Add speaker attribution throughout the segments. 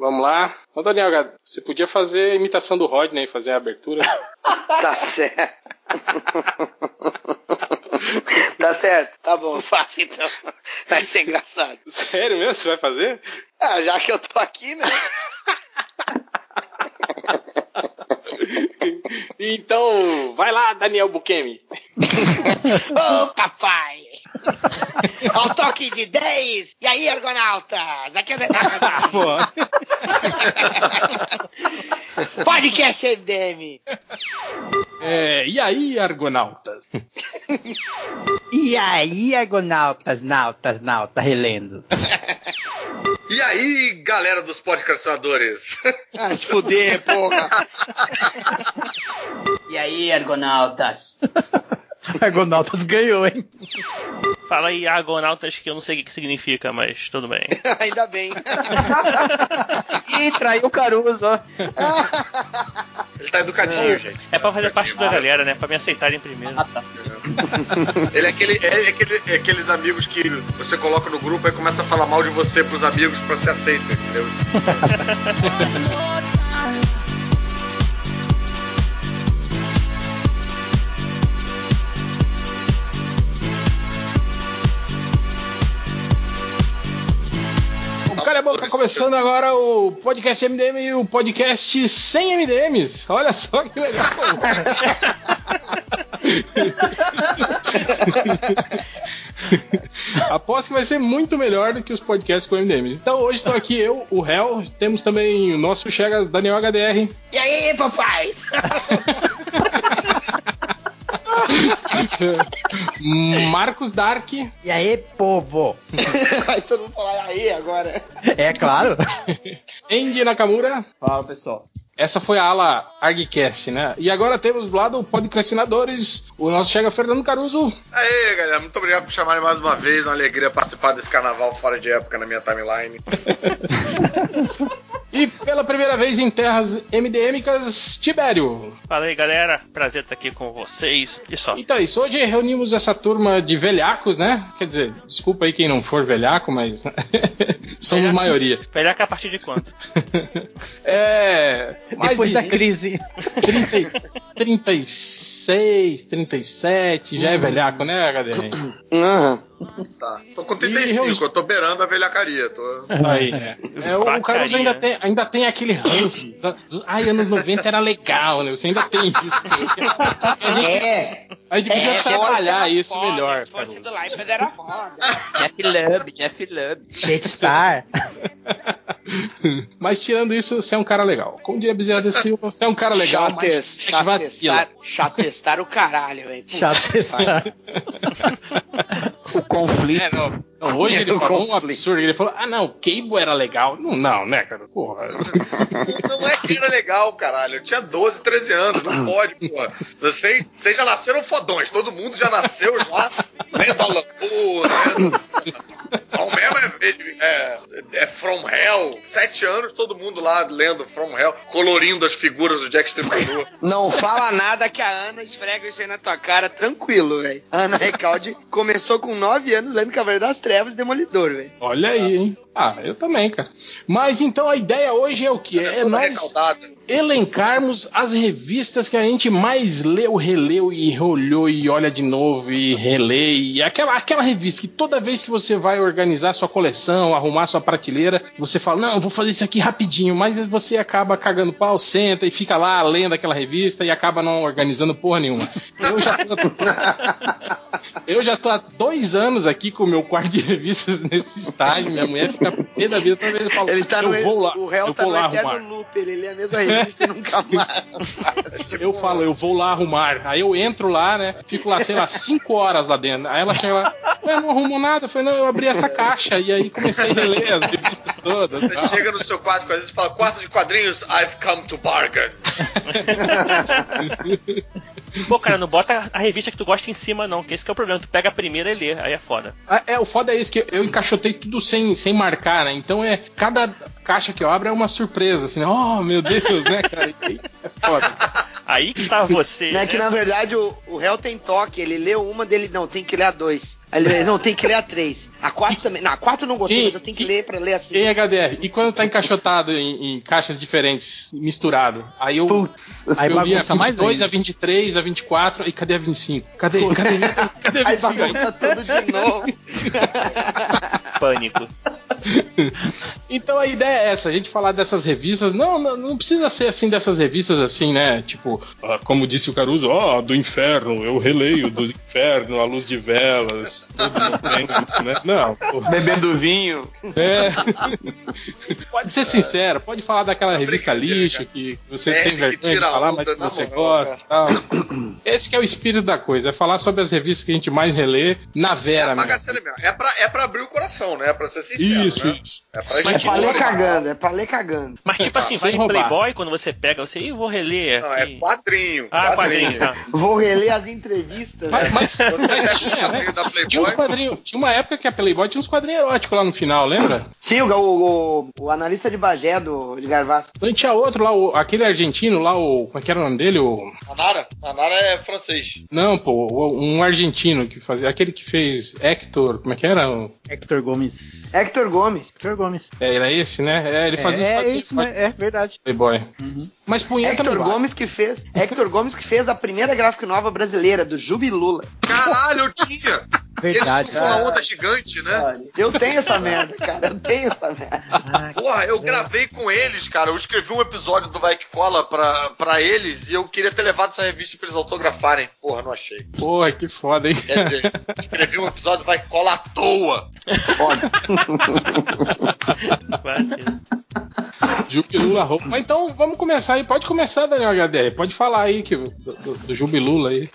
Speaker 1: Vamos lá. Ô, Daniel, você podia fazer a imitação do Rodney, fazer a abertura.
Speaker 2: tá certo. tá certo, tá bom, faço então. Vai ser engraçado.
Speaker 1: Sério mesmo? Você vai fazer?
Speaker 2: Ah, já que eu tô aqui, né?
Speaker 1: então, vai lá, Daniel Bukemi.
Speaker 2: Ô, oh, papai! Ao toque de 10! E aí, argonautas? Aqui é o Daniel Podcast MDM!
Speaker 1: É, e aí, argonautas?
Speaker 3: e aí, argonautas, nautas, nautas, relendo.
Speaker 4: E aí, galera dos podcastinadores?
Speaker 2: Ah, se fuder, porra!
Speaker 5: e aí, argonautas?
Speaker 3: argonautas ganhou, hein?
Speaker 6: Fala aí, argonautas, que eu não sei o que significa, mas tudo bem.
Speaker 2: Ainda bem.
Speaker 5: Ih, traiu o Caruso, ó.
Speaker 4: Ele tá educadinho, é. gente.
Speaker 6: É pra fazer parte da galera, né? Pra me aceitarem primeiro. Ah, tá.
Speaker 4: Ele é, aquele, é, aquele, é aqueles amigos que você coloca no grupo e começa a falar mal de você pros amigos pra ser aceito, entendeu?
Speaker 1: Bom, tá começando agora o podcast MDM e o podcast sem MDMs. Olha só que legal. Aposto que vai ser muito melhor do que os podcasts com MDMs. Então hoje estou aqui eu, o Hel, temos também o nosso Chega Daniel HDR.
Speaker 2: E aí, papai?
Speaker 1: Marcos Dark.
Speaker 3: E aí, povo?
Speaker 2: Aí todo mundo falar aí agora.
Speaker 3: É claro.
Speaker 1: Andy Nakamura.
Speaker 5: Fala, pessoal.
Speaker 1: Essa foi a ala ArgCast, né? E agora temos lá do Podcastinadores o nosso chega Fernando Caruso.
Speaker 4: Aê, galera, muito obrigado por chamarem mais uma vez. Uma alegria participar desse carnaval fora de época na minha timeline.
Speaker 1: E pela primeira vez em terras MDMicas, Tibério.
Speaker 6: Fala aí, galera. Prazer estar aqui com vocês. E só.
Speaker 1: Então é isso. Hoje reunimos essa turma de velhacos, né? Quer dizer, desculpa aí quem não for velhaco, mas somos velhaco, maioria.
Speaker 6: Velhaco a partir de quanto?
Speaker 1: é.
Speaker 3: Depois de, da crise.
Speaker 1: 30, 36, 37, já é velhaco, né, HDR?
Speaker 4: Uhum. Tá. Tô com 35, eu tô beirando a velhacaria. Tô...
Speaker 1: Aí, é. é o Caruso ainda tem, ainda tem aquele ranço. Ai, anos 90 era legal, né? Você ainda tem isso.
Speaker 2: A gente, é.
Speaker 1: A gente podia é, trabalhar isso foda, melhor.
Speaker 2: Se fosse do Life era foda.
Speaker 5: Jeff Lub, Jeff Lub.
Speaker 3: Jetstar.
Speaker 1: Mas tirando isso, você é um cara legal. Como diria Bezerra da Silva, você é um cara legal.
Speaker 2: Chates, chatestar, chatestar o caralho, velho.
Speaker 3: Chatestar.
Speaker 1: Conflito. É, não, não, hoje ele falou um absurdo. Ele falou: ah, não, o Cable era legal. Não, não né, cara? Porra.
Speaker 4: não é que era legal, caralho. Eu tinha 12, 13 anos. Não pode, porra. Vocês, vocês já nasceram fodões. Todo mundo já nasceu já lendo Alan Poe, mesmo é, é, é, From Hell. Sete anos, todo mundo lá lendo From Hell, colorindo as figuras do Jack Stripador.
Speaker 2: Não fala nada que a Ana esfrega isso aí na tua cara, tranquilo, velho. Ana Recalde começou com nove anos lendo Cavaleiro das Trevas e Demolidor, velho.
Speaker 1: Olha aí, hein? Ah, eu também, cara. Mas então a ideia hoje é o que? É, é nós recaldada. Elencarmos as revistas que a gente mais leu, releu e olhou e olha de novo e relê. E aquela, aquela revista que toda vez que você vai organizar sua coleção, arrumar sua prateleira, você fala, não, eu vou fazer isso aqui rapidinho, mas você acaba cagando pau, senta e fica lá lendo aquela revista e acaba não organizando porra nenhuma. Eu já tô, eu já tô há dois anos aqui com o meu quarto de revistas nesse estágio, minha mulher fica pé da vida toda vez ele fala,
Speaker 2: ele tá
Speaker 1: eu
Speaker 2: no,
Speaker 1: vou lá,
Speaker 2: o réu tá no eterno loop, ele lê a mesma revista e nunca mais.
Speaker 1: tipo, eu falo, eu vou lá arrumar. Aí eu entro lá, né, fico lá, sei lá, cinco horas lá dentro. Aí ela chega lá, não arrumou nada. Eu falei, não, eu abri essa caixa e aí comecei a reler as revistas todas.
Speaker 4: Você chega no seu quarto com vezes e fala, quarto de quadrinhos, I've come to bargain.
Speaker 6: Pô, cara, não bota a revista que tu gosta em cima, não, que esse que é o problema. Tu pega a primeira e lê, aí é foda.
Speaker 1: Ah, é, o foda é isso, que eu encaixotei tudo sem, sem marcar, né? Então é. Cada caixa que eu abro é uma surpresa, assim, né? Oh, meu Deus, né, cara? É foda.
Speaker 6: Aí que estava você.
Speaker 2: Não é que
Speaker 6: né?
Speaker 2: na verdade o, o réu tem toque, ele leu uma dele, não, tem que ler a dois. Aí ele, não, tem que ler a três. A quatro também. Não, a quatro não gostei,
Speaker 1: E-
Speaker 2: mas eu tenho que ler pra ler assim.
Speaker 1: Em HDR. E quando tá encaixotado em, em caixas diferentes, misturado? Aí eu,
Speaker 3: Putz, aí
Speaker 1: eu li a
Speaker 3: mais
Speaker 1: 22,
Speaker 3: ainda.
Speaker 1: a 23, a 24 e cadê a 25? Cadê? Cadê? Cadê a
Speaker 2: Aí
Speaker 1: 25? aí?
Speaker 2: bagunça tudo de novo.
Speaker 6: Pânico.
Speaker 1: Então a ideia é essa, a gente falar dessas revistas. Não, não, não precisa ser assim dessas revistas assim, né? Tipo, ah, como disse o Caruso, ó, do inferno, eu releio do inferno, a luz de velas, tudo morrendo, né? Não, pô,
Speaker 2: Bebendo vinho.
Speaker 1: é. pode ser sincero, pode falar daquela revista lixo que você
Speaker 4: É,
Speaker 1: tem vergonha de falar, mas que você
Speaker 4: moral,
Speaker 1: gosta e tal. Esse que é o espírito da coisa, é falar sobre as revistas que a gente mais relê na
Speaker 4: É
Speaker 1: Vera
Speaker 4: bagaceira mesmo. É pra, é pra abrir o coração, né? Pra ser sincero,
Speaker 1: Isso,
Speaker 4: né?
Speaker 1: isso.
Speaker 4: É pra
Speaker 2: É
Speaker 4: gente
Speaker 2: pra ler cagando, é pra ler cagando.
Speaker 6: Mas tipo assim,
Speaker 1: Sem
Speaker 6: vai em. Playboy quando você pega, você, ih, vou reler.
Speaker 4: Não, é
Speaker 6: e-
Speaker 4: quadrinho.
Speaker 6: Ah,
Speaker 4: quadrinho.
Speaker 6: quadrinho. tá.
Speaker 2: Vou reler as entrevistas.
Speaker 1: Mas,
Speaker 2: né?
Speaker 1: mas,
Speaker 4: Você
Speaker 1: mas tinha, né?
Speaker 4: quadrinho da
Speaker 1: Tinha uns
Speaker 4: Playboy.
Speaker 1: quadrinhos. Tinha uma época que a Playboy tinha uns quadrinhos eróticos lá no final, lembra?
Speaker 2: Sim, o, o, o analista de Bagé do de Garvaz.
Speaker 1: Não tinha outro lá, o- aquele argentino lá, o. Como é que era o nome dele? O,
Speaker 4: Manara? Manara é francês.
Speaker 1: não, pô, um argentino que fazia. Aquele que fez Hector, como é que era?
Speaker 3: Hector Gomes.
Speaker 2: Hector Gomes.
Speaker 3: Hector Gomes.
Speaker 1: É, era esse, né? É, ele fazia
Speaker 3: É, é isso, né? É verdade.
Speaker 1: Playboy.
Speaker 3: Uhum.
Speaker 1: Mas punheta
Speaker 2: Hector. Gomes que fez. Hector Gomes que fez a primeira gráfica nova brasileira, do Jubilula.
Speaker 4: Caralho, eu tinha!
Speaker 3: Verdade.
Speaker 4: Ele uma onda gigante, né?
Speaker 2: Eu tenho essa merda, cara. Eu tenho essa merda.
Speaker 3: Ah,
Speaker 4: Porra, eu gravei com eles, cara. Eu escrevi um episódio do Vai Que Cola pra, pra eles e eu queria ter levado essa revista pra eles autografarem. Porra, não achei.
Speaker 1: Porra, que foda, hein?
Speaker 4: Quer dizer, escrevi um episódio do Vai Que Cola à toa.
Speaker 2: Foda.
Speaker 1: Jubilula roupa. Mas então vamos começar aí. Pode começar, Daniel HDR. Pode falar aí que, do, do, do Jubilula aí.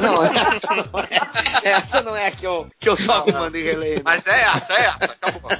Speaker 2: Não, essa não é, essa não é que eu, que eu tô arrumando em releio.
Speaker 4: Mas é essa, é essa. Acabou.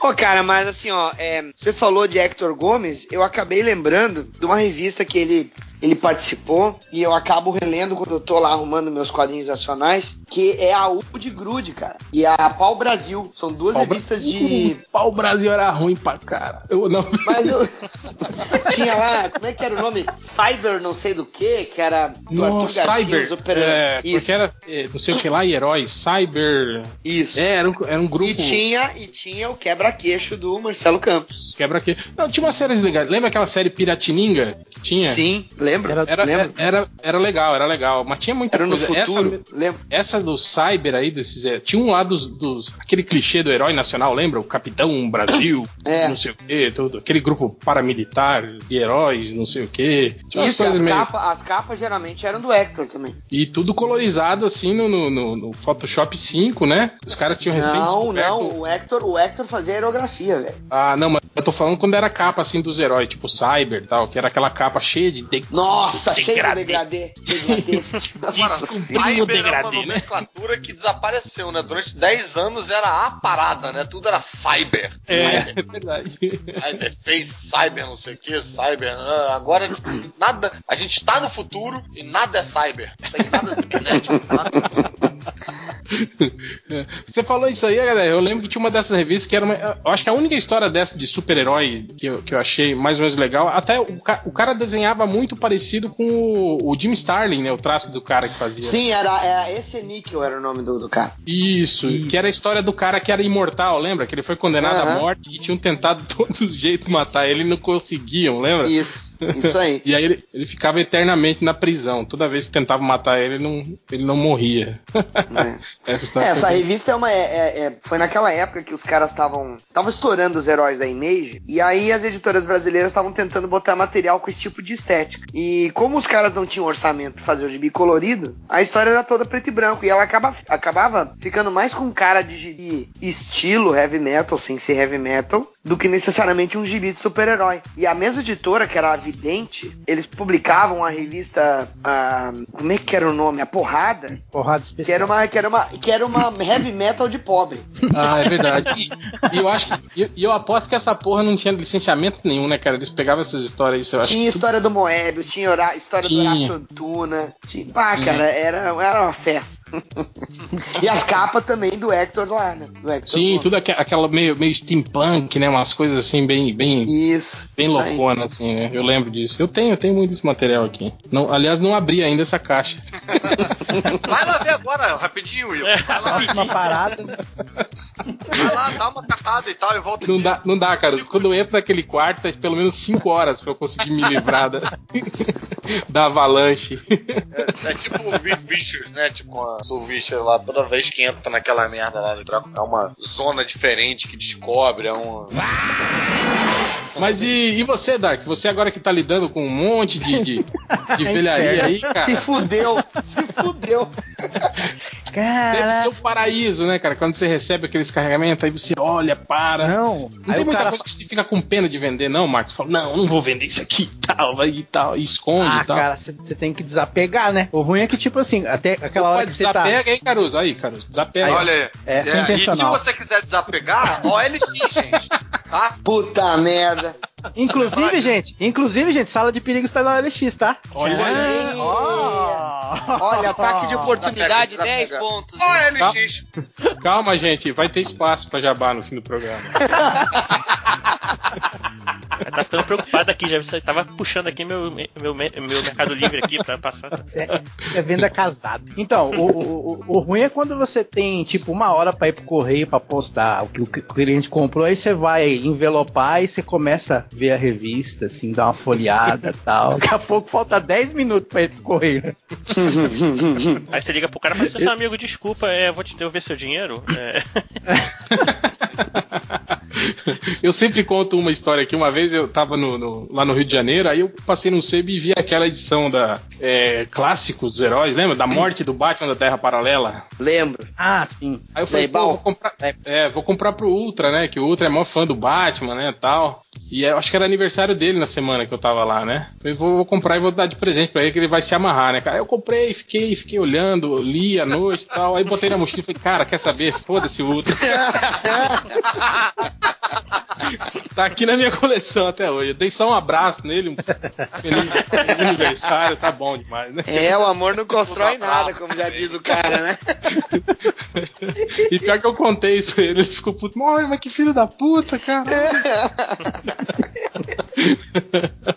Speaker 2: Ô, cara, mas assim, ó, é, você falou de Hector Gomes, eu acabei lembrando de uma revista que ele, ele participou e eu acabo relendo quando eu tô lá arrumando meus quadrinhos nacionais, que é a U de Grude, cara, e a Pau Brasil. São duas
Speaker 1: Pau
Speaker 2: revistas de.
Speaker 1: Uh, Pau Brasil era ruim pra cara. Eu não.
Speaker 2: Mas eu. Tinha lá, como é que era o nome? Cyber não sei do que, que era do Arthur
Speaker 1: Nossa,
Speaker 2: Garcia,
Speaker 1: Cyber.
Speaker 2: o super
Speaker 1: É,
Speaker 2: Isso,
Speaker 1: porque era é, não sei o que lá, e heróis. Cyber.
Speaker 2: isso.
Speaker 1: É, era um, era um grupo.
Speaker 2: E tinha, e tinha o quebra-queixo do Marcelo Campos.
Speaker 1: Quebra aqui. Não, tinha uma série legal. Lembra aquela série Piratininga que tinha?
Speaker 2: Sim, lembra?
Speaker 3: Era-
Speaker 1: Era,
Speaker 2: lembra?
Speaker 1: era, era legal, era legal. Mas tinha muita
Speaker 2: Era no
Speaker 1: coisa.
Speaker 2: futuro,
Speaker 1: Essa,
Speaker 2: lembra?
Speaker 1: essa do Cyber aí, desses. é, tinha um lá dos, dos. Aquele clichê do herói nacional, lembra? O Capitão Brasil,
Speaker 2: É.
Speaker 1: não sei o quê, tudo. Aquele grupo paramilitar de heróis, não sei o quê. Tinha umas
Speaker 2: Isso, as,
Speaker 1: meio-
Speaker 2: capas, as capas geralmente eram do Hector também.
Speaker 1: E tudo colorizado assim no, no, no- no Photoshop 5, né? Os caras tinham recém
Speaker 2: Não, não, o Hector, o Hector fazia aerografia, velho.
Speaker 1: Ah, não, mas eu tô falando quando era capa assim dos heróis, tipo Cyber e tal, que era aquela capa cheia de. de-
Speaker 2: Nossa, de
Speaker 1: Degradê.
Speaker 2: degradê. Degradê.
Speaker 4: Mano,
Speaker 1: Descobrimos
Speaker 4: Cyber é
Speaker 1: degradê,
Speaker 4: uma
Speaker 1: né?
Speaker 4: nomenclatura que desapareceu, né? Durante 10 anos era a parada, né? Tudo era Cyber.
Speaker 1: É,
Speaker 4: Cyber,
Speaker 1: é verdade.
Speaker 4: Cyber fez Cyber, não sei o que, Cyber. né? Agora, tipo, nada. A gente tá no futuro e nada é Cyber. Não tem nada cibernético. Nada.
Speaker 1: Você falou isso aí, galera. Eu lembro que tinha uma dessas revistas que era uma. Eu acho que a única história dessa de super-herói que eu, que eu achei mais ou menos legal. Até o, ca- o cara desenhava muito parecido com o, o Jim Starlin, né? O traço do cara que fazia.
Speaker 2: Sim, era, era esse Níquel era o nome do, do cara.
Speaker 1: Isso, que era a história do cara que era imortal, lembra? Que ele foi condenado à
Speaker 2: Aham.
Speaker 1: morte e tinham tentado de todos os jeitos matar ele e não conseguiam, lembra?
Speaker 2: Isso, isso aí.
Speaker 1: E aí ele, ele ficava eternamente na prisão. Toda vez que tentavam matar ele, ele não, ele não morria.
Speaker 2: É.
Speaker 1: Essa,
Speaker 2: É, essa revista é uma. é- é- é- foi naquela época que os caras estavam. Estavam estourando os heróis da Image. E aí as editoras brasileiras estavam tentando botar material com esse tipo de estética. E como os caras não tinham orçamento pra fazer o gibi colorido, a história era toda preto e branco. E ela acaba, acabava ficando mais com cara de gibi estilo heavy metal, sem ser heavy metal, do que necessariamente um gibi de super-herói. E a mesma editora, que era a Vidente, eles publicavam a revista. ah, como é que era o nome? A Porrada.
Speaker 3: Porrada
Speaker 2: Que
Speaker 3: especial.
Speaker 2: era uma, que era uma, que era uma heavy metal de pobre.
Speaker 1: Ah, é verdade. E, e eu acho que. E e eu aposto que essa porra não tinha licenciamento nenhum, né, cara? Eles pegavam essas histórias aí, eu acho.
Speaker 2: Tinha história do Moebius, tinha história
Speaker 1: Tinha.
Speaker 2: do Horácio Antuna. Tinha, pá, cara, era, era uma festa. E as capas também do Hector lá, né? Do Hector
Speaker 1: Sim,
Speaker 2: Gomes.
Speaker 1: tudo aqu- aquela meio, meio steampunk, né? Umas coisas assim, bem, bem,
Speaker 2: Isso.
Speaker 1: bem
Speaker 2: isso aí.
Speaker 1: loucona, assim, né? Eu lembro disso. Eu tenho, eu tenho muito esse material aqui. Não, aliás, não abri ainda essa caixa.
Speaker 4: Vai lá ver agora, rapidinho, Will. Vai lá,
Speaker 3: Próxima parada.
Speaker 4: vai lá, dá uma catada e tal e volta
Speaker 1: Não
Speaker 4: aqui.
Speaker 1: dá, não dá, cara. Quando eu entro naquele quarto, é pelo menos 5 horas pra eu conseguir me livrar da, da avalanche.
Speaker 4: É, é tipo o Vi- Vicious, né? Tipo a Soul Vicious lá, toda vez que entra naquela merda lá, é uma zona diferente que descobre, é um.
Speaker 1: Mas e, e você, Dark? Você agora que tá lidando com um monte de, de, de velharia aí, cara.
Speaker 2: Se fudeu, se fudeu.
Speaker 1: Deve
Speaker 3: Cara.
Speaker 1: ser o paraíso, né, cara? Quando você recebe aqueles carregamentos, aí você olha, para. Não,
Speaker 3: Não.
Speaker 1: tem muita
Speaker 3: cara
Speaker 1: coisa que você fica com pena de vender, não, Marcos? Fala, não, não vou vender isso aqui e tal, vai e tal, e esconde
Speaker 3: Ah,
Speaker 1: e tal.
Speaker 3: cara, você tem que desapegar, né? O ruim é que, tipo assim, até aquela hora
Speaker 1: Opa,
Speaker 3: que você tá.
Speaker 1: desapega aí, Caruso. Aí, Caruso, desapega.
Speaker 4: Olha aí.
Speaker 3: É, foi
Speaker 4: e se você quiser desapegar, OLX, gente. Tá?
Speaker 2: Puta merda.
Speaker 3: Inclusive, gente, inclusive, gente, sala de perigo está na OLX, tá?
Speaker 1: Olha aí.
Speaker 3: Ó.
Speaker 2: Olha, ataque de oportunidade,
Speaker 4: Desapega,
Speaker 2: 10
Speaker 4: desapega.
Speaker 2: pontos.
Speaker 4: OLX.
Speaker 1: Calma, gente, vai ter espaço pra jabá no fim do programa.
Speaker 6: Tá ficando preocupado aqui, já você tava puxando aqui meu, meu, meu Mercado Livre aqui pra passar.
Speaker 3: Isso é, isso é venda casada. Então, o, o, o- ruim é quando você tem, tipo, uma hora pra ir pro correio pra postar o que o cliente comprou, aí você vai envelopar e você começa a ver a revista, assim, dar uma folheada e tal. Daqui a pouco falta 10 minutos pra ir pro correio.
Speaker 6: Aí você liga pro cara e fala assim, seu amigo, desculpa, é, vou te devolver seu dinheiro. É,
Speaker 1: eu sempre conto uma história aqui. Uma vez eu tava no, no- lá no Rio de Janeiro, aí eu passei no sebo e vi aquela edição da é, Clássicos dos Heróis, lembra? Da morte do Batman da Terra Paralela.
Speaker 2: Lembro.
Speaker 3: Ah, sim.
Speaker 1: Aí eu falei,
Speaker 2: Leibal?
Speaker 1: vou comprar, é, vou comprar pro Ultra, né? Que o Ultra é maior fã do Batman, né, tal. E eu acho que era aniversário dele na semana que eu tava lá, né? Falei, vou, vou comprar e vou dar de presente pra ele que ele vai se amarrar, né, cara? Aí eu comprei, fiquei, fiquei olhando, li à noite e tal. Aí botei na mochila e falei, cara, quer saber? Foda-se o Ultra. tá aqui na minha coleção até hoje. Eu dei só um abraço nele, um feliz, feliz aniversário, tá bom demais, né?
Speaker 2: É, o amor não constrói nada, como já diz o cara, né?
Speaker 1: E pior que eu contei isso pra ele, ele ficou puto, olha, mas que filho da puta, cara.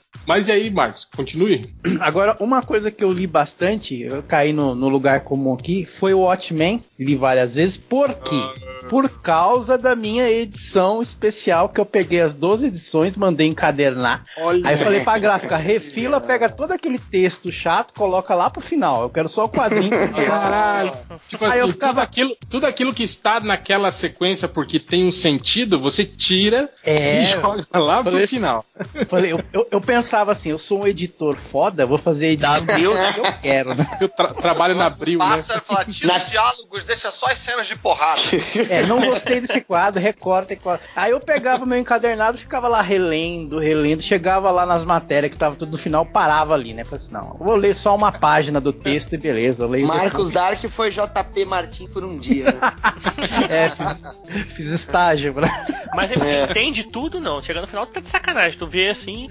Speaker 1: mas e aí, Marcos, continue.
Speaker 3: Agora, uma coisa que eu li bastante, eu caí no, no lugar comum aqui, foi o Watchmen. Li várias vezes. Por quê? Por causa da minha edição especial, que eu peguei as 12 edições, mandei encadernar.
Speaker 1: Olha.
Speaker 3: Aí eu falei pra gráfica, refila, pega todo aquele texto chato, coloca lá pro final. Eu quero só o quadrinho.
Speaker 1: Caralho. Tipo
Speaker 3: Aí
Speaker 1: assim,
Speaker 3: eu ficava-
Speaker 1: tudo, aquilo, tudo aquilo que está naquela sequência porque tem um sentido, você tira
Speaker 3: É.
Speaker 1: e joga lá pro
Speaker 3: Falei-
Speaker 1: final.
Speaker 3: Falei, eu, eu, eu pensava assim, eu sou um editor foda, vou fazer a edição que eu quero, né?
Speaker 1: Eu tra- trabalho na Abril, né?
Speaker 4: Passa e fala, tira os diálogos, deixa só as cenas de porrada.
Speaker 3: É, não gostei desse quadro, recorta e corta. Aí eu pegava meu encadernado, ficava lá relendo, relendo, chegava lá nas matérias que tava tudo no final, parava ali, né? Falei assim, não, eu vou ler só uma página do texto e beleza, eu leio
Speaker 2: Marcos Dark foi JP Martin por um dia, né?
Speaker 3: É, fiz, fiz estágio, né?
Speaker 6: Mas aí você entende tudo, não. Chega no final, tá de sacanagem. Tu vê assim.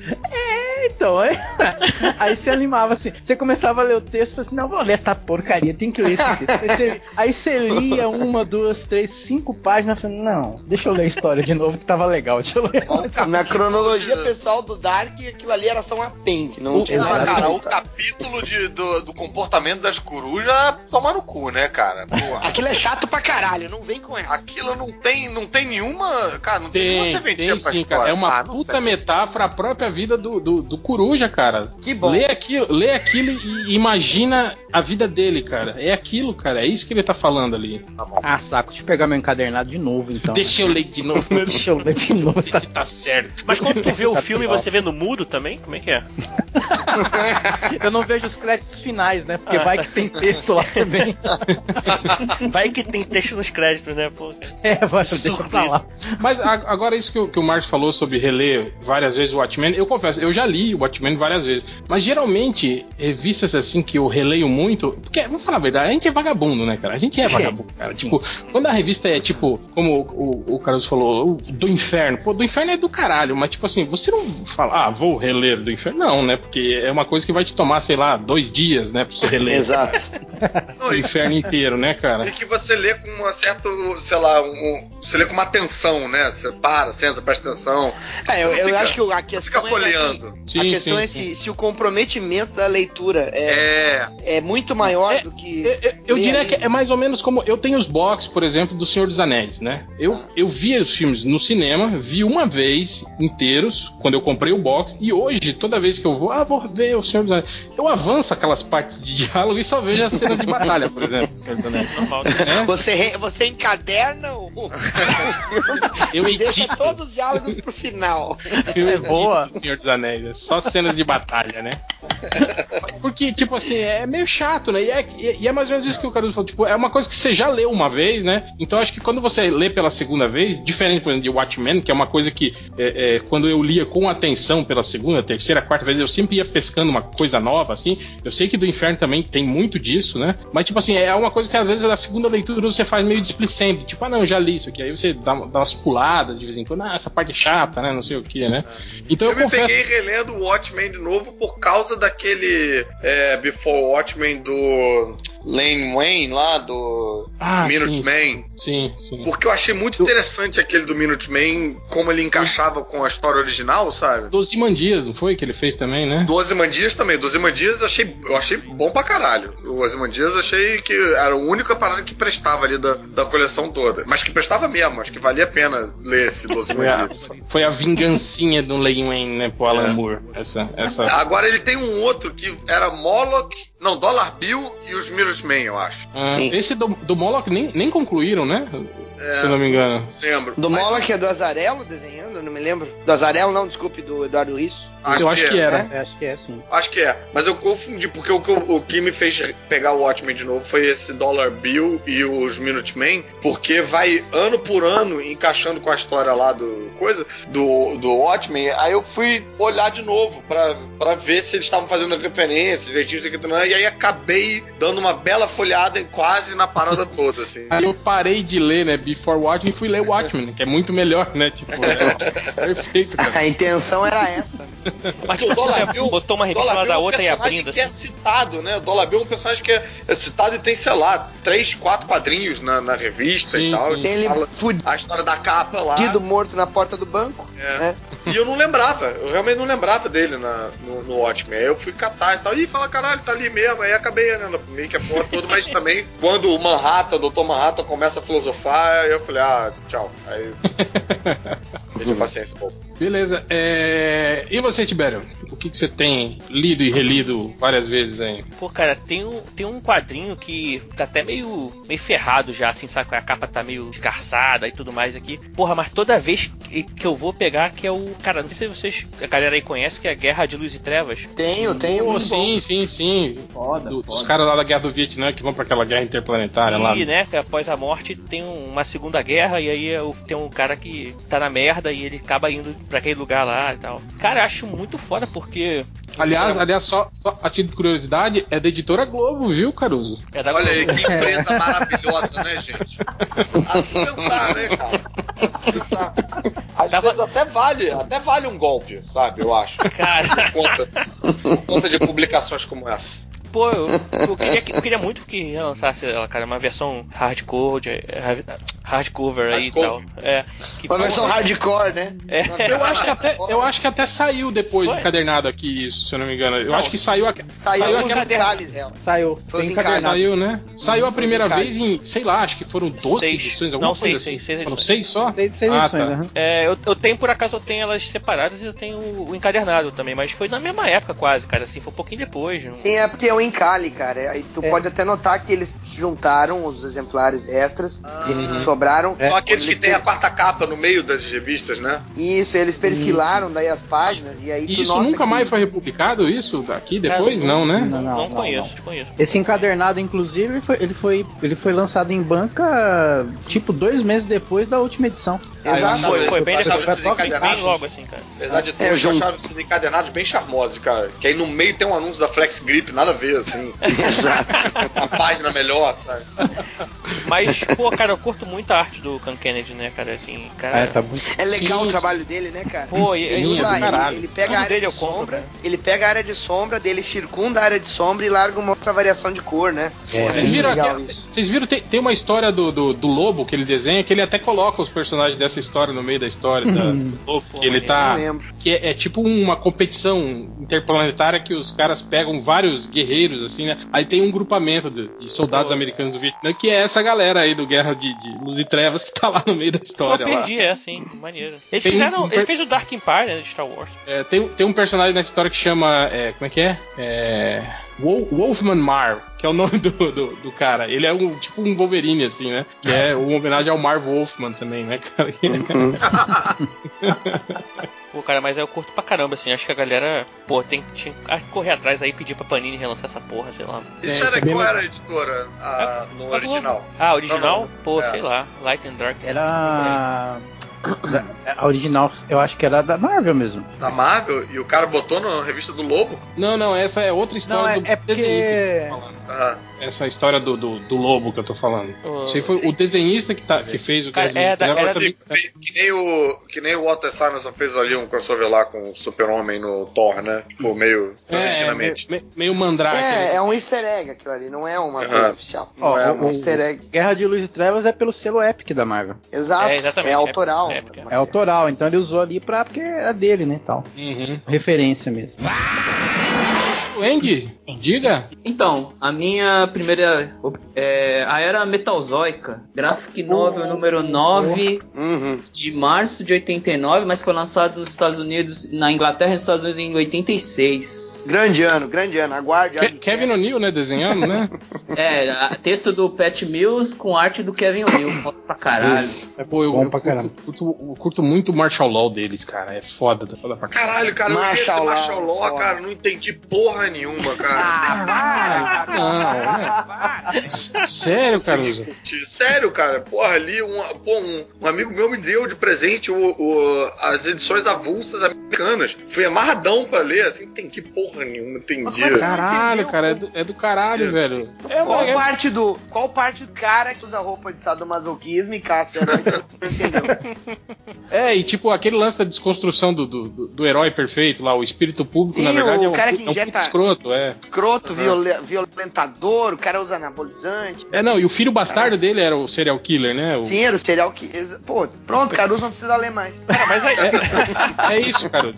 Speaker 3: Então, aí, aí você animava assim, você começava a ler o texto e falava assim, não, vou ler essa porcaria, tem que ler esse texto. Aí você, aí você lia uma, duas, três, cinco páginas, falei, não, deixa eu ler a história de novo que tava legal, deixa eu ler.
Speaker 2: Na cronologia pessoal do Dark, aquilo ali era só um apêndice, não
Speaker 3: O-
Speaker 2: tinha nada a
Speaker 4: cara,
Speaker 2: a
Speaker 4: o capítulo de- do, do comportamento das corujas toma no cu, né, cara? Porra.
Speaker 2: Aquilo é chato pra caralho, não vem com essa.
Speaker 4: Aquilo não tem, não tem nenhuma. Cara, não tem, nenhuma
Speaker 1: Tem,
Speaker 4: serventia
Speaker 1: tem
Speaker 4: pra
Speaker 1: sim,
Speaker 4: história.
Speaker 1: cara. É uma
Speaker 4: Ah,
Speaker 1: puta
Speaker 4: tem.
Speaker 1: metáfora à própria vida do, do, do coruja, cara.
Speaker 2: Que bom.
Speaker 1: Lê aquilo, lê aquilo e imagina a vida dele, cara. É aquilo, cara. É isso que ele tá falando ali.
Speaker 3: Ah, saco, deixa eu pegar meu encadernado de novo, então.
Speaker 1: Deixa eu ler de novo. né?
Speaker 3: Deixa eu ler de novo.
Speaker 1: Se tá certo.
Speaker 6: Mas quando tu vê o
Speaker 3: Tá
Speaker 6: filme,
Speaker 3: pior.
Speaker 6: você vê no mudo também? Como é que é?
Speaker 3: Eu não vejo os créditos finais, né? Porque
Speaker 6: Ah,
Speaker 3: vai
Speaker 6: tá.
Speaker 3: que tem texto lá também.
Speaker 6: Vai que tem texto nos créditos, né? Pô,
Speaker 3: É, vai, deixa pra lá.
Speaker 1: Mas a- agora isso que, o- que o Marcos falou sobre reler várias vezes o Watchmen, eu confesso, eu já li o Watchmen várias vezes. Mas geralmente, revistas assim que eu releio muito, porque, vamos falar a verdade, a gente é vagabundo, né, cara? A gente é vagabundo, cara. Tipo, quando a revista é tipo, como o, o Carlos falou, o do inferno, pô, do inferno é do caralho, mas tipo assim, você não fala, ah, vou reler do inferno. Não, né? Porque é uma coisa que vai te tomar, sei lá, dois dias, né? Pra você reler.
Speaker 2: Exato.
Speaker 1: o inferno inteiro, né, cara?
Speaker 4: E que você lê com uma certa, sei lá, um, você lê com uma atenção, né? Você para, senta, presta atenção.
Speaker 2: É, eu, eu
Speaker 4: Fica-
Speaker 2: acho que a
Speaker 4: Fica
Speaker 2: questão é
Speaker 4: folheando.
Speaker 1: Sim,
Speaker 2: a questão
Speaker 1: sim,
Speaker 2: é
Speaker 1: sim.
Speaker 2: se, se o comprometimento da leitura é,
Speaker 4: É.
Speaker 2: é muito maior
Speaker 1: É,
Speaker 2: do que.
Speaker 1: Eu, eu- eu diria
Speaker 2: ali.
Speaker 1: que é mais ou menos como eu tenho os box, por exemplo, do Senhor dos Anéis, né? Eu, eu via os filmes no cinema, vi uma vez inteiros quando eu comprei o box e hoje toda vez que eu vou, ah, vou ver o Senhor dos Anéis, eu avanço aquelas partes de diálogo e só vejo as cenas de batalha, por exemplo. do Senhor dos Anéis.
Speaker 6: Normal.
Speaker 1: É?
Speaker 2: Você, re- você encaderna o, o
Speaker 1: Eu
Speaker 2: e deixa todos os diálogos pro final.
Speaker 1: Eu
Speaker 3: É boa.
Speaker 1: do Senhor dos Anéis, é só cenas de batalha, né? Porque, tipo assim, é meio chato, né? E é, e é mais ou menos isso que o Caruso falou. Tipo, é uma coisa que você já leu uma vez, né? Então acho que quando você lê pela segunda vez, diferente, por exemplo, de Watchmen, que é uma coisa que é, é, quando eu lia com atenção pela segunda, terceira, quarta vez, eu sempre ia pescando uma coisa nova, assim. Eu sei que do Inferno também tem muito disso, né? Mas, tipo assim, é uma coisa que às vezes na segunda leitura você faz meio displicente. Tipo, ah, não, eu já li isso aqui. Aí você dá, dá umas puladas de vez em quando. Ah, essa parte é chata, né? Não sei o que, né? Então eu,
Speaker 4: Eu me
Speaker 1: confesso.
Speaker 4: peguei relendo o Watchmen de novo por causa daquele é, Before Watchmen do Lane Wayne lá, do
Speaker 1: Ah,
Speaker 4: Minuteman.
Speaker 1: Sim, sim.
Speaker 4: Porque eu achei muito interessante aquele do Minuteman, como ele encaixava com a história original, sabe?
Speaker 1: Doze Mandias, não foi que ele fez também, né?
Speaker 4: Do Ozymandias também. Do Ozymandias eu achei, eu achei bom pra caralho. O Ozymandias eu achei que era a única parada que prestava ali da, da coleção toda. Mas que prestava mesmo, acho que valia a pena ler esse do
Speaker 1: Foi a, foi a vingancinha do Lane Wayne, né, pro Alan
Speaker 4: É.
Speaker 1: Moore. Essa, essa...
Speaker 4: Agora ele tem um outro que era Moloch, não, Dollar Bill e os Minutemen, eu acho.
Speaker 1: Ah,
Speaker 2: Sim.
Speaker 1: esse do, do Moloch nem, nem concluíram, né?
Speaker 4: É.
Speaker 1: Se eu não me engano.
Speaker 4: Lembro.
Speaker 2: Do
Speaker 4: Mas
Speaker 2: que é do Azarelo desenhando, eu não me lembro. Do Azarelo, não, desculpe, do Eduardo Risso.
Speaker 1: Eu acho que
Speaker 4: é.
Speaker 1: era.
Speaker 3: É, acho que é assim.
Speaker 4: Acho que é, mas eu confundi, porque o que, o que me fez pegar o Watchmen de novo foi esse Dollar Bill e os Minutemen, porque vai ano por ano encaixando com a história lá do coisa, do, do Watchmen, aí eu fui olhar de novo pra, pra ver se eles estavam fazendo referência, direitinho, isso aqui, tudo, e aí acabei dando uma bela folhada em quase na parada toda, assim.
Speaker 1: Aí eu parei de ler, né, Before Watchmen e fui ler Watchmen, que é muito melhor, né? Tipo, é perfeito, cara.
Speaker 2: A intenção era essa. né?
Speaker 6: Mas
Speaker 4: Porque o Dollar
Speaker 6: você
Speaker 4: Bill-
Speaker 6: botou uma revista
Speaker 4: Dollar
Speaker 6: lá
Speaker 4: Bill
Speaker 6: da
Speaker 4: é um
Speaker 6: outra e
Speaker 4: personagem
Speaker 6: abrindo.
Speaker 4: que é citado, né? O Dollar Bill é um personagem que é, é citado e tem, sei lá, três, quatro quadrinhos na, na revista
Speaker 1: Sim,
Speaker 4: e tal.
Speaker 1: sim.
Speaker 2: Tem ele
Speaker 4: Fala
Speaker 2: fudido
Speaker 4: a história da capa lá.
Speaker 2: morto na porta do banco.
Speaker 4: É.
Speaker 2: né?
Speaker 4: E eu não lembrava, eu realmente não lembrava dele na, no, no Watchmen. Aí eu fui catar e tal. E fala, caralho, tá ali mesmo. Aí acabei, né? Meio que a porra toda, mas também quando o Manhattan, o Dr. Manhattan começa a filosofar, aí eu falei, ah, tchau. Aí. Deixa paciência, pô.
Speaker 1: Beleza. É... E você, Tibério? O que, que você tem lido e relido várias vezes aí?
Speaker 6: Pô, cara, tem um, tem um quadrinho que tá até meio, meio ferrado já, assim, sabe? A capa tá meio esgarçada e tudo mais aqui. Porra, mas toda vez que, eu vou pegar, que é o. Cara, não sei se vocês. A galera aí conhece, que é a Guerra de Luz e Trevas.
Speaker 2: Tenho, tenho.
Speaker 1: Pô,
Speaker 2: muito bom.
Speaker 1: sim, sim, sim.
Speaker 3: Foda,
Speaker 1: Do-
Speaker 3: foda.
Speaker 1: Dos caras lá da Guerra do Vietnã que vão pra aquela guerra interplanetária lá.
Speaker 6: E, né, que após a morte tem um- uma segunda guerra, e aí é tem um cara que tá na merda e ele acaba indo pra aquele lugar lá e tal. Cara, eu acho muito foda porque.
Speaker 1: Aliás, aliás só, só a título de curiosidade, é da editora Globo, viu, Caruso?
Speaker 6: É da
Speaker 4: Olha aí,
Speaker 6: Globo.
Speaker 4: que empresa maravilhosa, né, gente? Assim pensar, né, cara? Às
Speaker 6: Tava-
Speaker 4: vezes até vale, até vale um golpe, sabe? Eu acho.
Speaker 6: Cara,
Speaker 4: Por conta, por conta de publicações como essa.
Speaker 6: pô, eu, eu queria, que- eu queria muito que lançasse ela, cara, uma versão hardcore, de- hard- hardcover aí e tal. É. Que,
Speaker 2: Uma versão
Speaker 6: porra,
Speaker 2: hardcore, né?
Speaker 6: É.
Speaker 1: Eu acho que até, eu acho que até saiu depois
Speaker 6: Foi?
Speaker 1: encadernado aqui isso, se eu não me engano. Eu
Speaker 6: Não,
Speaker 1: acho que saiu a,
Speaker 2: Saiu,
Speaker 1: saiu
Speaker 2: os
Speaker 1: aquela
Speaker 2: encalhes, real.
Speaker 3: Saiu.
Speaker 2: Foi
Speaker 3: encadernado.
Speaker 1: Saiu, né? Saiu a primeira vez em, sei lá, acho que foram 12
Speaker 6: Seis.
Speaker 1: edições, alguma
Speaker 6: Não,
Speaker 1: coisa
Speaker 6: seis,
Speaker 1: assim.
Speaker 6: seis, seis
Speaker 1: Foram seis só?
Speaker 3: Seis, seis
Speaker 1: Ah,
Speaker 3: edições,
Speaker 1: tá.
Speaker 3: aham.
Speaker 6: É, eu, eu tenho, por acaso, eu tenho elas separadas e eu tenho o encadernado também, mas foi na mesma época quase, cara, assim, foi um pouquinho depois. não-
Speaker 2: Sim, é porque é o encalhe, cara. Aí tu
Speaker 3: É.
Speaker 2: pode até notar que eles juntaram os exemplares extras, esses que sobraram.
Speaker 4: São aqueles que
Speaker 2: Eles
Speaker 4: tem a
Speaker 2: per-
Speaker 4: quarta capa no meio das revistas, né?
Speaker 2: Isso, eles perfilaram daí as páginas e aí
Speaker 1: E
Speaker 2: tu
Speaker 1: isso
Speaker 2: nota
Speaker 1: nunca
Speaker 2: que-
Speaker 1: mais foi republicado, isso daqui depois?
Speaker 6: Cara,
Speaker 1: não, né?
Speaker 6: Não,
Speaker 3: Não, não,
Speaker 6: conheço,
Speaker 3: não.
Speaker 6: desconheço.
Speaker 3: Esse encadernado, inclusive, ele foi, ele, foi, ele foi lançado em banca tipo dois meses depois da última edição.
Speaker 2: Exato.
Speaker 6: Foi, foi bem depois,
Speaker 4: esses
Speaker 6: bem
Speaker 4: encadernados-
Speaker 6: logo assim, cara.
Speaker 4: Apesar de tudo,
Speaker 2: É,
Speaker 4: eu
Speaker 2: João-
Speaker 4: achava esses encadenados bem charmosos, cara. Que aí no meio tem um anúncio da Flex Grip, nada a ver, assim.
Speaker 2: Exato.
Speaker 4: Uma página melhor, sabe?
Speaker 6: Mas, pô, cara, eu curto muito puta arte do Khan Kennedy, né, cara? Assim, cara.
Speaker 3: É, tá muito.
Speaker 2: É legal
Speaker 1: Sim.
Speaker 2: o trabalho dele, né, cara?
Speaker 6: Pô,
Speaker 2: Ele,
Speaker 6: e-
Speaker 2: usa-
Speaker 1: do
Speaker 2: ele- ele pega
Speaker 6: Tudo
Speaker 2: a área
Speaker 6: dele
Speaker 2: de
Speaker 6: compro,
Speaker 2: sombra,
Speaker 6: cara.
Speaker 2: ele pega a área de sombra dele, circunda a área de sombra e larga uma outra variação de cor, né?
Speaker 3: É,
Speaker 1: Vocês
Speaker 2: muito
Speaker 1: viram,
Speaker 2: legal isso.
Speaker 1: vocês viram tem, tem uma história do, do, do lobo que ele desenha que ele até coloca os personagens dessa história no meio da história da, do lobo, que ele
Speaker 2: Não
Speaker 1: tá. Que é, é tipo uma competição interplanetária que os caras pegam vários guerreiros, assim, né? Aí tem um grupamento de, de soldados
Speaker 6: Pô.
Speaker 1: americanos do Vietnã, que é essa galera aí do Guerra de, de Luz e Trevas que tá lá no meio da
Speaker 6: eu
Speaker 1: história. lá.
Speaker 6: perdi, é assim, maneiro. Eles
Speaker 1: Tem
Speaker 6: fizeram.
Speaker 1: um-
Speaker 6: Ele fez o Dark Empire, né, de Star Wars.
Speaker 1: É, tem, tem um personagem nessa história que chama. é, como é que é? É. Wol- Wolfman Mar, que é o nome do, do, do cara. Ele é um tipo um Wolverine, assim, né? Que é uma homenagem ao Marv Wolfman também, né, cara?
Speaker 6: Pô, cara, mas eu curto pra caramba, assim. Acho que a galera, pô, tem tinha que correr atrás aí e pedir pra Panini relançar essa porra, sei lá.
Speaker 4: Isso
Speaker 1: É,
Speaker 4: era
Speaker 1: é
Speaker 4: qual era a editora a- no
Speaker 6: Tá
Speaker 4: original?
Speaker 6: Ah, original?
Speaker 4: Não, não.
Speaker 6: Pô,
Speaker 4: É.
Speaker 6: sei lá. Light and Dark.
Speaker 3: Era. A original, eu acho que era da Marvel mesmo.
Speaker 4: Da Marvel? E o cara botou na revista do Lobo?
Speaker 1: Não, não, essa é outra história
Speaker 3: Não, é-
Speaker 1: do
Speaker 3: é porque-
Speaker 1: desenhista
Speaker 4: Ah,
Speaker 1: Essa história do, do, do lobo que eu tô falando.
Speaker 6: Oh,
Speaker 1: Esse foi o desenhista que, tá, que fez o
Speaker 6: Cara, é da- era
Speaker 1: Trevas
Speaker 4: Sim,
Speaker 1: também-
Speaker 4: que, nem o, que nem o Walter Simonson fez ali um crossover lá com o Super-Homem no Thor, né? Tipo, meio
Speaker 1: É, é,
Speaker 4: clandestinamente.
Speaker 1: meio, meio mandrake.
Speaker 2: É,
Speaker 1: né?
Speaker 2: é um easter egg aquilo ali, não é uma coisa oficial.
Speaker 3: Ó,
Speaker 2: é
Speaker 3: o-
Speaker 2: um easter egg.
Speaker 3: Guerra de Luz e Trevas é pelo selo Epic da Marvel.
Speaker 2: Exato.
Speaker 6: É, exatamente,
Speaker 2: É autoral.
Speaker 6: é- é-
Speaker 3: É autoral, então ele usou ali pra, porque era dele, né, tal.
Speaker 1: Uhum.
Speaker 3: Referência mesmo.
Speaker 1: O Andy, diga.
Speaker 5: Então, a minha primeira é a era metalzoica, graphic novel número 9
Speaker 2: Uhum.
Speaker 5: de março de 89, mas foi lançado nos Estados Unidos, na Inglaterra e nos Estados Unidos em 86.
Speaker 2: Grande ano, grande ano. Aguarde.
Speaker 1: Ke-
Speaker 2: aguarde.
Speaker 1: Kevin O'Neill, né, desenhando, né?
Speaker 5: É, a- texto do Pat Mills com arte do Kevin O'Neill, foda pra caralho.
Speaker 1: É, pô, eu,
Speaker 3: Bom
Speaker 1: eu
Speaker 3: pra
Speaker 1: curto,
Speaker 3: caramba.
Speaker 1: curto, eu curto muito o Martial Law deles, cara. É foda, foda pra caralho.
Speaker 4: Caralho, cara, eu
Speaker 2: Marshall Law,
Speaker 4: Marshall Law, cara, não entendi porra nenhuma, cara.
Speaker 1: Não, né? Sério, Caruso?
Speaker 4: Sério, cara, porra, ali um, pô, um, um amigo meu me deu de presente o, o- as edições avulsas americanas. Fui amarradão pra ler, assim, não entendi porra nenhuma, entendi.
Speaker 1: Caralho,
Speaker 2: entendeu?
Speaker 1: cara, é do, é do caralho, velho. É,
Speaker 2: Qual
Speaker 1: é-
Speaker 2: parte do qual parte do cara que usa roupa de sadomasoquismo e caça entendeu?
Speaker 1: é, e tipo, aquele lance da desconstrução do, do, do- herói perfeito lá, o espírito público,
Speaker 2: Sim,
Speaker 1: na verdade,
Speaker 2: o
Speaker 1: é um,
Speaker 2: cara que
Speaker 1: é um puto
Speaker 2: injeta-
Speaker 1: escroto, é.
Speaker 2: Escroto, viole- violentador, o cara usa anabolizante.
Speaker 1: É, não, e o filho bastardo dele era o serial killer, né? O-
Speaker 2: Sim, era o serial exa- Pô, pronto, Caruso não precisa ler mais.
Speaker 6: Cara, mas aí.
Speaker 1: É, é isso, cara.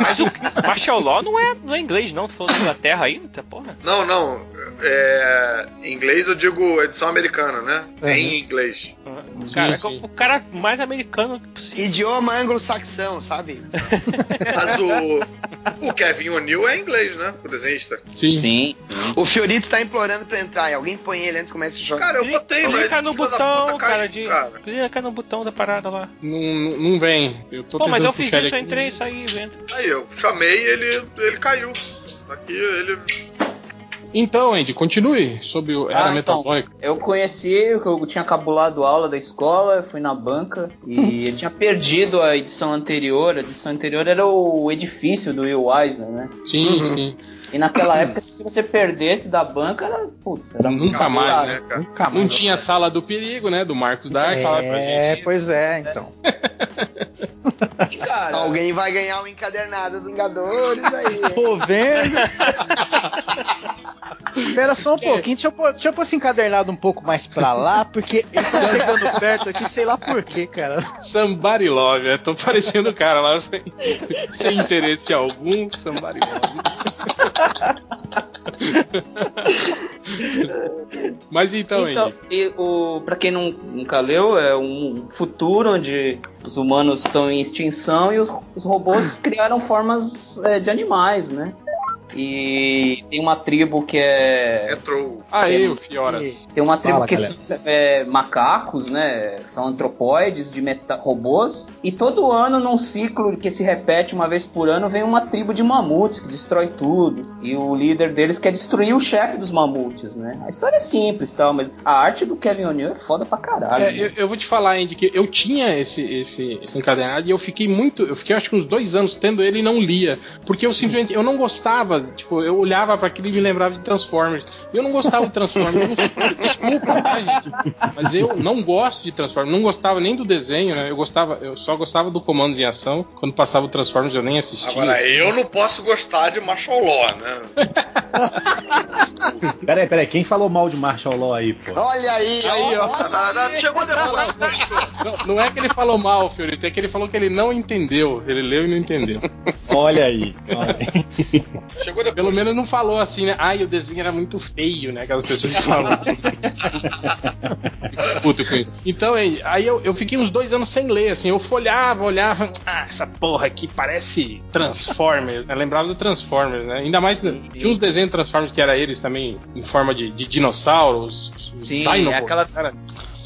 Speaker 6: mas o Martial Law não é, não é inglês, não. Tu falou da Inglaterra aí? Porra.
Speaker 4: Não, não. É, em inglês eu digo edição americana, né?
Speaker 3: Uhum.
Speaker 4: Em inglês.
Speaker 6: Cara,
Speaker 1: sim.
Speaker 6: o cara mais americano possível.
Speaker 2: Idioma anglo-saxão, sabe?
Speaker 4: Mas o, o Kevin O'Neill é inglês, né? O desenhista.
Speaker 1: Sim.
Speaker 5: Sim.
Speaker 2: O Fiorito tá implorando pra entrar e alguém põe ele antes que comece o jogo.
Speaker 4: Cara, eu
Speaker 6: Clica-
Speaker 4: botei, mas
Speaker 6: clica no botão,
Speaker 4: puta
Speaker 6: cara, de.
Speaker 4: cara.
Speaker 6: Clica no botão da parada lá.
Speaker 1: Não, não- vem. Eu tô
Speaker 6: Pô, mas eu fiz isso, eu entrei, saí, vendo.
Speaker 4: Aí eu chamei ele ele caiu. Aqui ele.
Speaker 1: Então, Andy, continue sobre o Era
Speaker 5: Ah, então.
Speaker 1: Metalboy.
Speaker 5: Eu conheci, eu tinha cabulado aula da escola, fui na banca e eu tinha perdido a edição anterior. A edição anterior era o edifício do Will Eisner, né?
Speaker 1: Sim, sim.
Speaker 5: E naquela época, se você perdesse da banca, era. Putz, era
Speaker 1: Nunca
Speaker 5: muito
Speaker 1: mais,
Speaker 4: né, cara?
Speaker 3: Nunca
Speaker 1: Não
Speaker 3: mais.
Speaker 1: tinha sala do perigo, né? Do Marcos Dark.
Speaker 5: sala
Speaker 1: pra
Speaker 3: É,
Speaker 1: gente.
Speaker 3: pois é, então.
Speaker 5: E, cara,
Speaker 2: Alguém vai ganhar o encadernado dos Vingadores aí.
Speaker 3: Tô vendo. Espera só um pouquinho, deixa eu, pôr, deixa eu pôr esse encadernado um pouco mais pra lá, porque ele tá chegando perto aqui, sei lá por quê, cara.
Speaker 1: Somebody Love. Eu tô parecendo o cara lá sem, sem interesse algum. Somebody Love. Mas então,
Speaker 5: Então, e o, pra quem não, nunca leu, é um futuro onde os humanos estão em extinção e os, os robôs criaram formas é, de animais, né? E tem uma tribo que é.
Speaker 4: Entrou.
Speaker 1: Aí, o Fioras.
Speaker 5: Tem uma tribo
Speaker 3: Fala,
Speaker 5: que
Speaker 3: galera.
Speaker 5: são é, macacos, né? São antropóides de meta- robôs. E todo ano, num ciclo que se repete uma vez por ano, vem uma tribo de mamutes que destrói tudo. E o líder deles quer destruir o chefe dos mamutes, né? A história é simples e tal, mas a arte do Kevin O'Neill é foda pra caralho.
Speaker 1: É,
Speaker 5: né?
Speaker 1: eu, eu vou te falar, Andy, que eu tinha esse, esse, esse encadernado e eu fiquei muito. Eu fiquei acho que uns dois anos tendo ele e não lia. Porque eu simplesmente eu não gostava Tipo, eu olhava para aquilo e me lembrava de Transformers. Eu não gostava de Transformers. Eu não, desculpa, tá, gente? Mas eu não gosto de Transformers. Não gostava nem do desenho, né? Eu gostava, eu só gostava do Comandos em Ação. Quando passava o Transformers eu nem assistia.
Speaker 4: Agora, eu não posso gostar de Marshall Law, né?
Speaker 3: peraí, peraí, quem falou mal de Marshall Law aí, pô?
Speaker 2: Olha aí,
Speaker 1: aí ó.
Speaker 4: ó. chegou depois.
Speaker 1: Não, não, é que ele falou mal, Fiorito, é que ele falou que ele não entendeu. Ele leu e não entendeu.
Speaker 3: Olha aí. Olha aí.
Speaker 1: Chegou depois. Pelo menos não falou assim, né? Ai, o desenho era muito feio, né? Aquelas pessoas que falam assim. Puto com isso. Então, aí eu, eu fiquei uns dois anos sem ler, assim. Eu folhava, olhava. Ah, essa porra aqui parece Transformers. Eu lembrava do Transformers, né? Ainda mais. Tinha uns desenhos de Transformers que era eles também, em forma de, de dinossauros.
Speaker 6: Sim, é aquela. Cara,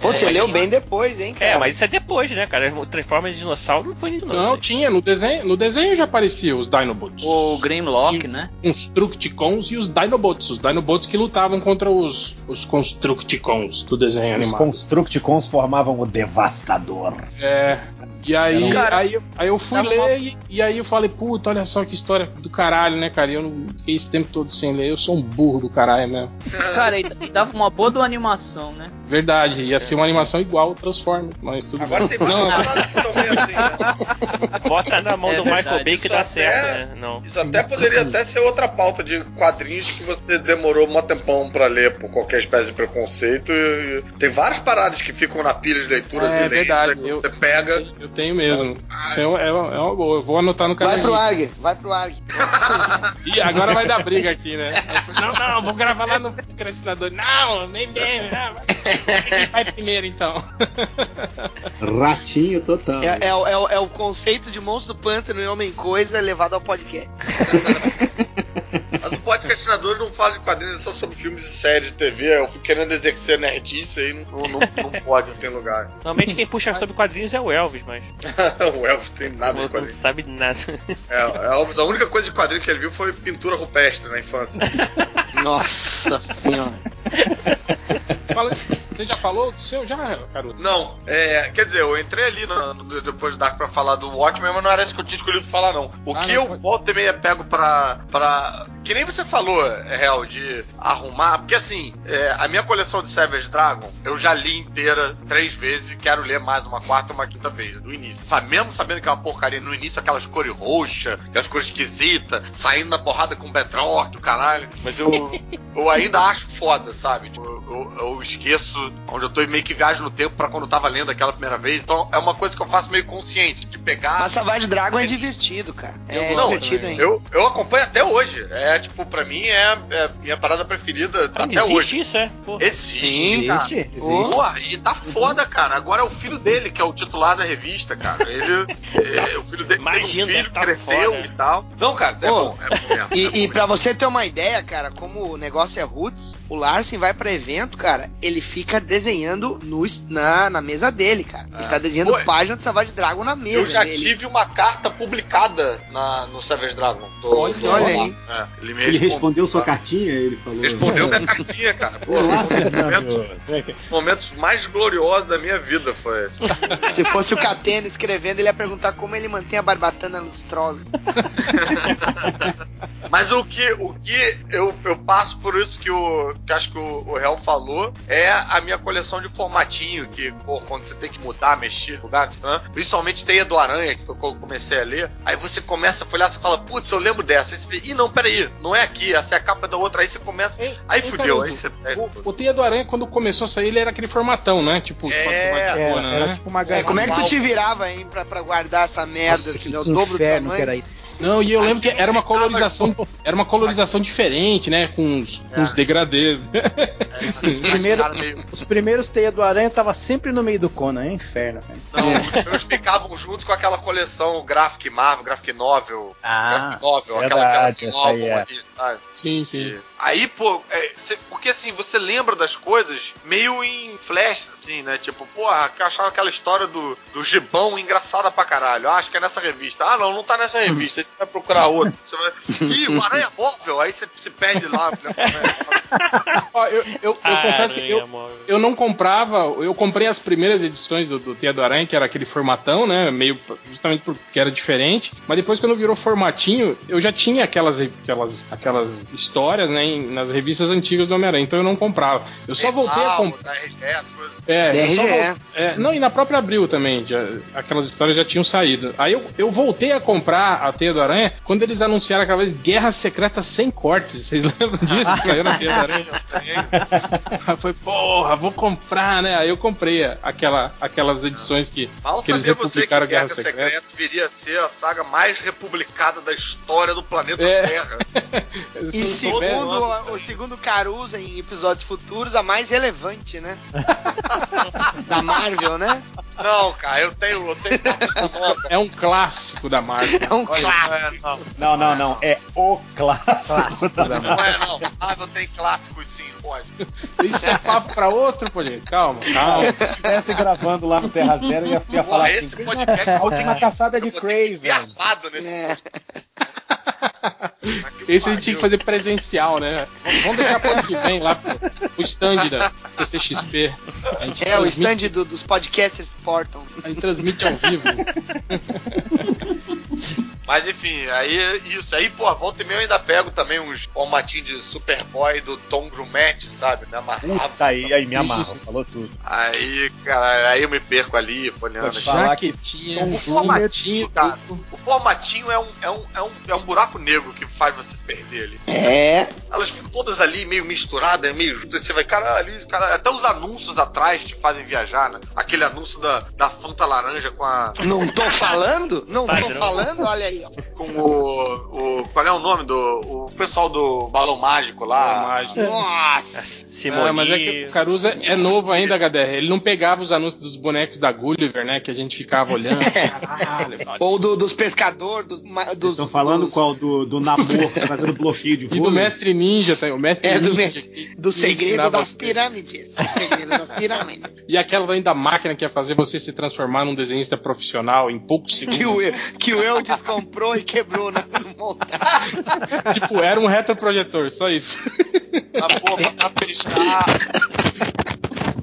Speaker 2: Pô, você é, leu bem depois, hein,
Speaker 6: cara? É, mas isso é depois, né, cara? O Transformers de dinossauro não foi nem
Speaker 1: Não, não tinha. No desenho, no desenho já aparecia os Dinobots.
Speaker 6: O Grimlock, né?
Speaker 1: Constructicons e os Dinobots. Os Dinobots que lutavam contra os, os Constructicons do desenho os animado.
Speaker 3: Os Constructicons formavam o Devastador.
Speaker 1: É. E aí, cara, aí, aí eu fui ler uma... e, e, aí eu falei, puta, olha só que história do caralho, né, cara? E eu não fiquei esse tempo todo sem ler. Eu sou um burro do caralho mesmo.
Speaker 5: Cara, e dava uma boa do animação, né?
Speaker 1: Verdade, ia ser uma animação igual ao Transformers, mas tudo Agora bem. tem não,
Speaker 6: assim, né? Bota na mão é do Michael Bay que dá até, certo, né?
Speaker 4: Não. Isso até poderia até ser outra pauta de quadrinhos que você demorou um tempão pra ler por qualquer espécie de preconceito. E, tem várias paradas que ficam na pilha de leituras
Speaker 1: é,
Speaker 4: e
Speaker 1: verdade. Eu,
Speaker 4: você pega.
Speaker 1: Eu tenho mesmo. É, é, é, uma boa, eu vou anotar no
Speaker 2: canal. Vai pro ARG, vai pro ARG.
Speaker 1: e agora vai dar briga aqui, né? Não, não, vou gravar lá no Crescinador. Não, nem bem, não. Quem vai primeiro, então?
Speaker 3: Ratinho total.
Speaker 2: É, é, é, é, o conceito de monstro do pântano e homem coisa levado ao podcast.
Speaker 4: Podcastinador não fala de quadrinhos, é só sobre filmes e séries de TV. Eu fui querendo exercer nerdice aí, não, não, não pode, não tem lugar.
Speaker 6: Normalmente quem puxa sobre quadrinhos é o Elvis, mas.
Speaker 4: o Elvis tem nada de quadrinhos.
Speaker 6: Não sabe nada.
Speaker 4: É, Elvis, a única coisa de quadrinho que ele viu foi pintura rupestre na infância.
Speaker 2: Nossa senhora.
Speaker 1: Fala, você já falou do seu já, Caruso?
Speaker 4: Não, é, quer dizer, eu entrei ali no, no, depois do Dark pra falar do Watchmen, mas não era isso que eu tinha escolhido falar, não. O ah, que não, eu pode... volto e meia pego pra, pra. Que nem você falou, é real, de arrumar. Porque assim, é, a minha coleção de Savage Dragon, eu já li inteira três vezes e quero ler mais uma quarta ou uma quinta vez, do início. Sabe, mesmo sabendo que é uma porcaria no início, aquelas cores roxas, aquelas cores esquisitas, saindo na porrada com Bedrock, o caralho. Mas eu, eu ainda acho foda, sabe? Tipo, eu, eu, esqueço onde eu tô meio que viajo no tempo para quando eu tava lendo aquela primeira vez. Então é uma coisa que eu faço meio consciente, de pegar.
Speaker 2: Mas Savage Dragon é divertido, cara. É
Speaker 4: não, divertido hein? Eu, eu acompanho até hoje. É tipo, pra mim é, é minha parada preferida ah, até hoje.
Speaker 6: Isso, é?
Speaker 4: Porra. Existe, Sim, cara. Existe. Porra, e tá foda, cara. Agora é o filho dele que é o titular da revista, cara. Ele. é, o filho dele Imagina, teve um filho, tá cresceu foda. e tal. Não, cara, é bom. É bom mesmo,
Speaker 2: e, é bom e pra você ter uma ideia, cara, como o negócio é roots, o Larsen vai pra evento, cara, ele fica desenhando no, na, na mesa dele, cara. Ele tá desenhando Pô, página do Savage Dragon na mesa.
Speaker 4: Eu já
Speaker 2: dele.
Speaker 4: tive uma carta publicada na, no Savage Dragon.
Speaker 2: Do, olha, do olha aí.
Speaker 3: É, ele, ele respondeu sua cartinha, ele falou.
Speaker 4: Respondeu minha cartinha, cara. Pô, momentos, momentos mais gloriosos da minha vida foi esse.
Speaker 2: Se fosse o Catena escrevendo, ele ia perguntar como ele mantém a barbatana lustrosa.
Speaker 4: Mas o que, o que eu, eu passo por isso que, o, que acho que o, o Real falou é a minha coleção de formatinho, que, pô, quando você tem que mudar, mexer, lugar, né? principalmente Teia do Aranha, que eu comecei a ler, aí você começa a folhar, você fala, putz, eu lembro dessa. Aí você fala, ih, não, peraí, não é aqui, essa é a capa da outra, aí você começa. Ei, aí ei, fudeu, aí você.
Speaker 1: O, o Teia do Aranha, quando começou a sair, ele era aquele formatão, né? Tipo,
Speaker 2: é, é, era, né? tipo uma é, Como é que tu te virava, hein, pra, pra guardar essa merda Nossa, que, que é o dobro do tamanho? Que era isso.
Speaker 1: Não, e eu lembro que era uma colorização, era uma colorização diferente, né? Com uns, é. uns degradês.
Speaker 3: É, os, primeiros, meio... os primeiros Teia do Aranha tava sempre no meio do Conan, é inferno.
Speaker 4: Não, eles ficavam junto com aquela coleção Graphic Marvel, Graphic Novel.
Speaker 3: Ah,
Speaker 4: Graphic Novel,
Speaker 3: verdade, aquela, aquela novel
Speaker 1: é. ali, sabe? Sim, sim. E
Speaker 4: Aí, pô, é, cê, porque assim, você lembra das coisas meio em flash, assim, né? Tipo, porra, que eu achava aquela história do, do gibão engraçada pra caralho. Ah, acho que é nessa revista. Ah, não, não tá nessa revista. Aí você vai procurar outra. Você vai. Ih, o Aranha Móvel. Aí você se perde lá. Né?
Speaker 1: Ó, eu, eu, eu confesso que eu, eu não comprava, eu comprei as primeiras edições do, do Tia do Aranha, que era aquele formatão, né? Meio justamente porque era diferente. Mas depois, quando virou formatinho, eu já tinha aquelas, aquelas, aquelas histórias, né? em- nas revistas antigas do Homem-Aranha. Então eu não comprava. Eu só voltei a comprar. É, eu só
Speaker 2: DRGE.
Speaker 1: vol- é, não, e na própria Abril também, já- aquelas histórias já tinham saído. Aí eu, eu voltei a comprar a Teia do Aranha quando eles anunciaram aquela vez Guerra Secreta sem cortes. Vocês lembram disso? Saiu na Teia do Aranha. Aí foi, porra, vou comprar, né? Aí eu comprei aquela, aquelas edições que,
Speaker 4: Mal
Speaker 1: que eles
Speaker 4: você que
Speaker 1: republicaram
Speaker 4: Guerra
Speaker 1: Guerra Secreta.
Speaker 4: Secreta viria a ser a saga mais republicada da história do planeta
Speaker 1: É.
Speaker 4: Terra.
Speaker 2: E segundo o, o segundo Caruso em episódios futuros, a mais relevante, né? da Marvel, né?
Speaker 4: Não, cara, eu tenho. Eu tenho
Speaker 1: É um clássico da Marvel.
Speaker 2: É um
Speaker 4: Olha,
Speaker 2: clássico.
Speaker 4: não, é, não.
Speaker 7: Não, não, não. É o clássico.
Speaker 1: da
Speaker 4: Não é, não. Marvel tem clássicos sim, pode.
Speaker 1: Isso é papo pra outro, pô, gente. Calma, calma.
Speaker 7: Se estivesse gravando lá no Terra Zero, eu ia, ia falar
Speaker 4: Porra,
Speaker 7: assim.
Speaker 4: esse podcast
Speaker 7: A última caçada de Craven.
Speaker 4: ser armado nesse
Speaker 2: É.
Speaker 1: Esse a gente tinha que fazer presencial, né? Vamos- deixar ano que vem lá pro, pro stand da CCXP.
Speaker 2: É, o
Speaker 1: transmite-
Speaker 2: stand do- dos podcasters Portam.
Speaker 1: A gente transmite ao vivo.
Speaker 4: Mas enfim, aí isso. Aí, pô, volta e meia eu ainda pego também uns formatinhos de Superboy do Tom Grumet, sabe? Né? Amarrava.
Speaker 7: Puta, aí, aí me amarra, falou tudo.
Speaker 4: Aí, cara, aí eu me perco ali, aqui.
Speaker 7: falar que Tom
Speaker 4: O formatinho, cara. O formatinho é um, é, um, é, um, é um buraco negro que faz você se perder ali.
Speaker 2: É.
Speaker 4: Elas ficam todas ali meio misturadas, meio juntas. Você vai, caralho, isso, cara. Até os anúncios atrás te fazem viajar, né? Aquele anúncio da, da Fanta Laranja com a.
Speaker 2: Não tô falando? Não tô
Speaker 6: Padrão.
Speaker 2: falando? Olha aí.
Speaker 4: Com o. o qual é o nome do. O pessoal do Balão Mágico lá.
Speaker 1: Balão Mágico.
Speaker 2: Nossa.
Speaker 6: Simone.
Speaker 1: Ah, mas é que o Caruso é é novo ainda, HDR. Ele não pegava os anúncios dos bonecos da Gulliver, né? Que a gente ficava olhando. Caralho.
Speaker 2: Ou do- dos pescadores, dos, dos.
Speaker 7: estão falando
Speaker 2: dos,
Speaker 7: qual? Do, do namoro, tá fazendo bloqueio de
Speaker 1: E do? Mestre Ninja também. O Mestre
Speaker 2: É, do,
Speaker 1: Ninja.
Speaker 2: me-
Speaker 1: que-
Speaker 2: do
Speaker 1: que
Speaker 2: segredo das
Speaker 1: você.
Speaker 2: pirâmides. O segredo das pirâmides.
Speaker 1: E aquela ainda máquina que ia fazer você se transformar num desenhista profissional em poucos segundos.
Speaker 2: Que o, que o Eudes comprou e quebrou na montagem.
Speaker 1: tipo, era um retroprojetor, só isso.
Speaker 4: Ah, pô, pra fechar.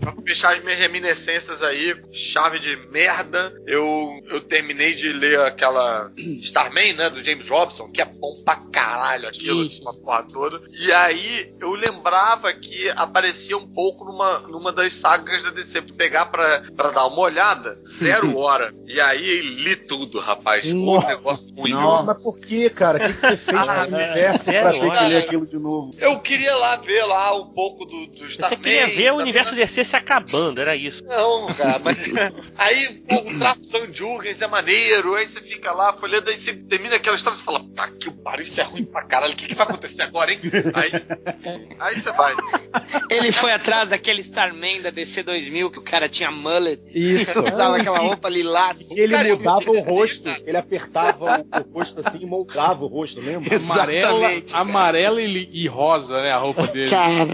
Speaker 4: Pra fechar as minhas reminiscências aí, chave de merda, eu, eu terminei de ler aquela Starman, né, do James Robson, que é bom pra caralho aquilo,
Speaker 1: Sim.
Speaker 4: uma porra toda. E aí eu lembrava que aparecia um pouco numa, numa das sagas da DC. Fui pegar pra, pra dar uma olhada, zero hora. E aí li tudo, rapaz. O
Speaker 1: Nossa.
Speaker 4: negócio ruim.
Speaker 7: Não, mas por que, cara? O que, que você fez
Speaker 4: Ah,
Speaker 7: o universo
Speaker 6: é,
Speaker 7: pra ter que ler aquilo de novo?
Speaker 4: Eu queria lá ver lá um pouco do, do Starman.
Speaker 6: Você queria ver o universo DC se acabando, era isso.
Speaker 4: Não, cara, mas aí pô, o Trapo Van Jurgens é maneiro, aí você fica lá folhando, aí você termina aquela história e você fala, tá que o pariu, isso é ruim pra caralho, o que, que vai acontecer agora, hein? Aí, aí você vai.
Speaker 2: Ele foi atrás daquele Starman da DC 2000 que o cara tinha mullet.
Speaker 7: Isso.
Speaker 2: Usava aquela roupa lilás.
Speaker 7: E ele
Speaker 4: Cara, eu
Speaker 7: mudava o rosto,
Speaker 4: cara.
Speaker 7: ele apertava o, o rosto assim e moldava o rosto, lembra?
Speaker 1: Amarela,
Speaker 2: Exatamente, cara.
Speaker 1: amarela e, e rosa, né? A roupa dele.
Speaker 2: Cara.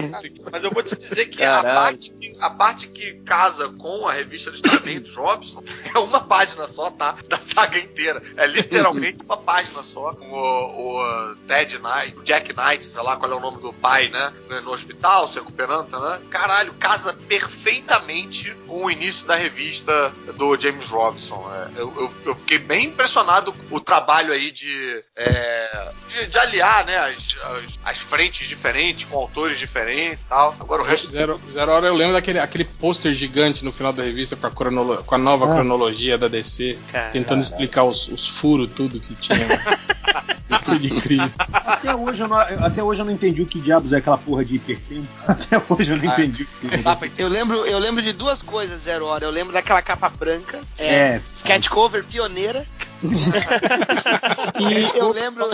Speaker 4: Mas eu vou te dizer que a parte que, a parte que casa com a revista do Starman dos Robson é uma página só, tá? Da saga inteira. É literalmente uma página só. Com o, o Ted Knight, o Jack Knight, sei lá qual é o nome do pai, né? No hospital, se recuperando, né? Caralho, casa perfeitamente com o início da revista do James Robson. É, eu, eu- eu fiquei bem impressionado com o trabalho aí de, é, de, de aliar, né? As, as, as frentes diferentes, com autores diferentes e tal. Agora o resto
Speaker 1: Zero, zero hora eu lembro daquele aquele pôster gigante no final da revista com a, cronolo- com a nova
Speaker 7: Ah.
Speaker 1: cronologia da DC, tentando explicar os, os furos, tudo que tinha. tudo incrível.
Speaker 7: Até hoje, eu não, até hoje eu não entendi o que diabos é aquela porra de hipertempo. Até hoje eu não
Speaker 2: Ah,
Speaker 7: entendi o que
Speaker 4: Tava
Speaker 2: Eu lembro, eu lembro de duas coisas, Zero Hora. Eu lembro daquela capa branca, é,
Speaker 7: É.
Speaker 2: sketch cover pioneira. E eu lembro.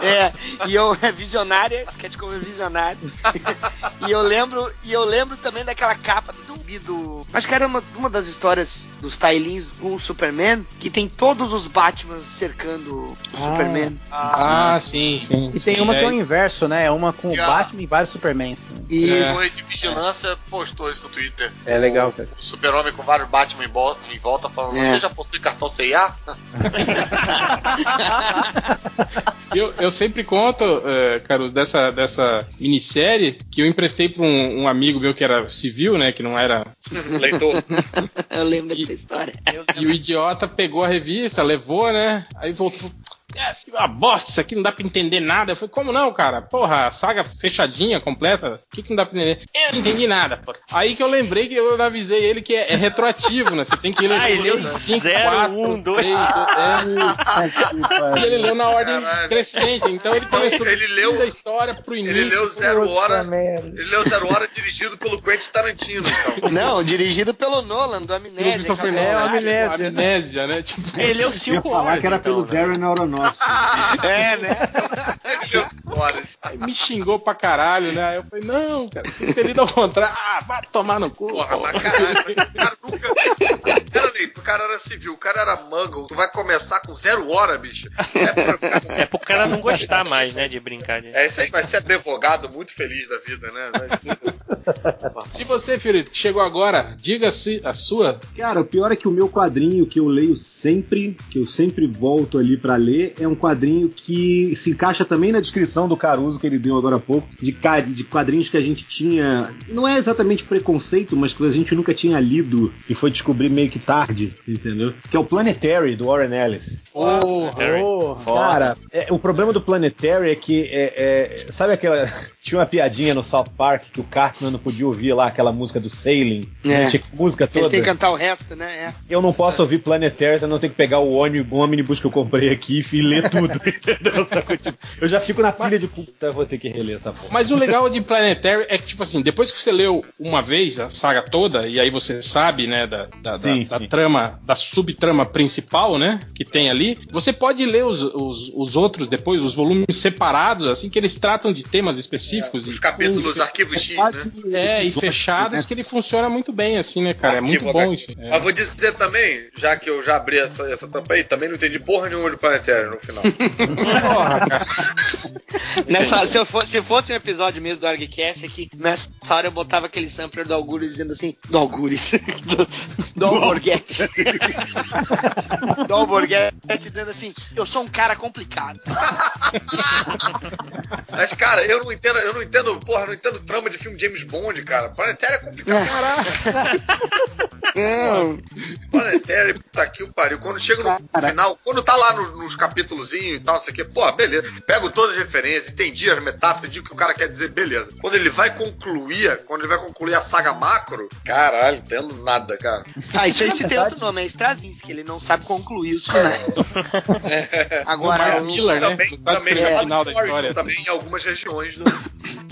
Speaker 2: É, e eu é visionária, sketch cover visionária. e eu lembro, e eu lembro também daquela capa do do. Acho que era uma, uma das histórias dos Tailins com o Superman, que tem todos os Batman cercando o
Speaker 3: Ah.
Speaker 2: Superman.
Speaker 1: Ah, sim, sim.
Speaker 3: E tem
Speaker 1: sim,
Speaker 3: uma que é
Speaker 1: é.
Speaker 3: o inverso, né? É uma com o
Speaker 4: Yeah.
Speaker 3: Batman e vários Supermans. né?
Speaker 2: E
Speaker 1: É.
Speaker 4: O Rei de Vigilância postou isso no Twitter.
Speaker 3: É legal, cara.
Speaker 4: O super-homem com vários Batman em volta, em volta falando:
Speaker 2: É.
Speaker 4: Você já possui cartão CIA?
Speaker 1: Eu, eu sempre conto, é, Carlos, dessa, dessa minissérie que eu emprestei pra um, um amigo meu que era civil, né? Que não era.
Speaker 4: Leitor.
Speaker 2: eu lembro dessa história.
Speaker 1: E o idiota pegou a revista, levou, né? Aí voltou. É, uma bosta, isso aqui não dá pra entender nada. Eu falei, como não, cara? Porra, a saga fechadinha, completa, o que, que não dá pra entender? Eu não entendi nada, pô. Aí que eu lembrei que eu avisei ele que é, é retroativo, né? Você tem que ler
Speaker 6: Ah, ele leu
Speaker 1: cinco,
Speaker 6: zero,
Speaker 1: quatro,
Speaker 6: um, dois.
Speaker 1: três, é. E ele leu na ordem
Speaker 4: Caralho.
Speaker 1: crescente, então ele começou
Speaker 4: ele
Speaker 1: do
Speaker 4: leu-
Speaker 1: da história pro início.
Speaker 4: Ele leu Zero Hora. Ele leu Zero Hora dirigido pelo Quentin Tarantino, então.
Speaker 2: Não, dirigido pelo Nolan, do Amnésia. É.
Speaker 3: Amnésia.
Speaker 1: amnésia, né? Tipo,
Speaker 6: Ele leu
Speaker 7: Eu ia
Speaker 6: 5
Speaker 7: falar
Speaker 6: horas.
Speaker 7: que era
Speaker 6: então,
Speaker 7: pelo
Speaker 6: né?
Speaker 7: Darren Aronofsky.
Speaker 2: É, né?
Speaker 1: Aí me xingou pra caralho, né? Aí eu falei, não, cara, você tem lido ao contrário. Ah, vai tomar no cu.
Speaker 4: Porra, mas caralho, o cara nunca. Cara, o cara era civil, o cara era mango. Tu vai começar com zero hora, bicho. É, pra-
Speaker 6: É pro cara não gostar mais, né, de brincar. De...
Speaker 4: é isso aí, vai ser advogado muito feliz da vida, né? Vai ser-
Speaker 1: E você, Fiorito, que chegou agora, diga-se a sua.
Speaker 7: Cara, o pior é que o meu quadrinho que eu leio sempre, que eu sempre volto ali pra ler, é um quadrinho que se encaixa também na descrição do Caruso que ele deu agora há pouco, de, de quadrinhos que a gente tinha, não é exatamente preconceito, mas que a gente nunca tinha lido e foi descobrir meio que tarde, entendeu? Que é o Planetary do Warren Ellis.
Speaker 1: Porra,
Speaker 6: Terry.
Speaker 3: Oh,
Speaker 7: Cara, é, o problema do Planetary é que é, é, sabe aquela tinha uma piadinha no South Park que o Cartman não podia ouvir lá aquela música do Sailing,
Speaker 2: É.
Speaker 7: tinha música
Speaker 2: Ele
Speaker 7: toda.
Speaker 2: tem que cantar o resto, né? É.
Speaker 7: Eu não posso ouvir Planetary, eu não tenho que pegar o ônibus, que eu comprei aqui e ler tudo, entendeu? Eu já fico na pilha de puta, eu vou ter que reler essa porra.
Speaker 1: Mas o legal de Planetary é que, tipo assim, depois que você leu uma vez a saga toda, e aí você sabe, né, da, da, da-
Speaker 7: Sim,
Speaker 1: da
Speaker 7: sim.
Speaker 1: trama, da subtrama principal, né, que tem ali, você pode ler os, os, os outros depois, os volumes separados, assim, que eles tratam de temas específicos.
Speaker 4: Os
Speaker 1: e,
Speaker 4: capítulos Arquivo X, né?
Speaker 1: é, e fechados, que ele funciona muito bem, assim, né, cara? É muito
Speaker 4: Arquivo
Speaker 1: bom
Speaker 4: HQ.
Speaker 1: isso. É.
Speaker 4: Mas vou dizer também, já que eu já abri essa, essa tampa aí, também não entendi porra nenhuma de Planetário no final.
Speaker 1: Porra, cara.
Speaker 2: Nessa, se, eu fosse, se fosse um episódio mesmo do ArgCast, é que nessa hora eu botava aquele sampler do Algures dizendo assim, do Algures, do, do Alborguete. do Alborguete dizendo assim, eu sou um cara complicado.
Speaker 4: Mas, cara, eu não entendo, eu não entendo, porra, não entendo trama de filme James Bond, cara. Planetário é complicado.
Speaker 2: Não,
Speaker 4: Planetário, puta que o pariu. Quando chega no final, quando tá lá no- nos capítulozinhos e tal, não sei o que, pô, beleza. Pego todas as referências, entendi as metáforas, entendi o que o cara quer dizer, beleza. Quando ele vai concluir, quando ele vai concluir a saga macro, caralho, entendo nada, cara.
Speaker 2: Ah, isso aí se tem outro nome, é Straczynski, ele não sabe concluir os finais.
Speaker 1: O
Speaker 2: Agora,
Speaker 1: Mark
Speaker 2: o-
Speaker 1: Miller, né?
Speaker 4: Também, também chamado
Speaker 1: final da história.
Speaker 4: também em algumas regiões do.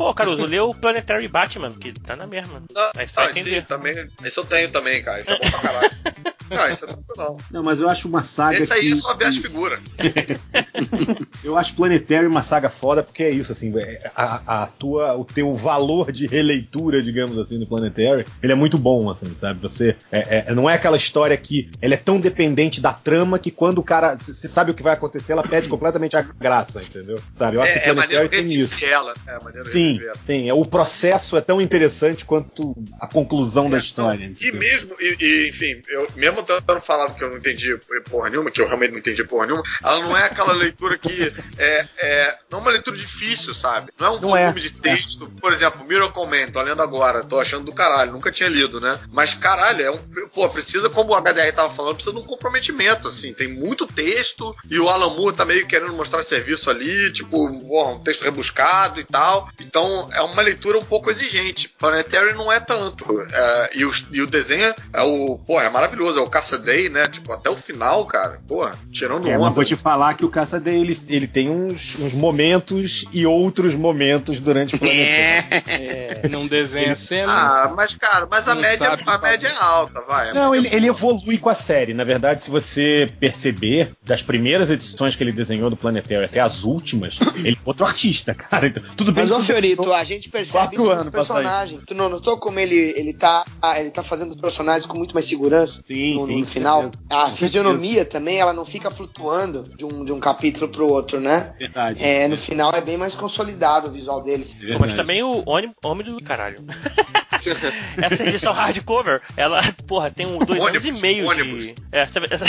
Speaker 6: Pô, Caruso, leu o Planetary Batman, que tá na mesma.
Speaker 4: Ah,
Speaker 6: Aí
Speaker 4: ah, sim, também. Isso eu tenho também, cara. Isso é bom pra caralho. Não, isso é tranquilo.
Speaker 7: Não, mas eu acho uma saga
Speaker 4: Esse aí
Speaker 7: que,
Speaker 4: é só ver as figuras.
Speaker 7: eu acho Planetary uma saga foda porque é isso assim, é, a, a tua o teu valor de releitura, digamos assim, do Planetary, ele é muito bom assim, sabe? Você é, é- não é aquela história que ela é tão dependente da trama que quando o cara você sabe o que vai acontecer, ela perde completamente a graça, entendeu? Sabe? Eu acho
Speaker 4: É,
Speaker 7: que
Speaker 4: é
Speaker 7: Planetary
Speaker 4: maneiro
Speaker 7: tem isso.
Speaker 4: ela. É maneiro
Speaker 7: Sim,
Speaker 4: ela.
Speaker 7: sim. é- O processo é tão interessante quanto a conclusão da
Speaker 4: É,
Speaker 7: história.
Speaker 4: não, e mesmo, e, e, enfim, eu mesmo tentando falar que eu não entendi porra nenhuma, que eu realmente não entendi porra nenhuma, ela não é aquela leitura que é, é não é uma leitura difícil, sabe? Não é um
Speaker 7: Não
Speaker 4: volume
Speaker 7: é.
Speaker 4: de texto, por exemplo, Miracle Man, tô lendo agora, tô achando do caralho, nunca tinha lido, né? Mas caralho, é um, pô, precisa, como o HDR tava falando, precisa de um comprometimento, assim, tem muito texto e o Alan Moore tá meio querendo mostrar serviço ali, tipo, porra, um texto rebuscado e tal. Então é uma leitura um pouco exigente. Planetary não é tanto. É, e, o, e o desenho é o, pô, é maravilhoso, é o Caça-Day, né? Tipo, até o final, cara. Pô, tirando
Speaker 7: É,
Speaker 4: onda.
Speaker 7: mas vou te falar que o caça dele ele tem uns, uns momentos e outros momentos durante o Planetary.
Speaker 1: É, não desenha cena.
Speaker 4: Ah, mas cara, mas a média,
Speaker 1: sabe
Speaker 4: a média é alta, vai. A
Speaker 7: Não, ele,
Speaker 4: é
Speaker 7: ele evolui com a série. Na verdade, se você perceber, das primeiras edições que ele desenhou do Planetary até as últimas, ele é outro artista, cara. Então, tudo bem
Speaker 2: Mas,
Speaker 7: que-
Speaker 2: E tu, a gente percebe isso nos personagens. Tu não notou como ele, ele, tá, ele tá fazendo os personagens com muito mais segurança
Speaker 7: sim,
Speaker 2: no,
Speaker 7: sim,
Speaker 2: no final?
Speaker 7: certeza.
Speaker 2: A fisionomia também, ela não fica flutuando de um, de um capítulo pro outro, né?
Speaker 7: Verdade.
Speaker 2: É, no final é bem mais consolidado o visual deles.
Speaker 6: Mas também o ônibus, do caralho. essa edição hardcover, ela, porra, tem um, dois
Speaker 4: Ônibus,
Speaker 6: anos e meio
Speaker 4: ônibus.
Speaker 6: de. É, essa, essa-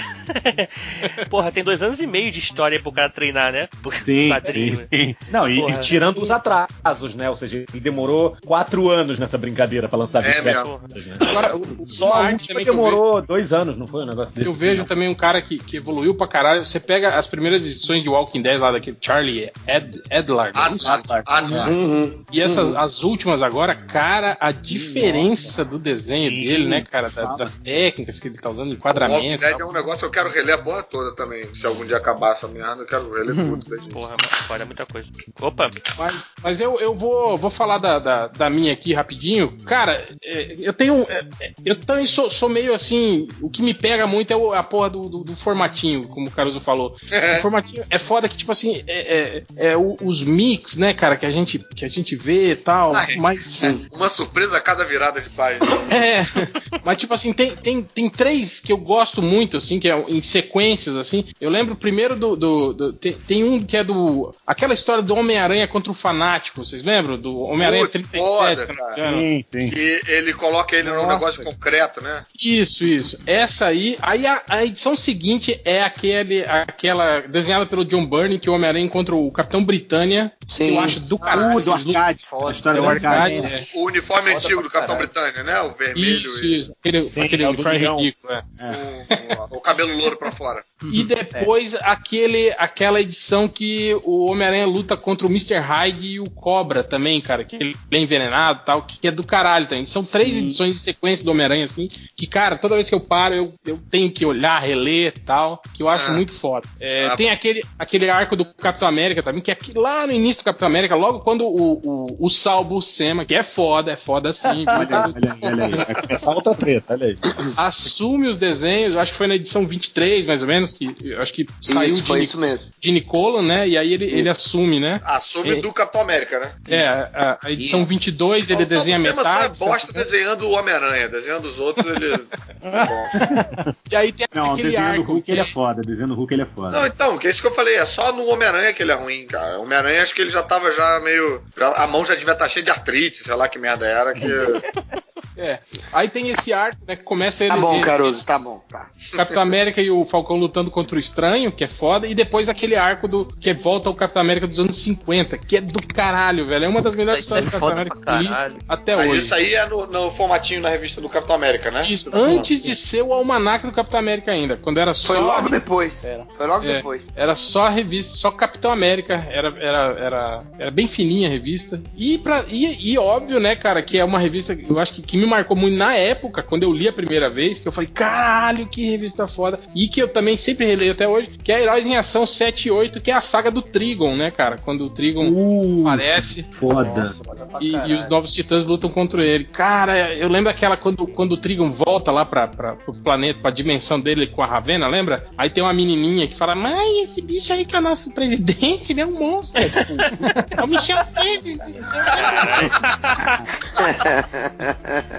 Speaker 6: porra, tem dois anos e meio de história pro cara treinar, né? Por
Speaker 7: Sim, sim,
Speaker 6: né?
Speaker 7: sim. Não, e, e tirando os atrasos, né? Ou seja, ele demorou quatro anos nessa brincadeira pra lançar
Speaker 4: É
Speaker 7: 27
Speaker 4: mesmo.
Speaker 7: coisas, né?
Speaker 1: Agora, o-
Speaker 7: Só a
Speaker 1: arte
Speaker 7: última demorou dois anos, não foi um negócio desse?
Speaker 1: Eu vejo também um cara que, que evoluiu pra caralho. Você pega as primeiras edições de Walking Dead lá daquele Charlie Ed, Edlar. né?
Speaker 4: Adlar. Adlar.
Speaker 2: Uhum.
Speaker 1: E essas as últimas agora, cara, a diferença do desenho
Speaker 7: Sim.
Speaker 1: dele, né, cara, da- das técnicas que ele tá usando,
Speaker 4: Walking
Speaker 1: enquadramento.
Speaker 4: Dead
Speaker 1: tal.
Speaker 4: é um negócio que eu quero reler a porra toda também. Se algum dia acabar essa merda, eu quero reler tudo. desde o
Speaker 6: Porra, mas olha muita coisa. Opa,
Speaker 1: Mas, mas eu, eu vou, vou falar da, da, da minha aqui rapidinho. Cara, é, eu tenho. é, é, eu também sou, sou meio assim. O que me pega muito é a porra do, do, do formatinho, como o Caruso falou. O formatinho é foda que, tipo assim, é, é- é os mix, né, cara, que a gente, que a gente vê e tal.
Speaker 4: Ah, é.
Speaker 1: Mas.
Speaker 4: Uma surpresa a cada virada de página.
Speaker 1: É, mas tipo assim, tem, tem, tem três que eu gosto muito, assim, que é em sequências, assim. Eu lembro primeiro do. do- do- tem, tem um que é do. Aquela história do Homem-Aranha contra o Fanático, vocês lembram? Do Homem-Aranha
Speaker 4: Putz,
Speaker 1: 37,
Speaker 4: foda, cara.
Speaker 7: Sim, sim.
Speaker 4: Que ele coloca ele num
Speaker 7: Nossa.
Speaker 4: negócio concreto, né?
Speaker 1: Isso, isso. Essa aí. Aí a, a edição seguinte é aquele, aquela desenhada pelo John Byrne, que o Homem-Aranha encontra o Capitão Britânia.
Speaker 2: Sim.
Speaker 1: Que eu acho do caralho.
Speaker 7: Uh, do arcade.
Speaker 5: Foda.
Speaker 7: A história
Speaker 1: É
Speaker 7: do
Speaker 1: o
Speaker 7: arcade.
Speaker 1: arcade, é.
Speaker 4: O uniforme
Speaker 5: Foda
Speaker 4: antigo do Capitão. Britânia, né? O vermelho
Speaker 1: Isso,
Speaker 4: e
Speaker 1: isso. Aquele,
Speaker 7: Sim,
Speaker 1: aquele
Speaker 7: é
Speaker 1: uniforme ridículo, é.
Speaker 4: com o, o cabelo louro pra fora.
Speaker 1: E depois aquele, aquela edição que o Homem-Aranha luta contra o Mr. Hyde e o Cobra também, cara, que ele é envenenado e tal, que é do caralho também. São três edições de sequência do Homem-Aranha, assim, que, cara, toda vez que eu paro, eu, eu tenho que olhar, reler e tal, que eu acho
Speaker 4: Ah.
Speaker 1: muito foda. É,
Speaker 4: Ah.
Speaker 1: tem aquele, aquele arco do Capitão América também, que é aqui, lá no início do Capitão América, logo quando o, o, o Sal Buscema, que é foda, é foda sim,
Speaker 7: Olha aí, olha aí, olha aí. Vai começar outra treta, olha aí.
Speaker 1: assume os desenhos, acho que foi na edição 23, mais ou menos, que eu acho que saiu
Speaker 2: Isso,
Speaker 1: de,
Speaker 2: foi isso mesmo.
Speaker 1: de Nicola, né? E aí ele, ele assume, né?
Speaker 4: Assume
Speaker 1: É.
Speaker 4: do Capitão América, né?
Speaker 1: É, a, a edição
Speaker 5: Isso.
Speaker 1: 22 ele
Speaker 4: Sal
Speaker 1: desenha metade.
Speaker 4: só é bosta
Speaker 1: sabe?
Speaker 4: desenhando o Homem-Aranha. Desenhando os outros, ele. Bom.
Speaker 1: E aí tem
Speaker 7: Não,
Speaker 1: aquele
Speaker 7: desenhando o. Hulk
Speaker 1: que-
Speaker 7: ele é foda. Desenhando o Hulk ele é foda.
Speaker 4: Não, então, que é isso que eu falei. É só no Homem-Aranha que ele é ruim, cara. O Homem-Aranha acho que ele já tava já meio. a mão já devia estar cheia de artrite, sei lá que merda era. Que...
Speaker 1: É. Aí tem esse arco, né? Que começa ele.
Speaker 2: Tá bom,
Speaker 1: ele-
Speaker 2: Caruso, tá bom, tá.
Speaker 1: Capitão América e o Falcão lutando contra o Estranho, que é foda, e depois aquele arco do que volta ao Capitão América dos anos 50, que é do caralho, velho. É uma das melhores
Speaker 6: Isso é
Speaker 1: histórias do Capitão América que li até
Speaker 4: Mas
Speaker 1: hoje.
Speaker 4: isso aí é no, no formatinho na revista do Capitão América, né?
Speaker 1: Isso, antes de ser o almanac do Capitão América ainda, quando era só
Speaker 2: Foi logo depois.
Speaker 5: Era.
Speaker 2: Foi logo
Speaker 1: É,
Speaker 2: depois.
Speaker 1: Era só a revista, só Capitão América, era, era, era, era bem fininha a revista. E, pra, e, e óbvio, né, cara, que é uma revista que eu acho que, que me marcou muito na época, quando eu li a primeira vez, que eu falei, caralho, que revista foda. E que eu também sempre releio até hoje, que é Heróis em Ação 7 e 8, que é a saga do Trigon, né, cara? Quando o Trigon
Speaker 7: Uh,
Speaker 1: aparece.
Speaker 7: foda.
Speaker 5: Pra
Speaker 1: E, e os novos titãs lutam contra ele. Cara, eu lembro aquela quando, quando o Trigon volta lá pra, pra, pro planeta, pra dimensão dele com a Ravena, lembra? Aí tem uma menininha que fala: Mãe, esse bicho aí que é o nosso presidente, ele é um monstro. É, tipo, é o Michel Temer.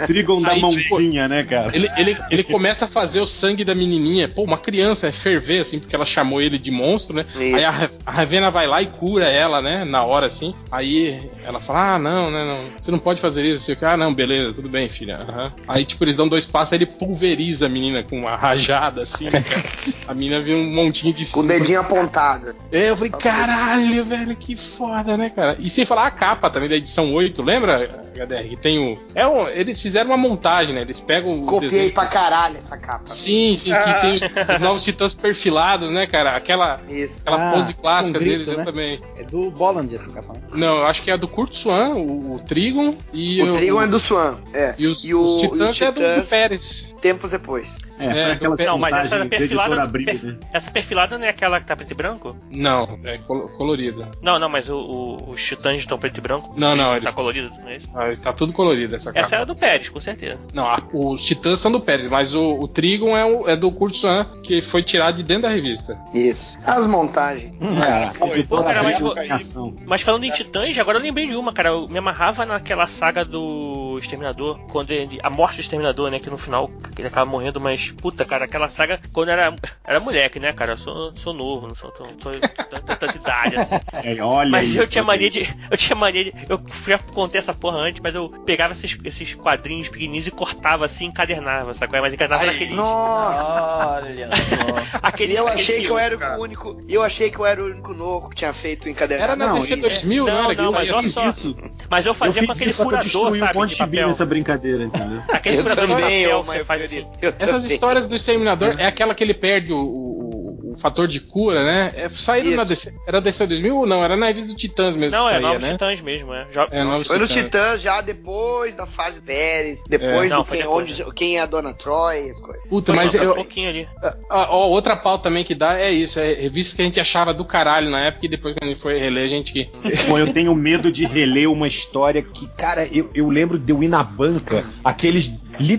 Speaker 7: Trigon da
Speaker 1: Aí,
Speaker 7: mãozinha, né, cara?
Speaker 1: Ele, ele, ele começa a fazer o sangue da menininha. Pô, uma criança é ferver, assim, porque ela chamou ele de monstro, né?
Speaker 2: Isso.
Speaker 1: Aí a, a Ravena vai lá e cura ela, né? Na hora, assim. Aí ela fala: Ah, não, né? Não, você não pode fazer isso. Assim, ah, não, beleza, tudo bem, filha. aham. Aí, tipo, eles dão dois passos, aí ele pulveriza a menina com uma rajada, assim, né, cara? A menina vira um montinho de
Speaker 2: Com o dedinho apontado.
Speaker 1: É, eu falei, caralho, velho, que foda, né, cara? E sem falar a capa também da edição 8, lembra, HDR? Que tem o. É um, eles fizeram uma montagem, né? Eles pegam o.
Speaker 2: Copiei
Speaker 1: desenho-
Speaker 2: pra caralho essa capa.
Speaker 1: Sim, sim, que tem os novos titãs perfilados, né, cara? Aquela,
Speaker 2: Isso.
Speaker 1: aquela
Speaker 3: Ah,
Speaker 1: pose clássica
Speaker 3: com grito,
Speaker 1: deles, eu
Speaker 3: né?
Speaker 1: também.
Speaker 3: É do Bolland essa capa. né?
Speaker 1: Não, eu acho que é a do Kurt Swan, o, o Trigon, e
Speaker 2: O Trigon é do Swan. É.
Speaker 1: E os,
Speaker 2: e o-
Speaker 1: os titãs
Speaker 2: os
Speaker 1: é do, do Pérez.
Speaker 2: Tempos depois.
Speaker 6: É, é aquela não, mas essa perfilada. Abril, né? Essa perfilada não é aquela que tá preto e branco?
Speaker 1: Não, é colorida.
Speaker 6: Não, não, mas o, o, os titãs estão preto e branco.
Speaker 1: Não, não,
Speaker 6: tá
Speaker 1: eles...
Speaker 6: colorido, não é
Speaker 1: isso? Ah, tá tudo colorido essa capa.
Speaker 6: Essa é a do Pérez, com certeza.
Speaker 1: Não, a, os titãs são do Pérez, mas o, o Trigon é, o, é do Kurt Swan, que foi tirado de dentro da revista.
Speaker 2: Isso. As montagens. Hum,
Speaker 6: é, Pô, cara, mas, mas, falando em titãs, agora eu lembrei de uma, cara. Eu me amarrava naquela saga do Exterminador, quando ele, a morte do Exterminador, né? Que no final ele acaba morrendo, mas puta, cara, aquela saga quando era, era moleque, né, cara? Eu sou, sou novo, não sou, tão, sou tanta, tanta idade assim. É, olha mas isso, eu tinha mania de. Eu tinha mania de. Eu já contei essa porra antes, mas eu pegava esses, esses quadrinhos pequenininhos e cortava assim, encadernava, sabe? Mas encadernava naquele.
Speaker 2: Nossa! Olha só. aquele, e eu achei que eu era cara. o único. Eu achei que eu era o único novo que tinha feito encadernado.
Speaker 1: Era na DC 2000,
Speaker 6: não, não, não mas, eu só, isso. mas eu fazia eu com aquele furador,
Speaker 7: sabe? um monte de, de nessa brincadeira, entendeu?
Speaker 2: Aquele eu furador também, de papel,
Speaker 1: você faz assim. Essas histórias do Exterminador é aquela que ele perde o, o, o fator de cura, né? É, saíram na DC. Era DC 2000 ou não? Era na revista do Titãs mesmo.
Speaker 6: Não, é saía, Novos né? Titãs mesmo, é. Já,
Speaker 2: é Foi no Titãs já depois da fase Pérez, depois é. do não, quem, onde, quem é a Dona Troy, as coisas.
Speaker 1: Puta, mas eu, um pouquinho ali. Ó, outra pauta também que dá é isso, é revista que a gente achava do caralho na época e depois quando a gente foi reler, a gente.
Speaker 7: Pô, eu tenho medo de reler uma história que, cara, eu, eu lembro de eu ir na banca, aqueles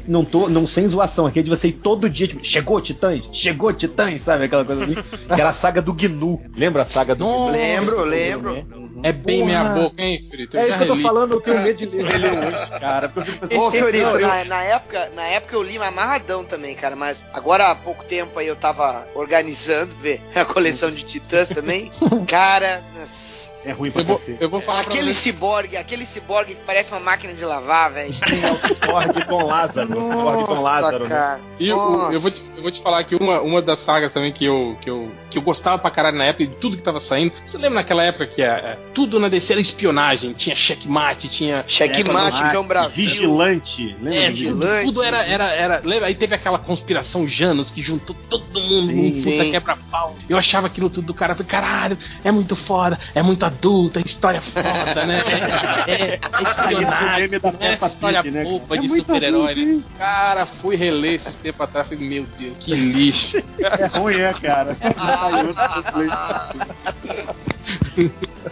Speaker 7: não tô, não sem zoação, aqui é de você ir todo dia, tipo, chegou Titãs, chegou Titãs, sabe? Aquela coisa assim. que era a saga do Gnu. Lembra a saga do Gnu?
Speaker 2: Lembro, lembro.
Speaker 1: É bem Porra. minha boca, hein, Fiorito?
Speaker 7: É isso que eu tô falando, eu tenho medo de ler ele hoje, cara.
Speaker 2: Ô, Fiorito, na, na, época, na época eu li amarradão também, cara, mas agora há pouco tempo aí eu tava organizando, ver a coleção de Titãs também. cara,
Speaker 7: é ruim pra
Speaker 2: eu
Speaker 7: vou, você.
Speaker 2: Eu vou falar aquele ciborgue, aquele ciborgue que parece uma máquina de lavar, velho.
Speaker 7: É o ciborgue com Lázaro. o ciborgue com Lázaro, né?
Speaker 1: E eu, eu, vou te, eu vou te falar que uma, uma das sagas também que eu, que, eu, que eu gostava pra caralho na época, de tudo que tava saindo. Você lembra naquela época que é, é tudo na DC era espionagem? Tinha checkmate, tinha.
Speaker 2: Checkmate, Cão Brasil.
Speaker 7: Vigilante.
Speaker 1: Lembra? É, vigilante. Tudo, tudo era, era, era. Lembra? Aí teve aquela conspiração Janos que juntou todo mundo sim, num puta quebra-pau. Eu achava aquilo tudo do cara. Eu falei, caralho, é muito foda, é muito adulto, a história foda, né? É, é, é espionagem, né? Essa história né? boba é de super-herói, né? Cara, fui reler esses tempos atrás e falei, meu Deus, que lixo.
Speaker 7: É ruim, é, cara.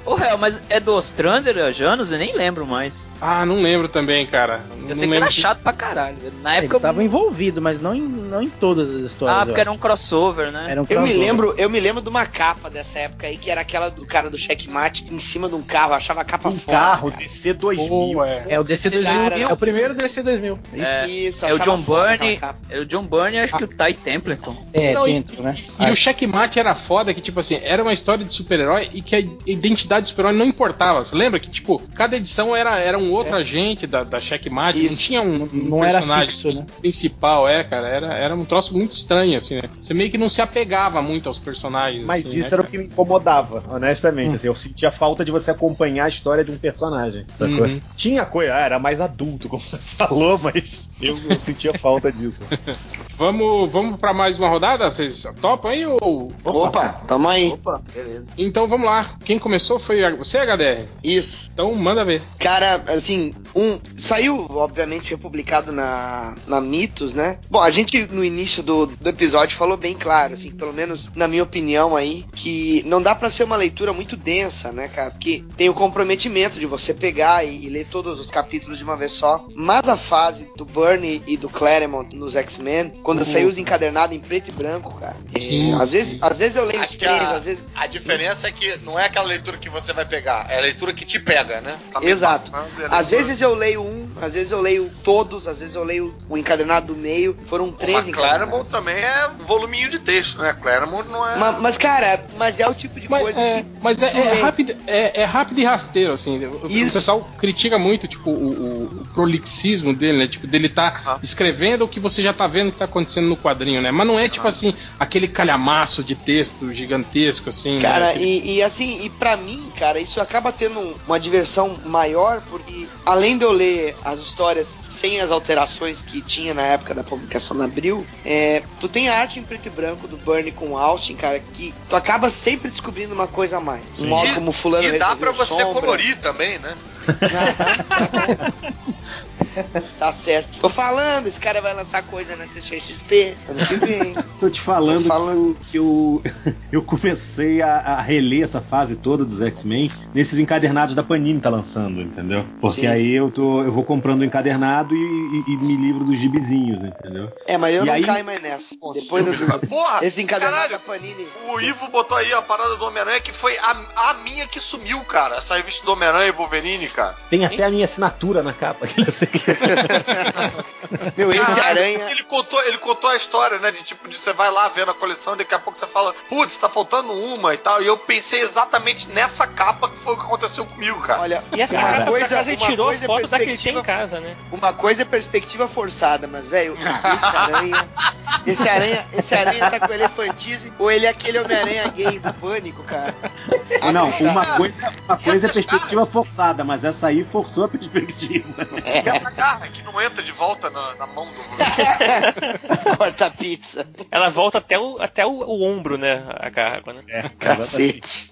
Speaker 5: Ô, Real, mas é do Ostrander, a Janus? Eu nem lembro mais.
Speaker 1: Ah, não lembro também, cara.
Speaker 5: Eu
Speaker 1: não
Speaker 5: sei que era chato pra caralho. Na época
Speaker 3: Ele tava eu... envolvido, mas não em, não em todas as histórias.
Speaker 5: Ah, porque era um crossover, né?
Speaker 2: Era um crossover. Eu me lembro, eu me lembro de uma capa dessa época aí, que era aquela do cara do checkmate em cima de um carro, achava a capa
Speaker 7: um foda. carro, cara. DC 2000.
Speaker 3: é. é o DC 2000, cara, é o primeiro DC 2000.
Speaker 5: É, Isso, é o John Byrne, é o John Byrne, acho ah. que o Ty Templeton.
Speaker 3: É, não, dentro, né?
Speaker 1: E, e o checkmate era foda que tipo assim, era uma história de super-herói e que a identidade do super-herói não importava. Você lembra que tipo, cada edição era, era um outro é. agente da, da checkmate, não tinha um, um não personagem era fixo, né? principal, é, cara, era, era um troço muito estranho assim, né? Você meio que não se apegava muito aos personagens.
Speaker 7: Mas
Speaker 1: assim,
Speaker 7: isso
Speaker 1: né,
Speaker 7: era cara? o que me incomodava, honestamente. Hum. Assim, eu sentia falta de você acompanhar a história de um personagem. Uhum. Tinha coisa, era mais adulto, como você falou, mas eu, eu sentia falta disso.
Speaker 1: vamos vamos para mais uma rodada? Vocês topam aí ou.
Speaker 2: Opa, tamo aí. Opa,
Speaker 1: beleza. Então vamos lá. Quem começou foi você, HDR?
Speaker 2: Isso.
Speaker 1: Então manda ver.
Speaker 2: Cara, assim, um. Saiu, obviamente, republicado na, na Mitos, né? Bom, a gente no início do, do episódio falou bem claro, assim, pelo menos na minha opinião aí, que não dá para ser uma leitura muito densa, né, cara? Porque tem o comprometimento de você pegar e, e, ler todos os capítulos de uma vez só. Mas a fase do Bernie e do Claremont nos X-Men, quando uhum. saiu os encadernados em preto e branco, cara. Sim, às, vezes, às vezes eu leio Acho os três, a, às vezes.
Speaker 4: A diferença é que não é aquela leitura que você vai pegar, é a leitura que te pega, né?
Speaker 2: Tá Exato. Às vezes eu leio um, às vezes eu leio todos, às vezes eu leio o encadernado do meio. Foram três
Speaker 4: encadernados. Claremont também é voluminho de texto, né? Claremont não é.
Speaker 2: Mas, mas cara, mas é o tipo de
Speaker 1: mas,
Speaker 2: coisa
Speaker 1: é,
Speaker 2: que.
Speaker 1: Mas é, é rápido, é, é, rápido e rasteiro, assim. O, o, pessoal critica muito, tipo, o, o, prolixismo dele, né? Tipo, dele tá ah. escrevendo o que você já tá vendo que tá acontecendo no quadrinho, né? Mas não é, tipo ah. assim, aquele calhamaço de texto gigantesco, assim.
Speaker 2: Né? Cara, né? e, e, assim, e para mim, cara, isso acaba tendo uma diversão maior, porque além de eu ler as histórias sem as alterações que tinha na época da publicação na Abril, é, tu tem a arte em preto e branco do Bernie com Austin, cara, que tu acaba sempre descobrindo uma coisa a mais. Um modo como fulano
Speaker 4: E dá pra você sombra. colorir também, né?
Speaker 2: tá certo. Tô falando, esse cara vai lançar coisa na CCXP. Ano que vem.
Speaker 7: Tô te falando,
Speaker 2: Tô falando.
Speaker 7: que eu, eu comecei a, a reler essa fase toda dos X-Men nesses encadernados da Panini tá lançando, entendeu? Porque
Speaker 2: Sim.
Speaker 7: aí eu tô eu vou comprando o encadernado e, e- e me livro dos gibizinhos, entendeu?
Speaker 2: É, mas eu
Speaker 7: E
Speaker 2: não
Speaker 7: aí-
Speaker 2: caio mais nessa.
Speaker 4: Pô,
Speaker 2: Depois
Speaker 4: Silvio,
Speaker 2: do,
Speaker 4: Porra!
Speaker 2: esse encadernado da
Speaker 4: caralho,
Speaker 2: Panini.
Speaker 4: O Ivo botou aí a parada do Homem-Aranha que foi a, a minha que sumiu, cara. Essa revista do Homem-Aranha e Wolverine, cara.
Speaker 7: Tem até a minha assinatura na capa. eu que-
Speaker 2: Meu, esse
Speaker 4: Caralho,
Speaker 2: aranha.
Speaker 4: Ele contou, ele contou a história, né? De tipo, de você vai lá vendo a coleção e daqui a pouco você fala, putz, tá faltando uma e tal. E eu pensei exatamente nessa capa que foi o que aconteceu comigo, cara.
Speaker 2: Olha,
Speaker 6: E essa
Speaker 2: uma
Speaker 6: capa,
Speaker 2: coisa,
Speaker 6: acaso, ele
Speaker 2: uma
Speaker 6: tirou
Speaker 2: coisa é
Speaker 6: foto da que ele tem em
Speaker 2: perspectiva
Speaker 6: casa, né?
Speaker 2: Uma coisa é perspectiva forçada, mas, velho, esse aranha. Esse aranha, esse aranha tá com elefantice, ou ele é aquele Homem-Aranha gay do pânico, cara.
Speaker 7: Não,
Speaker 2: Ah,
Speaker 7: uma
Speaker 2: cara.
Speaker 7: coisa, uma coisa é perspectiva forçada, mas essa aí forçou a perspectiva.
Speaker 4: E essa garra que não entra de volta na, na mão do.
Speaker 2: Corta a pizza.
Speaker 6: Ela volta até o, até o, o ombro, né? A garra, né?
Speaker 7: É,
Speaker 2: Cacete.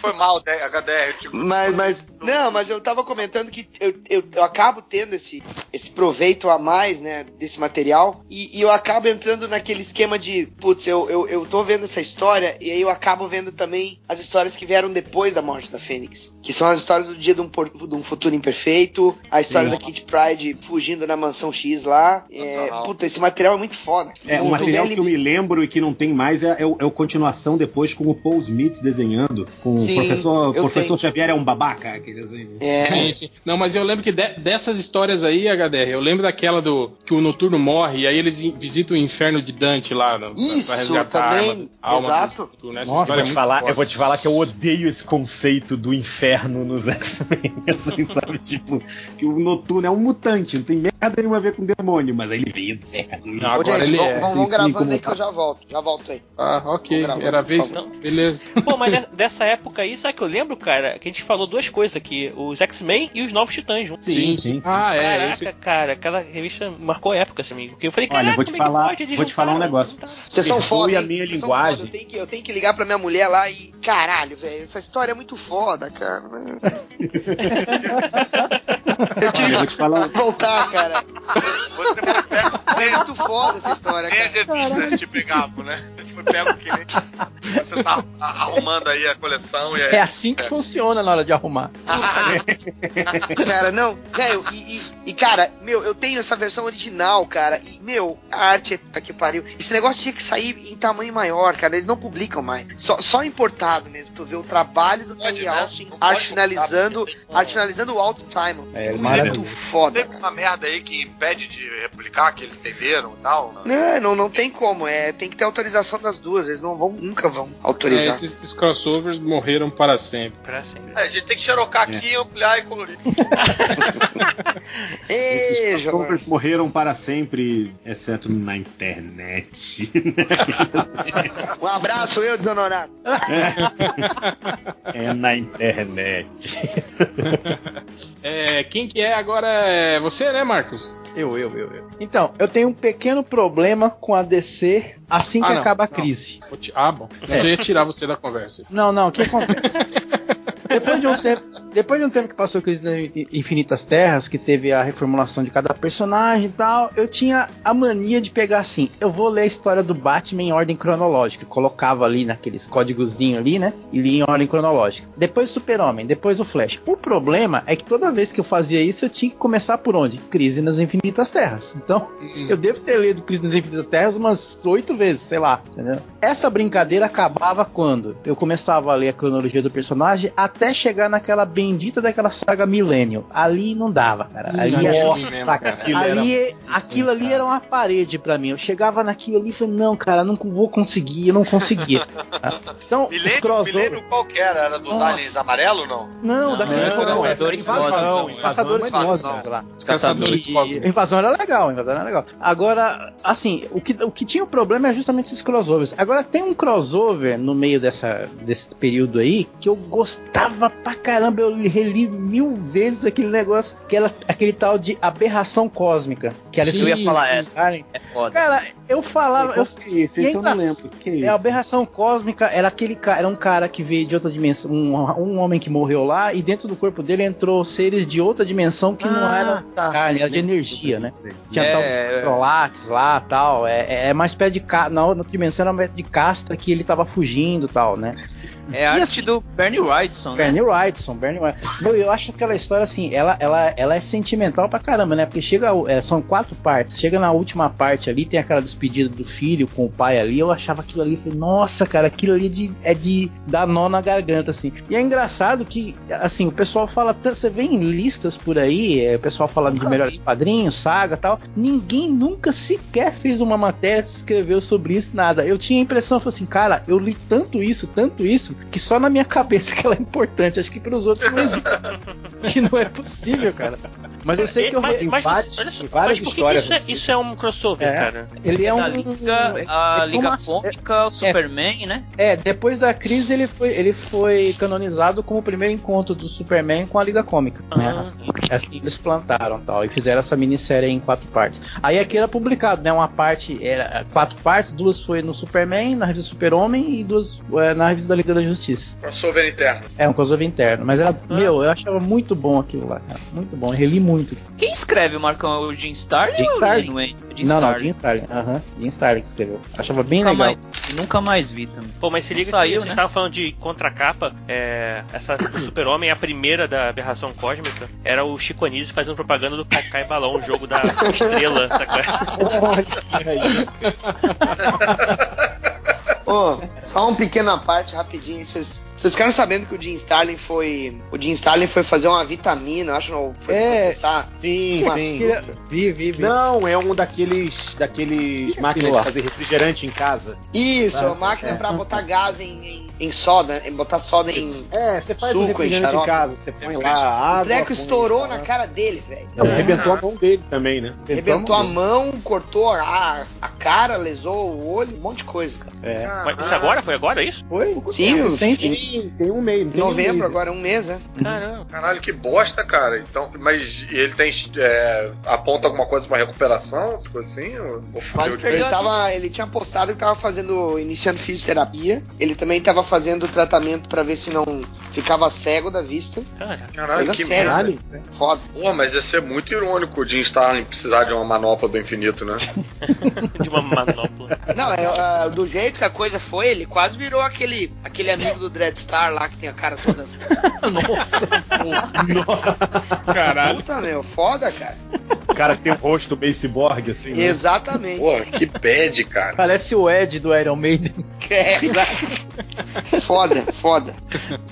Speaker 4: Foi mal, HDR. Tipo,
Speaker 2: Mas, mas, não, mas eu tava comentando que eu, eu, eu acabo tendo esse, esse proveito a mais, né, desse material, e, e eu acabo entrando naquele esquema de, putz, eu, eu, eu tô vendo essa história, e aí eu acabo vendo também as histórias que vieram depois da morte da Fênix, que são as histórias do dia de um, de um futuro imperfeito, a história
Speaker 7: Sim.
Speaker 2: da Kit Pride fugindo na mansão X lá, é, puta, esse material é muito foda.
Speaker 7: É, o material que eu me lembro e que não tem mais é, é, o- é o continuação depois com o Paul Smith desenhando, com
Speaker 2: Sim,
Speaker 7: o professor, professor. Xavier é um babaca, aquele desenho.
Speaker 2: É,
Speaker 1: Sim, sim. Não, mas eu lembro que de- dessas histórias aí, HDR, eu lembro daquela do que o Noturno morre e aí eles visitam o inferno de Dante lá. no-
Speaker 2: Isso,
Speaker 1: pra resgatar a
Speaker 2: também,
Speaker 1: alma do- a alma do
Speaker 2: exato.
Speaker 1: Noturno. Essa
Speaker 7: Nossa,
Speaker 1: é
Speaker 7: vou, te
Speaker 1: muito
Speaker 7: falar, eu vou te falar que eu odeio esse conceito do inferno nos X-Men. Assim, sabe? Tipo, que o Noturno é um mutante, não tem merda nenhuma a ver com demônio, mas aí ele veio do inferno.
Speaker 1: Não, agora
Speaker 2: gente,
Speaker 1: ele
Speaker 2: vamos,
Speaker 1: é.
Speaker 2: vamos, gravando
Speaker 7: como
Speaker 2: aí que
Speaker 7: tá.
Speaker 2: eu já volto. Já volto aí.
Speaker 1: Ah, ok. Era a vez. Beleza.
Speaker 6: Pô, mas de- dessa época aí, sabe que eu lembro, cara? Que a gente falou duas coisas aqui: os X-Men e os Novos Titãs juntos.
Speaker 7: Sim, sim, sim.
Speaker 1: Ah, é.
Speaker 6: Caraca,
Speaker 1: esse-
Speaker 6: cara, aquela revista marcou época, assim, amigo. Porque eu falei,
Speaker 7: Olha,
Speaker 6: caraca,
Speaker 7: vou te
Speaker 6: como é que
Speaker 7: falar- vou te falar um negócio.
Speaker 6: juntaram.
Speaker 2: Vocês são foda,
Speaker 7: a minha linguagem.
Speaker 2: Eu tenho, que, eu tenho que ligar pra minha mulher lá e. Caralho, velho, essa história é muito foda, cara. eu tive
Speaker 7: Olha, eu vou te falar.
Speaker 2: Voltar, cara.
Speaker 4: Você
Speaker 2: É muito foda essa história,
Speaker 4: nem as
Speaker 2: cara.
Speaker 4: revistas te pegavam, né? Você foi pego que nem. Você tá arrumando aí a coleção e aí.
Speaker 3: É assim que funciona na hora de arrumar.
Speaker 2: Cara, não, velho, e, e, e, cara, meu, eu tenho essa versão original, cara, e, meu, a arte, tá que pariu. Esse negócio tinha que sair em tamanho maior, cara, eles não publicam mais. Só, só importado mesmo, tu vê o trabalho do Terry
Speaker 4: né?
Speaker 2: Austin, arte finalizando, arte finalizando o Alto Simon.
Speaker 3: É,
Speaker 2: muito
Speaker 3: maravilhoso.
Speaker 2: foda,
Speaker 4: Tem uma merda aí que impede de republicar, que eles entenderam e tal.
Speaker 2: Não, não, não tem como, é, tem que ter autorização das duas, eles não vão, nunca vão
Speaker 1: É,
Speaker 2: autorizar.
Speaker 1: esses, esses crossovers morreram para sempre.
Speaker 6: Pra sempre.
Speaker 4: É, a gente tem que xerocar aqui, ampliar e colorir.
Speaker 2: Ei,
Speaker 7: Esses covers morreram para sempre, exceto na internet.
Speaker 2: Um abraço, eu, desonorado.
Speaker 7: é na internet.
Speaker 1: É, quem que é agora é você, né, Marcos?
Speaker 3: Eu, eu, eu, eu. Então, eu tenho um pequeno problema com a DC assim que
Speaker 1: Ah, não,
Speaker 3: acaba a
Speaker 1: não.
Speaker 3: crise.
Speaker 1: Ah, bom. Eu ia tirar você da conversa.
Speaker 3: Não, não, o que acontece? depois, de um tempo, depois de um tempo que passou a crise das Infinitas Terras, que teve a reformulação de cada personagem e tal, eu tinha a mania de pegar assim, eu vou ler a história do Batman em ordem cronológica. Eu colocava ali naqueles códigozinhos ali, né? E lia em ordem cronológica. Depois o Super-Homem, depois o Flash. O problema é que toda vez que eu fazia isso, eu tinha que começar por onde? Crise nas Infinitas Terras. Então,
Speaker 1: Hum.
Speaker 3: eu devo ter lido Crise nas Infinitas Terras umas oito vezes, sei lá, entendeu? Essa brincadeira acabava quando eu começava a ler a cronologia do personagem até chegar naquela bendita daquela saga Millennium. Ali não dava, cara. Ali,
Speaker 1: Nossa,
Speaker 3: nossa,
Speaker 1: cara.
Speaker 3: aquilo, ali, aquilo ali era uma parede pra mim. Eu chegava naquilo ali e falei, não, cara, não vou conseguir, eu não conseguia. Tá? Então, os
Speaker 4: Milênio,
Speaker 3: crossover...
Speaker 4: milênio qual que era? Era dos
Speaker 3: Nossa.
Speaker 4: aliens amarelo não?
Speaker 3: Não,
Speaker 6: Não,
Speaker 3: daquele
Speaker 6: não,
Speaker 3: foram
Speaker 6: Caçadores
Speaker 3: invasão,
Speaker 6: Cósmicos.
Speaker 3: Caçadores lá.
Speaker 1: Caçadores
Speaker 3: E-
Speaker 1: Cósmicos.
Speaker 3: Invasão era legal, invasão era legal. Agora, assim, o que, o que tinha o problema é justamente esses crossovers. Agora tem um crossover no meio dessa, desse período aí que eu gostava pra caramba. Eu reli mil vezes aquele negócio, que era aquele tal de aberração cósmica. Que era
Speaker 1: Sim, eu ia
Speaker 6: falar essa.
Speaker 3: Karen.
Speaker 6: É foda.
Speaker 3: Cara, Eu falava. Eu,
Speaker 7: que é esse, esse eu não lembro. Que é,
Speaker 3: é a aberração cósmica. Era aquele cara, era um cara que veio de outra dimensão, um, um homem que morreu lá e dentro do corpo dele entrou seres de outra dimensão que ah, não era tá. carne, era de energia, né? Tinha é, tal os prolates lá, tal. É, é mais pé de na outra dimensão era mais de casta que ele tava fugindo, tal, né?
Speaker 5: É a arte assim, do Bernie Wrightson,
Speaker 3: né? Bernie Wrightson, Bernie Wrightson. eu acho aquela história assim, ela, ela, ela é sentimental pra caramba, né? Porque chega, é, são quatro partes. Chega na última parte ali, tem aquela despedida do filho com o pai ali. Eu achava aquilo ali, falei, nossa, cara, aquilo ali é de, é de dar nó na garganta, assim. E é engraçado que, assim, o pessoal fala, você vê em listas por aí, é, o pessoal falando de melhores padrinhos, saga tal. Ninguém nunca sequer fez uma matéria, escreveu sobre isso, nada. Eu tinha a impressão, assim, cara, eu li tanto isso, tanto isso, que só na minha cabeça que ela é importante. Acho que para os outros não existe. que não é possível, cara. Mas eu sei que eu
Speaker 6: mas, mas, várias, várias histórias. Isso é, assim. isso é, um crossover, é, cara.
Speaker 3: Ele é um.
Speaker 5: Liga, a Liga Cômica, o é. Superman, né?
Speaker 3: É, depois da crise ele foi, ele foi canonizado como o primeiro encontro do Superman com a Liga Cômica. Ah. Né? Assim, assim eles plantaram tal. E fizeram essa minissérie em quatro partes. Aí aqui era publicado, né? Uma parte era quatro partes, duas foi no Superman, na revista Super-Homem e duas é, na revista da Liga da Justiça.
Speaker 4: Crossover interno.
Speaker 3: É, um crossover interno. Mas era, ah. meu, eu achava muito bom aquilo lá, cara. Muito bom. Eu reli muito.
Speaker 5: Quem escreve, Marcão? O Jim Starlin
Speaker 3: ou o Jim não, Starlin? Não, Jim Starlin. Aham. Uhum. Jim Starlin que escreveu. Achava bem
Speaker 5: nunca
Speaker 3: legal.
Speaker 5: Mais, nunca mais vi também.
Speaker 6: Pô, mas se liga saiu, que né? a gente tava falando de contracapa. É, essa Super-Homem, a primeira da aberração cósmica, era o Chico Anísio fazendo propaganda do Cacai Balão, o jogo da estrela, saca?
Speaker 2: Oh, só uma pequena parte rapidinho. Vocês ficaram sabendo que o Jim Starlin foi. O Jim Starlin foi fazer uma vitamina, acho não. Foi
Speaker 7: é, processar. Sim, sim.
Speaker 3: Vi, vi, vi.
Speaker 7: Não, é um daqueles. daqueles máquinas de fazer refrigerante em casa.
Speaker 2: Isso, ah, máquina é. pra botar gás em, em, em, soda, em botar soda em.
Speaker 7: É, você faz suco, um refrigerante em, em casa, você põe lá água.
Speaker 2: O treco estourou na cara dele, velho.
Speaker 7: É. Arrebentou a mão dele também, né?
Speaker 2: Arrebentou a mão, cortou a, a cara, lesou o olho, um monte de coisa, cara.
Speaker 6: É. Mas isso agora? Foi agora isso?
Speaker 2: Foi? Sim,
Speaker 7: tem, tem, tem um mês.
Speaker 2: Tem novembro, um mês. agora um mês, né?
Speaker 4: Caramba. Caralho, que bosta, cara. Então, mas ele tem. É, aponta alguma coisa pra recuperação, coisa assim? Ou,
Speaker 2: ou ele, tava, ele tinha postado que tava fazendo. iniciando fisioterapia. Ele também tava fazendo tratamento pra ver se não ficava cego da vista.
Speaker 4: Caralho, Coisa que séria, merda. Né? Foda. Pô, mas ia ser muito irônico o Jim Starlin precisar de uma manopla do infinito, né?
Speaker 6: de uma manopla.
Speaker 2: Não, é, uh, do jeito que a coisa foi, ele quase virou aquele, aquele amigo do Dreadstar lá que tem a cara toda.
Speaker 3: Nossa, Nossa. Caralho.
Speaker 2: Puta, meu, foda, cara.
Speaker 7: O cara que tem o rosto do cyborg, assim. Né?
Speaker 2: Exatamente.
Speaker 4: Pô, que bad, cara.
Speaker 3: Parece o Ed do Iron Maiden.
Speaker 2: É, foda, foda.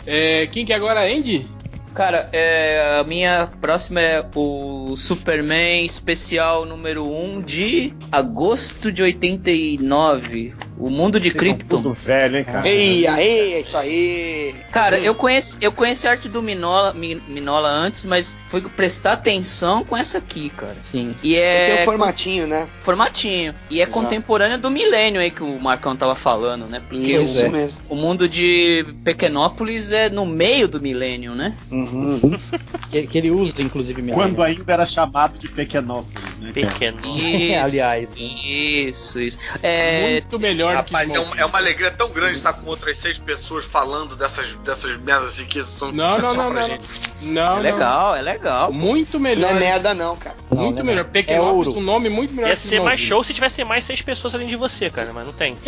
Speaker 1: É, quem que é agora, Andy?
Speaker 5: Cara, é, a minha próxima é o Superman especial número 1 de agosto de 89. O mundo de Krypton.
Speaker 7: velho, hein, cara?
Speaker 2: Ei, aí, isso aí.
Speaker 5: Cara, eu conheci, eu conheci a arte do Minola, Minola antes, mas foi prestar atenção com essa aqui, cara.
Speaker 3: Sim.
Speaker 5: E é
Speaker 2: Você tem o formatinho, né?
Speaker 5: Formatinho. E é Exato. contemporânea do milênio aí que o Marcão tava falando, né?
Speaker 2: Porque isso
Speaker 5: o,
Speaker 2: mesmo.
Speaker 5: O mundo de Pequenópolis é no meio do milênio, né?
Speaker 3: Uhum. Uhum. que, que, ele usa, inclusive, milênio.
Speaker 7: Quando ainda era chamado de Pequenópolis, né?
Speaker 5: Pequenópolis.
Speaker 3: Aliás.
Speaker 5: Isso, isso. É,
Speaker 1: Muito melhor melhor
Speaker 4: Rapaz, é, um, é, uma alegria tão grande estar com outras seis pessoas falando dessas, dessas merdas assim que
Speaker 1: são não, não, não, não, não,
Speaker 5: É legal, é legal.
Speaker 1: Muito melhor.
Speaker 2: Não é merda, não, cara.
Speaker 1: Muito
Speaker 2: não,
Speaker 1: melhor. É Pequenópolis, é um nome muito melhor.
Speaker 6: Ia ser mais show se tivesse mais seis pessoas além de você, cara, mas não tem.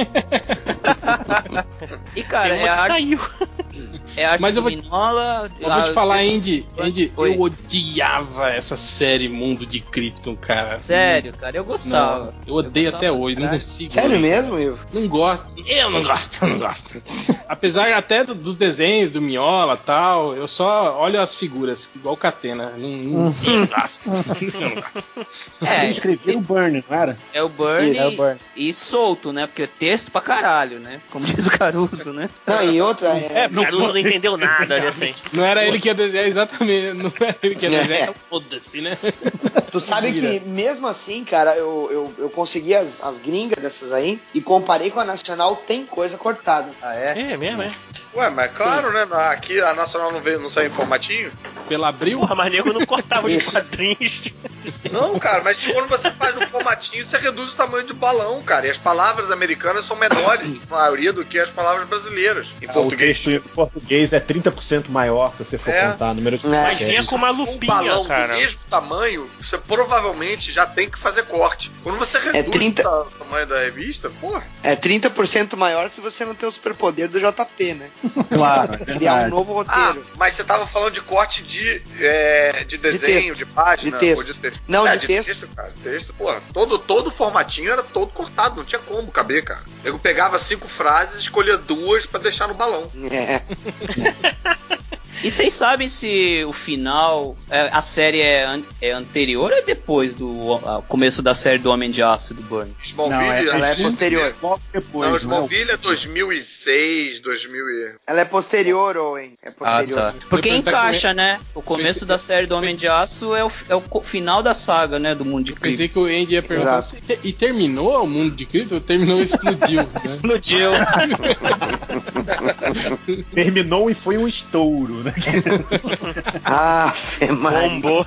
Speaker 5: e cara, é a arte... saiu. É arte
Speaker 1: Mas eu vou, Minola, eu vou te falar, Andy, Andy eu odiava essa série Mundo de Krypton, cara.
Speaker 5: Sério, cara, eu gostava.
Speaker 1: Não, eu odeio eu até hoje, não consigo.
Speaker 2: Sério mesmo, Ivo?
Speaker 1: Não gosto. Eu não gosto, eu não gosto. Apesar até do, dos desenhos do Miola tal, eu só olho as figuras, igual o Catena. Não, não,
Speaker 3: uhum. não gosto.
Speaker 5: É,
Speaker 7: eu escrevi o Burn, não era?
Speaker 5: É o Burn, é o Burn. E, solto, né? Porque é texto pra caralho, né? Como diz o Caruso, né?
Speaker 2: Não, e outra.
Speaker 6: É, é Caruso não entendeu nada ali assim.
Speaker 1: Não era ele que ia desenhar, exatamente. Não era ele que ia desenhar, é. foda-se, né?
Speaker 2: Tu sabe que mesmo assim, cara, eu, eu, eu consegui as, as gringas dessas aí e comparei com a Nacional, tem coisa cortada.
Speaker 5: Ah, é?
Speaker 6: É mesmo, é.
Speaker 4: Ué, mas claro, né? Aqui a Nacional não, veio, não saiu em formatinho.
Speaker 1: Pela Abril?
Speaker 6: Porra, mas nego não cortava os quadrinhos.
Speaker 4: Não, cara, mas quando você faz no formatinho, você reduz o tamanho do balão, cara. E as palavras americanas são menores, na maioria, do que as palavras brasileiras. Em
Speaker 7: Ah,
Speaker 4: português.
Speaker 7: O texto em português é 30% maior se você for
Speaker 4: É.
Speaker 7: contar o número de
Speaker 2: É.
Speaker 7: Caracteres.
Speaker 6: com uma
Speaker 4: Um
Speaker 6: lupinha,
Speaker 4: balão
Speaker 6: cara.
Speaker 4: do mesmo tamanho, você provavelmente já tem que fazer corte. Quando você reduz
Speaker 2: 30.
Speaker 4: o tamanho da revista, pô,
Speaker 2: É 30% maior se você não tem o superpoder do JP, né?
Speaker 7: Claro, é
Speaker 2: Criar um novo
Speaker 4: Ah,
Speaker 2: roteiro.
Speaker 4: mas você tava falando de corte de, é, de desenho, de,
Speaker 2: texto.
Speaker 4: página,
Speaker 2: De texto.
Speaker 4: ou de texto.
Speaker 2: Não,
Speaker 4: É,
Speaker 2: de texto.
Speaker 4: cara. de Texto, pô, todo, todo o formatinho era todo cortado, não tinha como caber, cara. Eu pegava cinco frases, escolhia duas pra deixar no balão.
Speaker 2: É.
Speaker 5: E vocês sabem se o final, é, a série é, an- é anterior ou é depois do começo da série do Homem de Aço do Burnie?
Speaker 4: Smallville,
Speaker 7: Não, é-
Speaker 2: ela é posterior.
Speaker 7: Logo depois,
Speaker 4: Não,
Speaker 7: não é?
Speaker 4: Smallville é 2006, 2000 e...
Speaker 2: Ela é posterior, Owen. É
Speaker 5: Ah,
Speaker 2: posterior.
Speaker 5: tá. Porque
Speaker 1: Depois
Speaker 5: encaixa, né? O começo da série do Homem de Aço é o, é o final da saga, né? Do mundo de
Speaker 1: Pensei
Speaker 5: Krypton.
Speaker 1: que o Andy ia perguntar.
Speaker 2: Exato.
Speaker 1: "E te- E terminou o mundo de ou Terminou e explodiu. né?
Speaker 5: Explodiu.
Speaker 7: Terminou e foi um estouro, né?
Speaker 2: Ah, Maria.
Speaker 6: Bombou.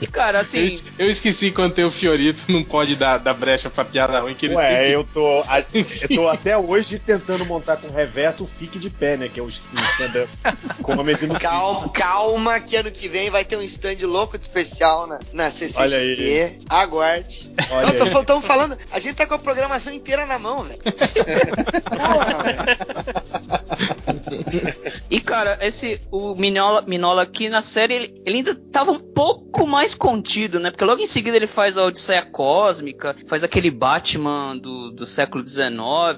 Speaker 5: E cara,
Speaker 1: Eu,
Speaker 5: assim,
Speaker 1: es- eu esqueci quando tem o Fiorito, não pode dar, dar brecha pra piada ruim que ele tem
Speaker 7: Ué,
Speaker 1: que-
Speaker 7: eu tô, a- eu tô até hoje tentando montar com reverso o Fique de Pé, né? Que é o stand-up comedy no
Speaker 2: Calma, calma, que ano que vem vai ter um stand louco de especial na, na
Speaker 7: Olha
Speaker 2: CCXP. Aguarde.
Speaker 7: Olha
Speaker 2: Então,
Speaker 7: aí.
Speaker 2: estamos falando, a gente tá com a programação inteira na mão, velho.
Speaker 5: E cara, esse o Minola, Minola aqui na série ele, ele ainda tava um pouco mais contido, né? Porque logo em seguida ele faz a Odisseia Cósmica, faz aquele Batman do, do século XIX,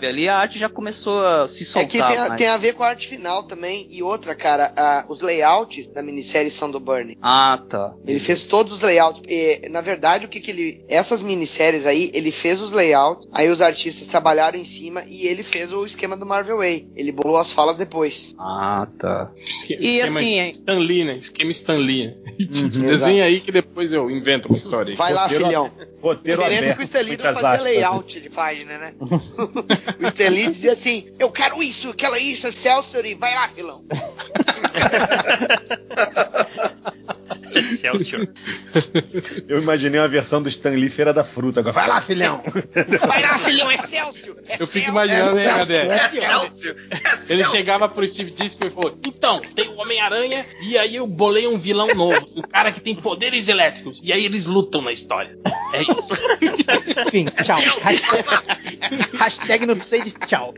Speaker 5: ali a arte já começou a se
Speaker 2: É
Speaker 5: soltar.
Speaker 2: que tem a, tem a ver com a arte final também. E outra, cara, a- os layouts da minissérie são do Bernie.
Speaker 5: Ah, tá.
Speaker 2: Ele fez todos os layouts. E, na verdade, o que que ele. Essas minisséries aí, ele fez os layouts, aí os artistas trabalharam em cima e ele fez o esquema do Marvel Way. Ele bolou as falas depois.
Speaker 5: Ah, tá.
Speaker 1: Esque-
Speaker 5: E
Speaker 1: esquema
Speaker 5: assim, é-
Speaker 1: Stan Lee, né? Esquema Stan Lee.
Speaker 2: Exato.
Speaker 1: Desenha aí que depois eu invento uma história. aí.
Speaker 2: Vai lá,
Speaker 7: Roteiro-
Speaker 2: filhão. A
Speaker 7: roteiro
Speaker 2: diferença é que o Stan Lee não fazia
Speaker 7: né?
Speaker 2: layout de página, né? o Stan Lee dizia assim: Eu quero isso, eu quero isso, Excelsior, e vai lá, filão.
Speaker 6: Excelsior.
Speaker 7: Eu imaginei uma versão do Stan Lee Feira da Fruta. Agora, vai lá, filhão!
Speaker 2: Vai lá, filhão, Excelsior.
Speaker 1: Eu fico imaginando, né?
Speaker 4: Excelsior!
Speaker 1: Ele chegava pro Steve Ditko e falou: Então, tem o Homem-Aranha, e aí eu bolei um vilão novo, um cara que tem poderes elétricos. E aí eles lutam na história. É isso.
Speaker 3: Enfim, tchau. Hashtag, hashtag não precisa de tchau.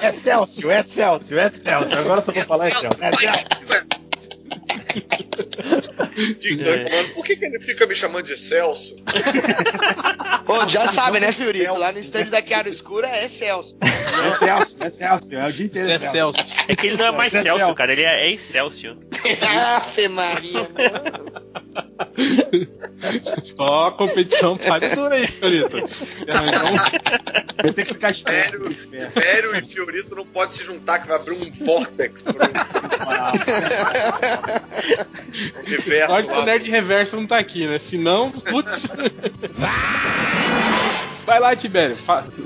Speaker 7: É Celso, é Celso, é Celso. Agora só vou falar é Celso. É
Speaker 4: Mano, por que, que ele fica me chamando de Celso?
Speaker 2: Pô, já sabe, né, Fiorito? Lá no stand da Chiaro Escura é Celso.
Speaker 7: É Celso, é Celso. É o dia inteiro.
Speaker 1: É Celso.
Speaker 6: É que ele não é mais
Speaker 7: É
Speaker 6: Celso, cara. Ele é, é Excelsior.
Speaker 2: Afe Maria, não.
Speaker 1: Ó, a competição pareceu aí, Fiorito. Então,
Speaker 7: Vai ter que ficar esperto.
Speaker 4: Império e Fiorito não pode se juntar, que vai abrir um vortex pro universo
Speaker 1: sorte que o. Nerd Reverso não tá aqui, né? Senão, putz. Vai lá, Tibério.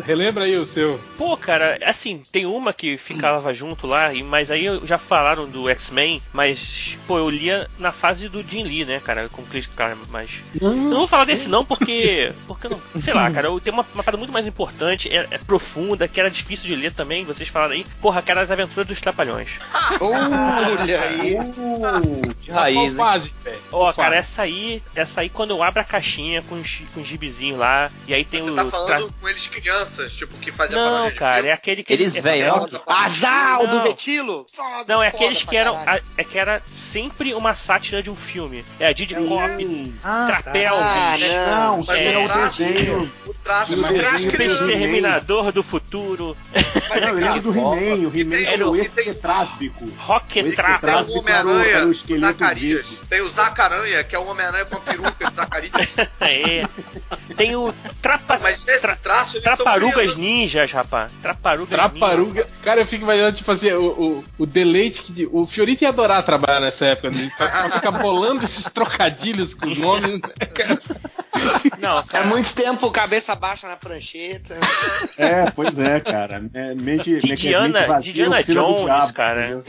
Speaker 1: Relembra aí o seu.
Speaker 6: Pô, cara, assim, tem uma que ficava junto lá, e- mas aí já falaram do X-Men, mas, pô, eu lia na fase do Jim Lee, né, cara, com o Chris Claremont, mas... Eu não vou falar desse não, porque, porque eu não, sei lá, cara, eu tenho uma, uma parada muito mais importante, é, é profunda, que era difícil de ler também, vocês falaram aí, porra, que era as aventuras dos Trapalhões.
Speaker 2: Olha aí.
Speaker 5: De raiz,
Speaker 1: Qual
Speaker 5: hein?
Speaker 6: Ó, cara, essa aí, essa aí quando eu abro a caixinha com os, com os gibizinhos lá, e aí tem
Speaker 4: Você
Speaker 6: o...
Speaker 4: tá
Speaker 6: tra-
Speaker 4: falando com eles crianças, tipo, que fazia
Speaker 6: Não, cara, é aquele que
Speaker 5: Eles
Speaker 6: é-
Speaker 5: velhos.
Speaker 2: Azar, o do? Foda,
Speaker 6: Não, é aqueles que eram. a- É que era sempre uma sátira de um filme. É a Didi Cop,
Speaker 7: Hum.
Speaker 6: Trapéu,
Speaker 2: Ah,
Speaker 6: né?
Speaker 2: não.
Speaker 7: Não,
Speaker 4: Mas
Speaker 6: É,
Speaker 7: é
Speaker 4: o traço,
Speaker 7: desenho.
Speaker 4: o traço, o traço
Speaker 7: do
Speaker 6: Exterminador do Futuro,
Speaker 4: Mas
Speaker 7: Não, eu
Speaker 4: é
Speaker 7: lembro do He-Man. O He-Man
Speaker 4: Tem-
Speaker 7: era o
Speaker 6: Trap.
Speaker 4: Tem o Homem-Aranha,
Speaker 7: era o esqueleto.
Speaker 4: Tem o Zacaranha, que é o Homem-Aranha com a peruca de Zacarias.
Speaker 6: É. Tem o Trapa,
Speaker 4: Mas esse
Speaker 6: Tra-
Speaker 4: traço, eles
Speaker 6: Traparugas. Ninjas, rapaz. Traparugas
Speaker 1: Traparuga. Cara, eu fico imaginando, tipo assim, o, o, o deleite que. O Fiorito ia adorar trabalhar nessa época, né? Pra, pra ficar bolando esses trocadilhos com os nomes, né, cara?
Speaker 6: Ninjas. Não,
Speaker 2: É muito tempo cabeça baixa na prancheta.
Speaker 7: É, pois é, cara. É, mente,
Speaker 6: De
Speaker 7: mente- vazia,
Speaker 6: de Diana
Speaker 7: oficina do
Speaker 6: Jones,
Speaker 7: diabo,
Speaker 6: cara.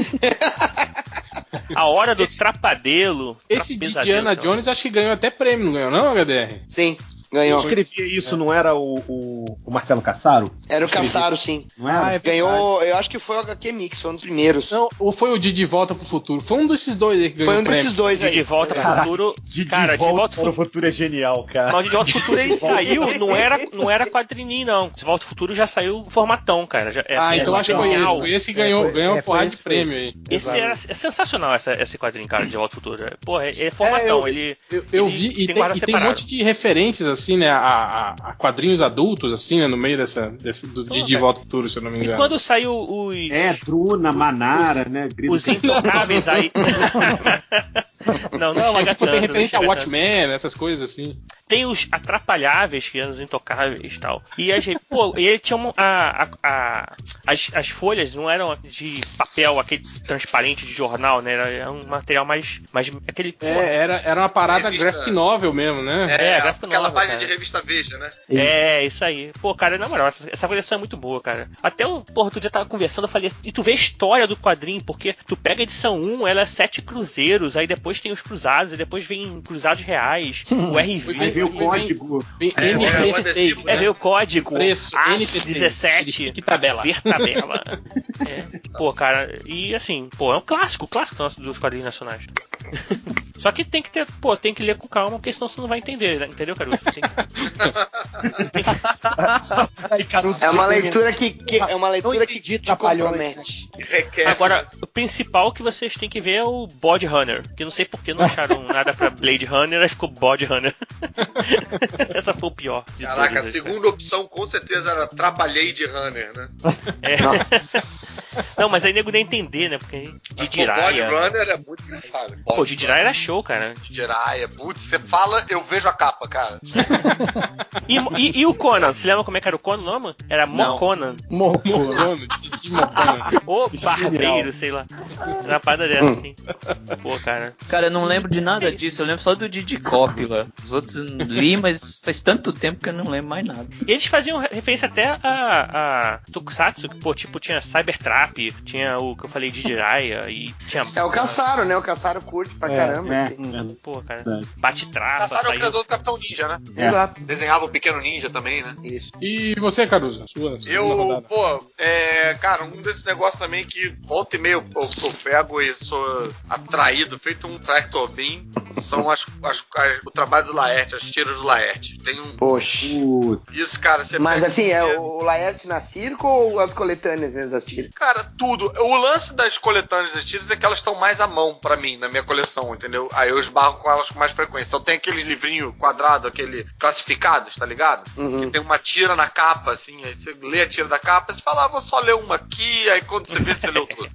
Speaker 6: A hora do trapadelo.
Speaker 1: Esse Diana Jones acho que ganhou até prêmio, não ganhou, não, HDR?
Speaker 2: Sim. Ganhou.
Speaker 7: Quem escrevia isso não era o, o, o Marcelo Cassaro?
Speaker 2: Era o Cassaro, sim.
Speaker 7: Não era?
Speaker 1: Ah, é
Speaker 2: Ganhou, eu acho que foi o HQ Mix, foi um dos primeiros.
Speaker 1: Não, ou foi o de De Volta pro Futuro? Foi um desses dois aí que ganhou
Speaker 2: foi um desses dois
Speaker 6: De,
Speaker 2: aí.
Speaker 6: de volta pro futuro.
Speaker 7: De,
Speaker 6: cara,
Speaker 7: de volta
Speaker 6: pro
Speaker 7: para o futuro é genial, cara.
Speaker 6: Mas o De Volta pro Futuro ele saiu, não era, não era quadrininho, não. De Volta pro Futuro já saiu formatão, cara. Já, é,
Speaker 1: Ah,
Speaker 6: assim,
Speaker 1: então
Speaker 6: é
Speaker 1: acho que foi esse.
Speaker 6: genial.
Speaker 1: Foi esse que ganhou,
Speaker 3: foi-
Speaker 1: ganhou
Speaker 3: é,
Speaker 1: uma porrada de prêmio aí.
Speaker 6: Esse era, é sensacional essa, esse quadrinho, cara, de Volta pro Futuro. É, Porra, é, é formatão,
Speaker 1: eu-
Speaker 6: ele.
Speaker 1: Eu, vi e tem, tem um monte de referências, assim, né, a, a- a quadrinhos adultos, assim, né, no meio dessa, desse, do, de
Speaker 6: Pô,
Speaker 1: De
Speaker 6: cara.
Speaker 1: Volta ao Futuro, se eu não me
Speaker 6: E
Speaker 1: engano.
Speaker 6: quando saiu os.
Speaker 7: É, Druna, Manara, né? Grito
Speaker 6: Os intocáveis aí. não, não,
Speaker 1: tipo,
Speaker 6: tanto,
Speaker 1: tem referência a. Watchmen, essas coisas assim.
Speaker 6: Tem os atrapalháveis, que eram os intocáveis e tal. E a gente, pô, e ele tinha uma, a, a, a- as, as folhas não eram de papel, aquele transparente de jornal, né? Era, era um material mais. mais aquele. pô,
Speaker 1: É, era, era uma parada
Speaker 4: Revista-
Speaker 1: graphic novel mesmo, né?
Speaker 4: É,
Speaker 6: É, gráfico
Speaker 4: aquela
Speaker 6: novel,
Speaker 4: página
Speaker 6: cara.
Speaker 4: de revista Veja, né?
Speaker 6: É, isso aí. Pô, cara, na moral, essa, essa coleção é muito boa, cara. Até o, porra, outro dia tava conversando, eu falei, e tu vê a história do quadrinho, porque tu pega a edição 1, ela é sete cruzeiros, aí depois tem os cruzados, e depois vem cruzados reais, o RV.
Speaker 7: Aí veio o
Speaker 1: Vem-
Speaker 7: código.
Speaker 1: Vem
Speaker 4: É, é, o
Speaker 1: NP6,
Speaker 4: adesivo,
Speaker 6: É, vem o código
Speaker 1: Preço,
Speaker 6: AS
Speaker 1: NP6,
Speaker 6: 17.
Speaker 1: Que tabela.
Speaker 6: Ver tabela. É. Pô, cara, e assim, pô, é um clássico, clássico nosso dos quadrinhos nacionais. Só que tem que ter, pô, tem que ler com calma, porque senão você não vai entender, né? entendeu, Caruso? Tem que-
Speaker 7: Caruso,
Speaker 2: É uma leitura que, que- é uma leitura que te
Speaker 3: Trapalhões,
Speaker 2: compromete.
Speaker 4: Requer.
Speaker 6: Agora, o principal que vocês têm que ver é o Body Runner, que não sei por que não acharam nada pra Blade Runner, aí ficou Body Runner. Essa foi o pior. de
Speaker 4: Caraca, a
Speaker 6: né?
Speaker 4: segunda opção com certeza era Trapalhei de Runner, né?
Speaker 6: É. Não, mas aí nego nem entender, né? Porque
Speaker 4: Mas, pô, Body. Runner é muito engraçado.
Speaker 6: Pô, Didiraia era show, cara.
Speaker 4: Didiraia, putz, você fala, eu vejo a capa, cara.
Speaker 6: E, e- e o Conan? Você lembra como é que era o Conan o nome? Era. Moconan.
Speaker 1: Mocono, Didi Mocono.
Speaker 6: Ou Barbeiro, sei lá. Era uma parada dessa, assim. Pô, cara.
Speaker 5: Cara, eu não lembro de nada disso. Eu lembro só do Didi Cop lá. Os outros li, mas faz tanto tempo que eu não lembro mais nada.
Speaker 6: E eles faziam referência até a, a Tokusatsu, que, pô, tipo, tinha Cybertrap, tinha o que eu falei de Jiraiya, e tinha.
Speaker 2: É o Caçaro, né? O Caçaro curte pra
Speaker 3: É,
Speaker 2: caramba.
Speaker 7: é,
Speaker 2: assim.
Speaker 6: Pô, cara.
Speaker 7: Verdade.
Speaker 6: Bate-trapa,
Speaker 4: Caçaram é o
Speaker 6: saiu.
Speaker 4: criador do Capitão Ninja, né?
Speaker 7: É.
Speaker 2: Exato.
Speaker 4: Desenhava o Pequeno Ninja também, né?
Speaker 2: Isso.
Speaker 1: E você, Caruso? Sua
Speaker 4: Eu, pô, é, cara, um desses negócios também que volta e meia eu, eu, eu pego e sou atraído, feito um tractor beam, são as, as- as- o trabalho do Laerte, as tiras do Laerte. Tem um.
Speaker 2: Poxa.
Speaker 4: Isso, cara, você
Speaker 2: Mas assim, é o Laerte na circo ou as coletâneas mesmo das tiras?
Speaker 4: Cara, tudo. O lance das coletâneas das tiras é que elas estão mais à mão pra mim, na minha coleção, entendeu? Aí eu esbarro com elas com mais frequência. Então tem aquele livrinho quadrado, aquele classificados, tá ligado?
Speaker 2: Uhum.
Speaker 4: Que tem uma tira na capa, assim, aí você lê a tira da capa, você fala, ah, vou só ler uma aqui, aí quando você vê, você leu tudo.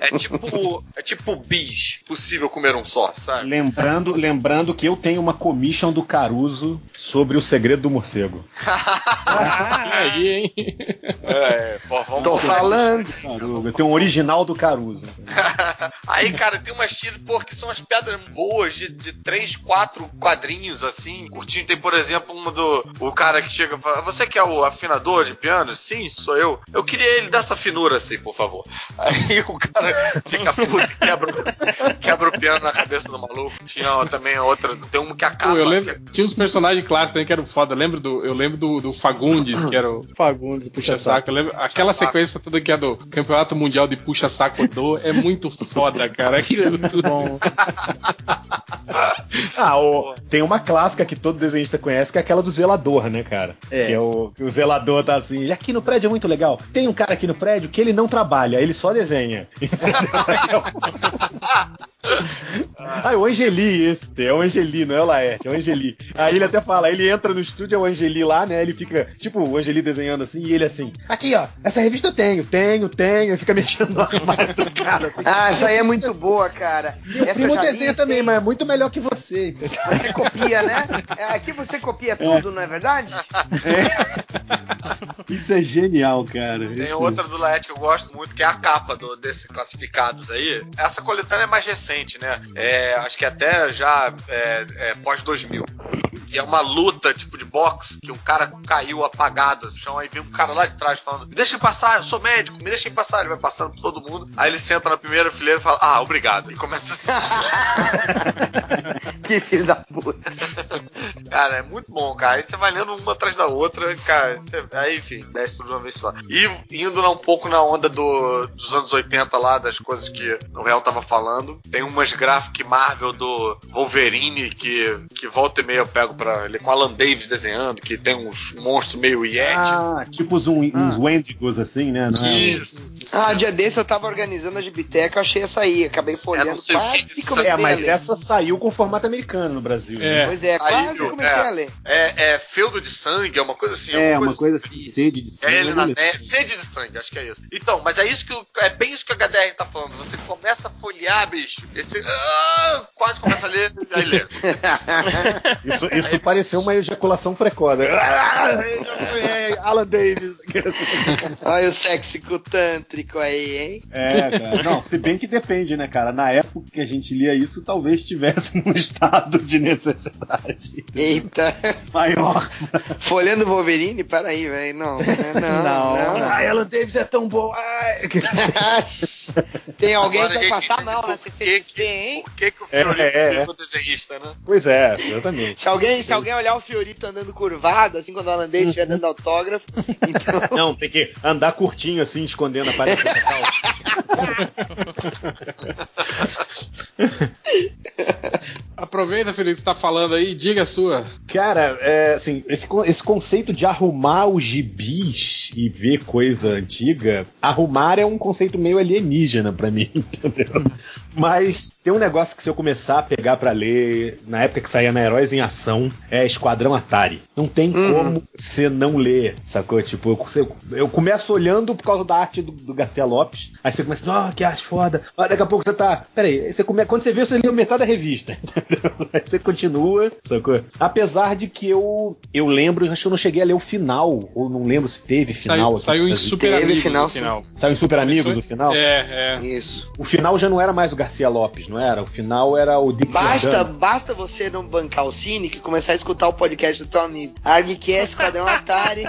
Speaker 4: É tipo. É tipo bis, possível comer um só, sabe?
Speaker 7: lembrando, lembrando que eu tenho uma commission do Caruso sobre o segredo do morcego.
Speaker 1: E aí, hein?
Speaker 4: É, pô, vamos
Speaker 2: Tô falando.
Speaker 7: Caruso, eu tenho um original do Caruso.
Speaker 4: Aí, cara, tem umas tiras, pô, que são as pedras boas de, de três, quatro quadrinhos, assim, curtinho. Tem, por exemplo, uma do. O cara que chega e fala: Você que é o afinador de piano? Sim, sou eu. Eu queria ele dessa finura, assim, por favor. Aí o cara fica puto e quebra, o- quebra o piano na cabeça do maluco. Tinha também outra, tem uma que acaba.
Speaker 1: Pô, eu lembro, tinha uns personagens clássicos aí que eram foda. Eu lembro do, eu lembro do, do Fagundes, que era o
Speaker 3: Fagundes, puxa
Speaker 1: puxa-saco.
Speaker 3: saco.
Speaker 1: Eu lembro- Aquela sequência toda que é do Campeonato Mundial de Puxa-Saco do é muito foda, cara. Aquilo é muito bom.
Speaker 7: Ah, o- tem uma clássica que todo desenhista conhece, que é aquela do zelador, né, cara?
Speaker 3: É.
Speaker 7: Que é o, que o zelador tá assim, aqui no prédio é muito legal. Tem um cara aqui no prédio que ele não trabalha, ele só desenha. ah, é o Angeli esse, é o Angeli, não é o Laerte, é o Angeli. Aí ele até fala, ele entra no estúdio, é o Angeli lá, né? Ele fica, tipo, o Angeli desenhando assim, e ele assim, aqui ó, essa revista eu tenho, tenho, tenho, e fica mexendo no armário do cara. Assim.
Speaker 2: Ah, essa aí é muito boa, cara.
Speaker 7: Meu
Speaker 2: essa
Speaker 7: primo
Speaker 2: eu
Speaker 7: desenha também, mas é muito melhor que você.
Speaker 2: Você copia, né? É, aqui você copia tudo, não é verdade?
Speaker 7: Isso é genial, cara.
Speaker 4: Tem
Speaker 7: Isso-
Speaker 4: outra do Laerte que eu gosto muito, que é a capa do, desses classificados aí. Essa coletânea é mais recente, né? É, acho que até já é, é pós 2000. que é uma luta tipo de boxe, que um cara caiu apagado no chão, aí vem um cara lá de trás falando: Me deixem passar, eu sou médico, me deixem passar. Ele vai passando por todo mundo. Aí ele senta na primeira fileira e fala: Ah, obrigado. E começa
Speaker 2: a Que filho da puta.
Speaker 4: Cara, é muito bom, cara. Aí você vai lendo uma atrás da outra, cara. Você... Aí, enfim, desce tudo de uma vez só. E indo um pouco na onda do, dos anos 80 lá, das coisas que o Real tava falando, tem umas gráficas Marvel do Wolverine que, que volta e meia eu pego pra ele com Alan Davis desenhando, que tem uns monstros meio Yeti.
Speaker 7: Ah, tipo uns, uns ah. Wendigos assim, né?
Speaker 2: Não é? Isso. Ah, dia desse eu tava organizando a Gibiteca, eu achei essa aí, acabei folhando
Speaker 7: é, quase comecei É, mas essa saiu com formato americano no Brasil.
Speaker 2: É. Né? Pois é, quase aí, comecei
Speaker 4: é,
Speaker 2: a ler.
Speaker 4: É, é feudo de sangue, é uma coisa assim.
Speaker 7: É, uma coisa, assim, assim, sede de sangue.
Speaker 4: É, é, sede de sangue, acho que é isso. Então, mas é isso que é bem isso que o HDR tá falando. Você começa a folhear, bicho, esse, ah, quase começa a ler, e aí lê.
Speaker 7: isso isso aí, pareceu uma ejaculação precoce. Ah, Alan Davis.
Speaker 2: Olha o sexy cutântrico aí, hein?
Speaker 7: É, cara. Não, se bem que depende, né, cara? Na época que a gente lia isso, talvez estivesse num estado de necessidade.
Speaker 2: Eita.
Speaker 7: Maior.
Speaker 2: Folhando Wolverine? Peraí, velho. Não, não, não. não.
Speaker 7: A Ellen Davis é tão boa.
Speaker 2: Tem alguém Agora, que vai passar mal na CCXP, hein?
Speaker 4: Por que, que o Fiorito é, é, é. desenhista, né?
Speaker 7: Pois é, exatamente.
Speaker 2: Se alguém, se alguém olhar o Fiorito andando curvado, assim, quando o Alan Davis estiver dando autógrafo, então...
Speaker 7: Não, tem que andar curtinho, assim, escondendo a parede
Speaker 1: Aproveita, Felipe, que tá falando aí, diga a sua.
Speaker 7: Cara, é, assim, esse, esse conceito de arrumar os gibis e ver coisa antiga, arrumar é um conceito meio alienígena para mim, entendeu? Mas tem um negócio que se eu começar a pegar para ler, na época que saía na Heróis em Ação, é Esquadrão Atari. Não tem uhum. como você não ler, sacou? Tipo, eu, eu, começo olhando por causa da arte do, do Garcia Lopes, aí você começa, ó, oh, que arte foda. Ó, daqui a pouco você tá. Peraí, você come... quando você vê, você leu metade da revista. Aí você continua, sacou? Apesar de que eu eu lembro, acho que eu não cheguei a ler o final, ou não lembro se teve final.
Speaker 1: Saiu, saiu em Super teve Amigos final,
Speaker 7: final. Saiu em Super Amigos o final?
Speaker 1: É,
Speaker 2: é. Isso.
Speaker 7: O final já não era mais o Garcia Lopes, não era? O final era o Dick
Speaker 2: Basta, basta você não bancar o Cine e começar a escutar o podcast do teu amigo. Argcast, Quadrão Atari.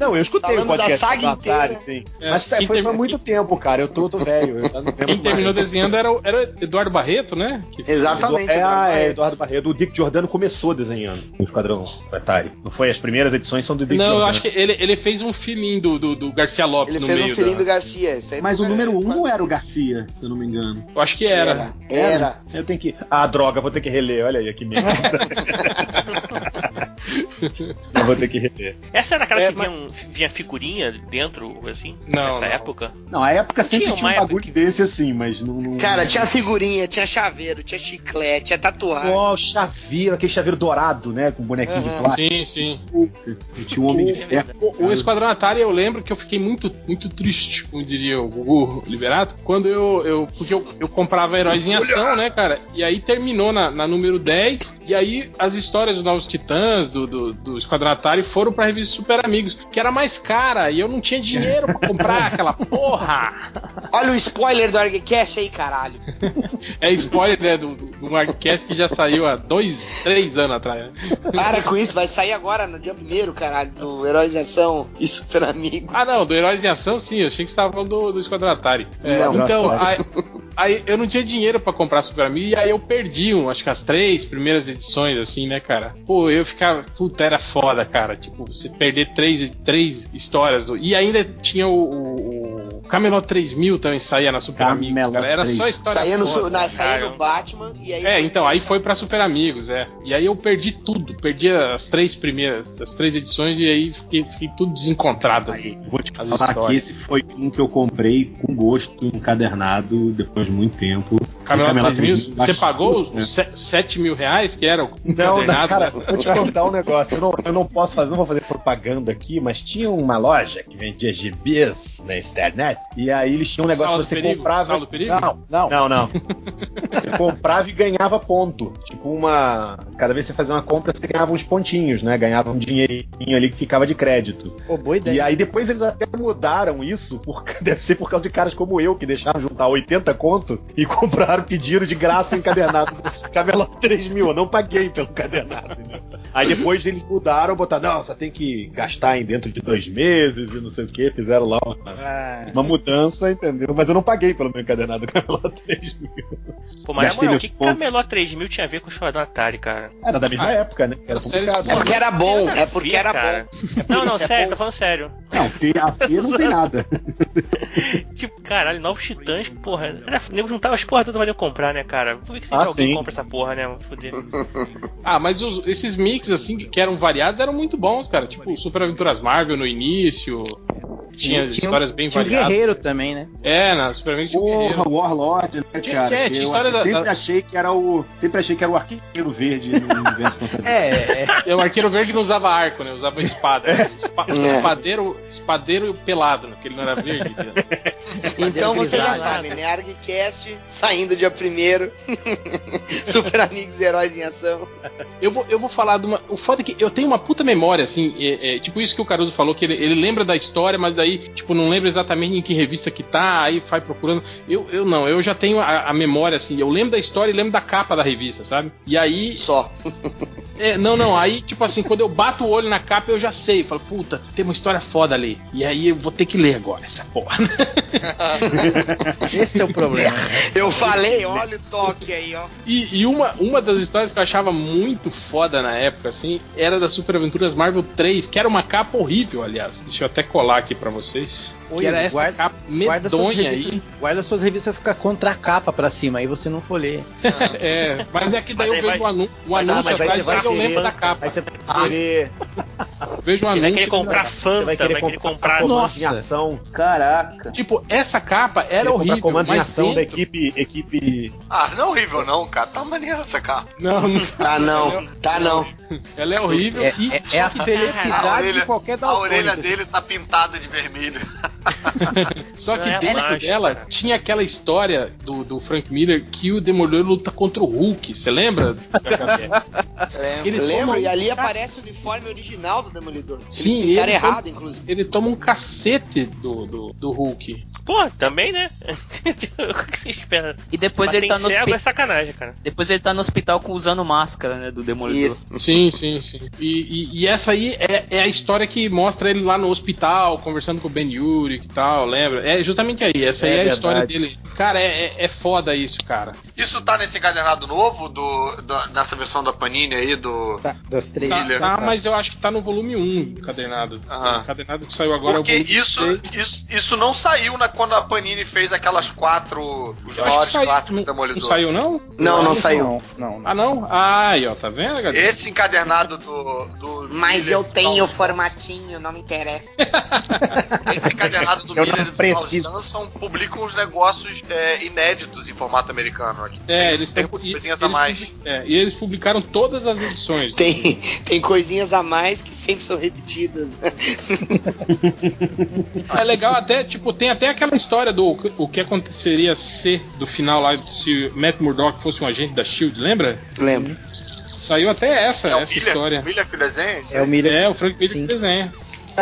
Speaker 7: não, eu escutei
Speaker 2: Falando
Speaker 7: o podcast
Speaker 2: da saga Atari,
Speaker 7: inteira. sim. É, Mas foi, foi, muito tempo, cara. Eu tô, tô velho. Eu
Speaker 1: Quem terminou mais. desenhando era, era Eduardo Barreto, né?
Speaker 2: Que Exatamente.
Speaker 7: É, Eduardo, é, Eduardo Barreto. O Dick Giordano começou desenhando no Esquadrão Atari. Não foi? As primeiras edições são do Dick
Speaker 1: Não,
Speaker 7: Giordano.
Speaker 1: eu acho que ele, ele fez um filhinho do, do, do Garcia Lopes
Speaker 2: ele
Speaker 1: no
Speaker 2: meio.
Speaker 1: Ele
Speaker 2: fez um filhinho da... do Garcia.
Speaker 7: Mas o número 1 um não era o Garcia, se eu não me engano.
Speaker 1: Eu acho que era.
Speaker 2: Era. era.
Speaker 7: Eu tenho que. Ah, droga, vou ter que reler. Olha aí, que merda. Eu vou ter que reler.
Speaker 6: Essa era aquela é, que vinha, vinha, figurinha dentro, assim?
Speaker 1: Não.
Speaker 6: Nessa
Speaker 1: não.
Speaker 6: época?
Speaker 7: Não, a época sempre tinha, tinha um bagulho que... desse assim, mas não, não,
Speaker 2: Cara, tinha figurinha, tinha chaveiro, tinha chiclete, tinha tatuagem.
Speaker 7: Oh, chaveiro, aquele chaveiro dourado, né? Com bonequinho uhum. de plástico.
Speaker 1: Sim, sim.
Speaker 7: E tinha um homem de ferro.
Speaker 1: O, o Esquadrão Atari, eu lembro que eu fiquei muito, muito triste, como diria o Gugu Liberato, quando eu. eu porque eu, eu comprava Heróis em Ação, né, cara? E aí terminou na, na número 10, e aí as histórias dos Novos Titãs, do, do, do Esquadrão Atari, foram pra revista Super Amigos, que era mais cara, e eu não tinha dinheiro pra comprar aquela porra.
Speaker 2: Olha o spoiler do ArgCast aí, caralho.
Speaker 1: É spoiler, né, do, do ArgCast que já saiu há dois, três anos atrás. Né?
Speaker 2: Para com isso, vai sair agora no dia primeiro, caralho, do Heróis em Ação e Super Amigos.
Speaker 1: Ah, não, do Heróis em Ação sim, eu achei que você tava falando do, do Esquadrão Atari. É, não, então, aí, aí, eu não tinha dinheiro para comprar Super Amigos, e aí eu perdi, um, acho que as três primeiras edições, assim, né, cara? Pô, eu ficava, puta, era foda, cara. Tipo, você perder três, três histórias. E ainda tinha o, o, o Camelot 3000 também saía na Super Camelot Amigos, cara. Era 3. só história
Speaker 2: saía
Speaker 1: foda,
Speaker 2: no, na, saía no Batman e aí.
Speaker 1: É, então, aí foi pra Super Amigos, é. E aí eu perdi tudo. Perdi as três primeiras, as três edições e aí fiquei, fiquei tudo desencontrado. Aí,
Speaker 7: vou te falar histórias. que esse foi um que eu comprei com gosto, encadernado, depois de muito tempo.
Speaker 1: Camelot 3000, você pagou né? 7 mil reais, que era o
Speaker 7: Não, não cara, vou te contar um negócio. Eu não, eu não posso fazer, não vou fazer propaganda aqui, mas tinha uma loja que vendia gibis na internet, e aí eles tinham um negócio que você perigo? comprava. Não, não, não, não. você comprava e ganhava ponto. Tipo uma. Cada vez que você fazia uma compra, você ganhava uns pontinhos, né? Ganhava um dinheirinho ali que ficava de crédito.
Speaker 2: Oh, boa ideia.
Speaker 7: E aí depois eles até mudaram isso, por... deve ser por causa de caras como eu, que deixaram juntar 80 conto e compraram pediram de graça encadernado Camelot 3000, eu não paguei pelo cadernado. Entendeu? Aí depois eles mudaram, botaram, não, só tem que gastar em dentro de dois meses e não sei o que, fizeram lá uma,
Speaker 3: Ah,
Speaker 7: uma mudança, entendeu? Mas eu não paguei pelo meu encadernado Camelot 3000.
Speaker 6: Pô, mas na moral, o que, que
Speaker 7: pontos.
Speaker 6: Camelot 3000 tinha a ver com o Chorão Atari, cara?
Speaker 7: Era da mesma
Speaker 1: Ah,
Speaker 7: época, né? Era complicado.
Speaker 2: É porque era bom, é porque era
Speaker 6: cara.
Speaker 2: bom. É por
Speaker 6: Não, não,
Speaker 2: isso é
Speaker 6: sério,
Speaker 2: bom.
Speaker 6: tô falando sério.
Speaker 7: Não, tem, a P não tem nada.
Speaker 6: Tipo, caralho, novos titãs, porra. Era, nego juntava as porra todas pra comprar, né, cara? Vou ver que se
Speaker 7: Ah,
Speaker 6: alguém
Speaker 7: sim.
Speaker 6: compra essa porra, né? Vou foder.
Speaker 1: Ah, mas os- esses mix, assim, que, que eram variados, eram muito bons, cara. Tipo, Super Aventuras Marvel no início. Tinha, histórias bem
Speaker 3: tinha um
Speaker 1: variadas.
Speaker 3: guerreiro também, né?
Speaker 1: É, na Super Aventuras tinha um guerreiro.
Speaker 7: Porra, Warlord, né,
Speaker 1: Tinha-
Speaker 7: cara?
Speaker 1: tinha-
Speaker 7: Que
Speaker 1: tinha
Speaker 7: eu
Speaker 1: história da-
Speaker 7: sempre
Speaker 1: da-
Speaker 7: achei que era o. Sempre achei que era o arqueiro verde no universo fantasia.
Speaker 3: É, é.
Speaker 1: É, o arqueiro verde não usava arco, né? Usava espada. Espa-
Speaker 2: É.
Speaker 1: Espadeiro, espadeiro pelado, né? Porque ele não era verde. né?
Speaker 2: Então você já sabe, né? Argcast saindo dia primeiro. Super Amigos e Heróis em Ação.
Speaker 1: Eu vou, eu vou falar de uma. O foda é que eu tenho uma puta memória, assim. é- é, tipo isso que o Caruso falou, que ele, ele lembra da história, mas daí, tipo, não lembra exatamente em que revista que tá, aí vai procurando. Eu, eu não, eu já tenho a, a memória, assim. Eu lembro da história e lembro da capa da revista, sabe? E aí.
Speaker 2: Só.
Speaker 1: É, não, não, aí, tipo assim, quando eu bato o olho na capa, eu já sei. Eu falo, puta, tem uma história foda ali. E aí eu vou ter que ler agora essa porra.
Speaker 3: Esse é o problema.
Speaker 2: Eu falei, olha o toque aí, ó.
Speaker 1: E, e uma, uma das histórias que eu achava muito foda na época, assim, era das Super Aventuras Marvel 3, que era uma capa horrível, aliás. Deixa eu até colar aqui pra vocês.
Speaker 3: Oi,
Speaker 1: que era essa
Speaker 3: guarda-
Speaker 1: capa medonha aí.
Speaker 3: revistas, guarda suas revistas com a contracapa pra cima, aí você não folheia.
Speaker 1: É, mas é que daí
Speaker 6: Mas
Speaker 1: eu vejo
Speaker 6: vai-
Speaker 1: o anúncio,
Speaker 6: dar,
Speaker 1: anúncio
Speaker 6: mas aí
Speaker 1: atrás
Speaker 6: você vai
Speaker 1: eu lembro
Speaker 6: querer-
Speaker 1: da capa.
Speaker 7: Aí você vai querer.
Speaker 1: Eu vejo o
Speaker 6: Ele vai
Speaker 1: anúncio.
Speaker 6: querer comprar
Speaker 7: Você
Speaker 6: Fanta,
Speaker 7: vai querer comprar,
Speaker 6: comprar.
Speaker 7: comandos em
Speaker 3: Nossa.
Speaker 7: ação.
Speaker 5: Caraca.
Speaker 1: Tipo, essa capa era
Speaker 7: Querer
Speaker 1: horrível.
Speaker 7: comandos em
Speaker 1: mas
Speaker 7: ação da equipe. equipe...
Speaker 4: Ah, não é horrível não, cara. Tá maneira essa capa.
Speaker 1: Não, não.
Speaker 2: Tá não, tá não.
Speaker 1: Ela é horrível
Speaker 3: É,
Speaker 1: e.
Speaker 3: é- é a
Speaker 1: que-
Speaker 4: A
Speaker 3: felicidade
Speaker 4: orelha-
Speaker 3: de qualquer
Speaker 4: A
Speaker 3: daltônico.
Speaker 4: orelha dele tá pintada de vermelho.
Speaker 1: Só que
Speaker 6: É
Speaker 1: dentro
Speaker 6: macho,
Speaker 1: dela
Speaker 6: cara.
Speaker 1: tinha aquela história do, do Frank Miller que o Demolidor luta contra o Hulk. Você lembra?
Speaker 2: Lembro,
Speaker 1: toma
Speaker 2: e ali
Speaker 1: cacete.
Speaker 2: aparece o uniforme original do Demolidor. Eles
Speaker 1: Sim, ele
Speaker 2: errado,
Speaker 1: toma-
Speaker 2: inclusive.
Speaker 1: Ele toma um cacete do, do, do Hulk.
Speaker 6: Pô, também, né? o que você espera?
Speaker 5: E depois
Speaker 6: Bater
Speaker 5: ele tá no
Speaker 6: cego
Speaker 5: hospi-
Speaker 6: é sacanagem, cara.
Speaker 5: Depois ele tá no hospital com, usando máscara, né? Do Demolidor.
Speaker 2: Isso.
Speaker 1: Sim, sim, sim. E, e- e essa aí é, é a história que mostra ele lá no hospital, conversando com o Ben Urich e tal, lembra? É justamente aí. Essa aí
Speaker 7: É
Speaker 1: é, a
Speaker 7: verdade.
Speaker 1: história dele. Cara, é, é, é foda isso, cara.
Speaker 4: Isso tá nesse encadernado novo, do, do- nessa versão da Panini aí, do.
Speaker 3: Tá, dos três.
Speaker 1: Tá,
Speaker 4: Miller.
Speaker 1: tá, mas eu acho que tá no volume 1 encadernado.
Speaker 4: Aham.
Speaker 1: O encadernado que saiu agora
Speaker 4: Porque
Speaker 1: é o volume
Speaker 4: isso,
Speaker 1: 6.
Speaker 4: isso, isso não saiu na, quando a Panini fez aquelas quatro. Os
Speaker 1: Eu
Speaker 4: maiores
Speaker 1: saiu,
Speaker 4: clássicos
Speaker 1: não,
Speaker 4: do Demolidor.
Speaker 1: não saiu, não?
Speaker 2: Não, não saiu.
Speaker 3: Não, não, não.
Speaker 1: Ah, não? Ah, aí, ó, tá vendo, galera?
Speaker 4: Esse encadernado do. do
Speaker 2: Mas
Speaker 4: Miller
Speaker 2: eu tenho
Speaker 4: Paul-
Speaker 2: formatinho, não me interessa.
Speaker 4: Esse encadernado do
Speaker 7: Eu
Speaker 4: Miller e do Samson publicam os negócios é, inéditos em formato americano aqui.
Speaker 1: É,
Speaker 4: Tem-
Speaker 1: eles tão-
Speaker 4: umas
Speaker 1: e-
Speaker 4: coisinhas a
Speaker 1: eles
Speaker 4: mais.
Speaker 1: é, e eles publicaram todas as edições.
Speaker 2: Tem, tem coisinhas a mais que sempre são repetidas. né?
Speaker 1: É legal até, tipo, tem até aquela história do o que aconteceria se do final lá se Matt Murdock fosse um agente da Shield, lembra?
Speaker 2: Lembro.
Speaker 1: Saiu até essa,
Speaker 4: É
Speaker 1: essa
Speaker 4: Miller,
Speaker 1: história.
Speaker 4: Miller que desenha?
Speaker 3: É o? Miller.
Speaker 1: É, o Frank Miller que desenha.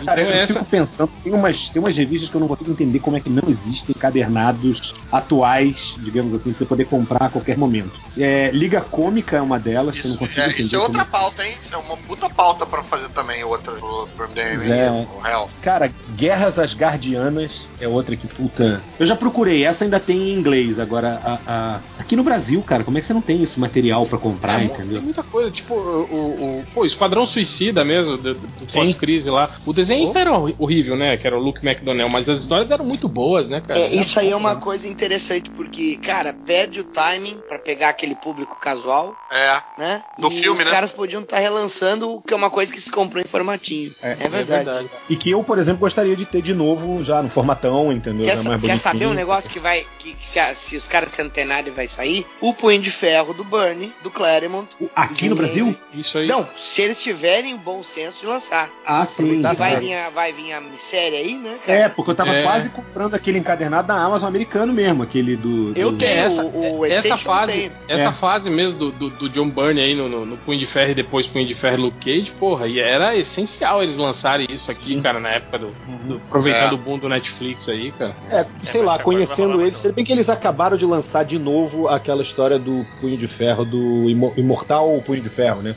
Speaker 7: Cara,
Speaker 1: Então
Speaker 7: eu fico pensando, tem umas, tem umas revistas que eu não consigo entender como é que não existem cadernados atuais, digamos assim, pra você poder comprar a qualquer momento. É, Liga Cômica é uma delas, que eu não
Speaker 4: Isso,
Speaker 7: consigo
Speaker 4: é,
Speaker 7: entender.
Speaker 4: isso é outra
Speaker 7: como-
Speaker 4: pauta, hein? Isso é uma puta pauta pra fazer também outra pro pro MDM
Speaker 7: é.
Speaker 4: o Hell.
Speaker 7: Cara, Guerras Asgardianas é outra que puta. Eu já procurei, essa ainda tem em inglês. Agora, a- a- aqui no Brasil, cara, como é que você não tem esse material pra comprar,
Speaker 1: É,
Speaker 7: entendeu?
Speaker 1: Tem muita coisa, tipo, o, o, o- pô, Esquadrão Suicida mesmo, do, do pós-crise lá. O desenho era hor- horrível, né? Que era o Luke McDonnell, mas as histórias eram muito boas, né, cara?
Speaker 2: É, isso aí é uma coisa interessante, porque, cara, perde o timing pra pegar aquele público casual,
Speaker 4: É.
Speaker 2: né?
Speaker 4: Do
Speaker 2: e
Speaker 4: filme,
Speaker 2: os
Speaker 4: né?
Speaker 2: caras podiam estar relançando o que é uma coisa que se comprou em formatinho. É, verdade.
Speaker 7: E que eu, por exemplo, gostaria de ter de novo já no formatão, entendeu?
Speaker 2: Quer, sa-
Speaker 7: mais
Speaker 2: quer saber um negócio que vai. Que, que se, a- se os caras centenário vai sair? O Punho de Ferro do Burnie, do Claremont.
Speaker 7: Aqui no Brasil?
Speaker 1: Isso aí.
Speaker 2: Não, se eles tiverem o bom senso de lançar.
Speaker 7: Ah, sim.
Speaker 2: Vai vai vir, a, vai vir a série aí, né, cara?
Speaker 7: É, porque eu tava é. quase comprando aquele encadernado da Amazon americano mesmo, aquele do.
Speaker 2: Eu
Speaker 7: do...
Speaker 2: tenho,
Speaker 1: essa, o, o essa fase, essa é. fase mesmo do, do, do, John Byrne aí no, no, no, Punho de Ferro e depois Punho de Ferro Luke Cage, porra, e era essencial eles lançarem isso aqui, cara, na época do. do aproveitando é. o boom do Netflix aí, cara.
Speaker 7: É, sei lá, conhecendo eles, se bem que eles acabaram de lançar de novo aquela história do Punho de Ferro, do Imortal Punho de Ferro, né?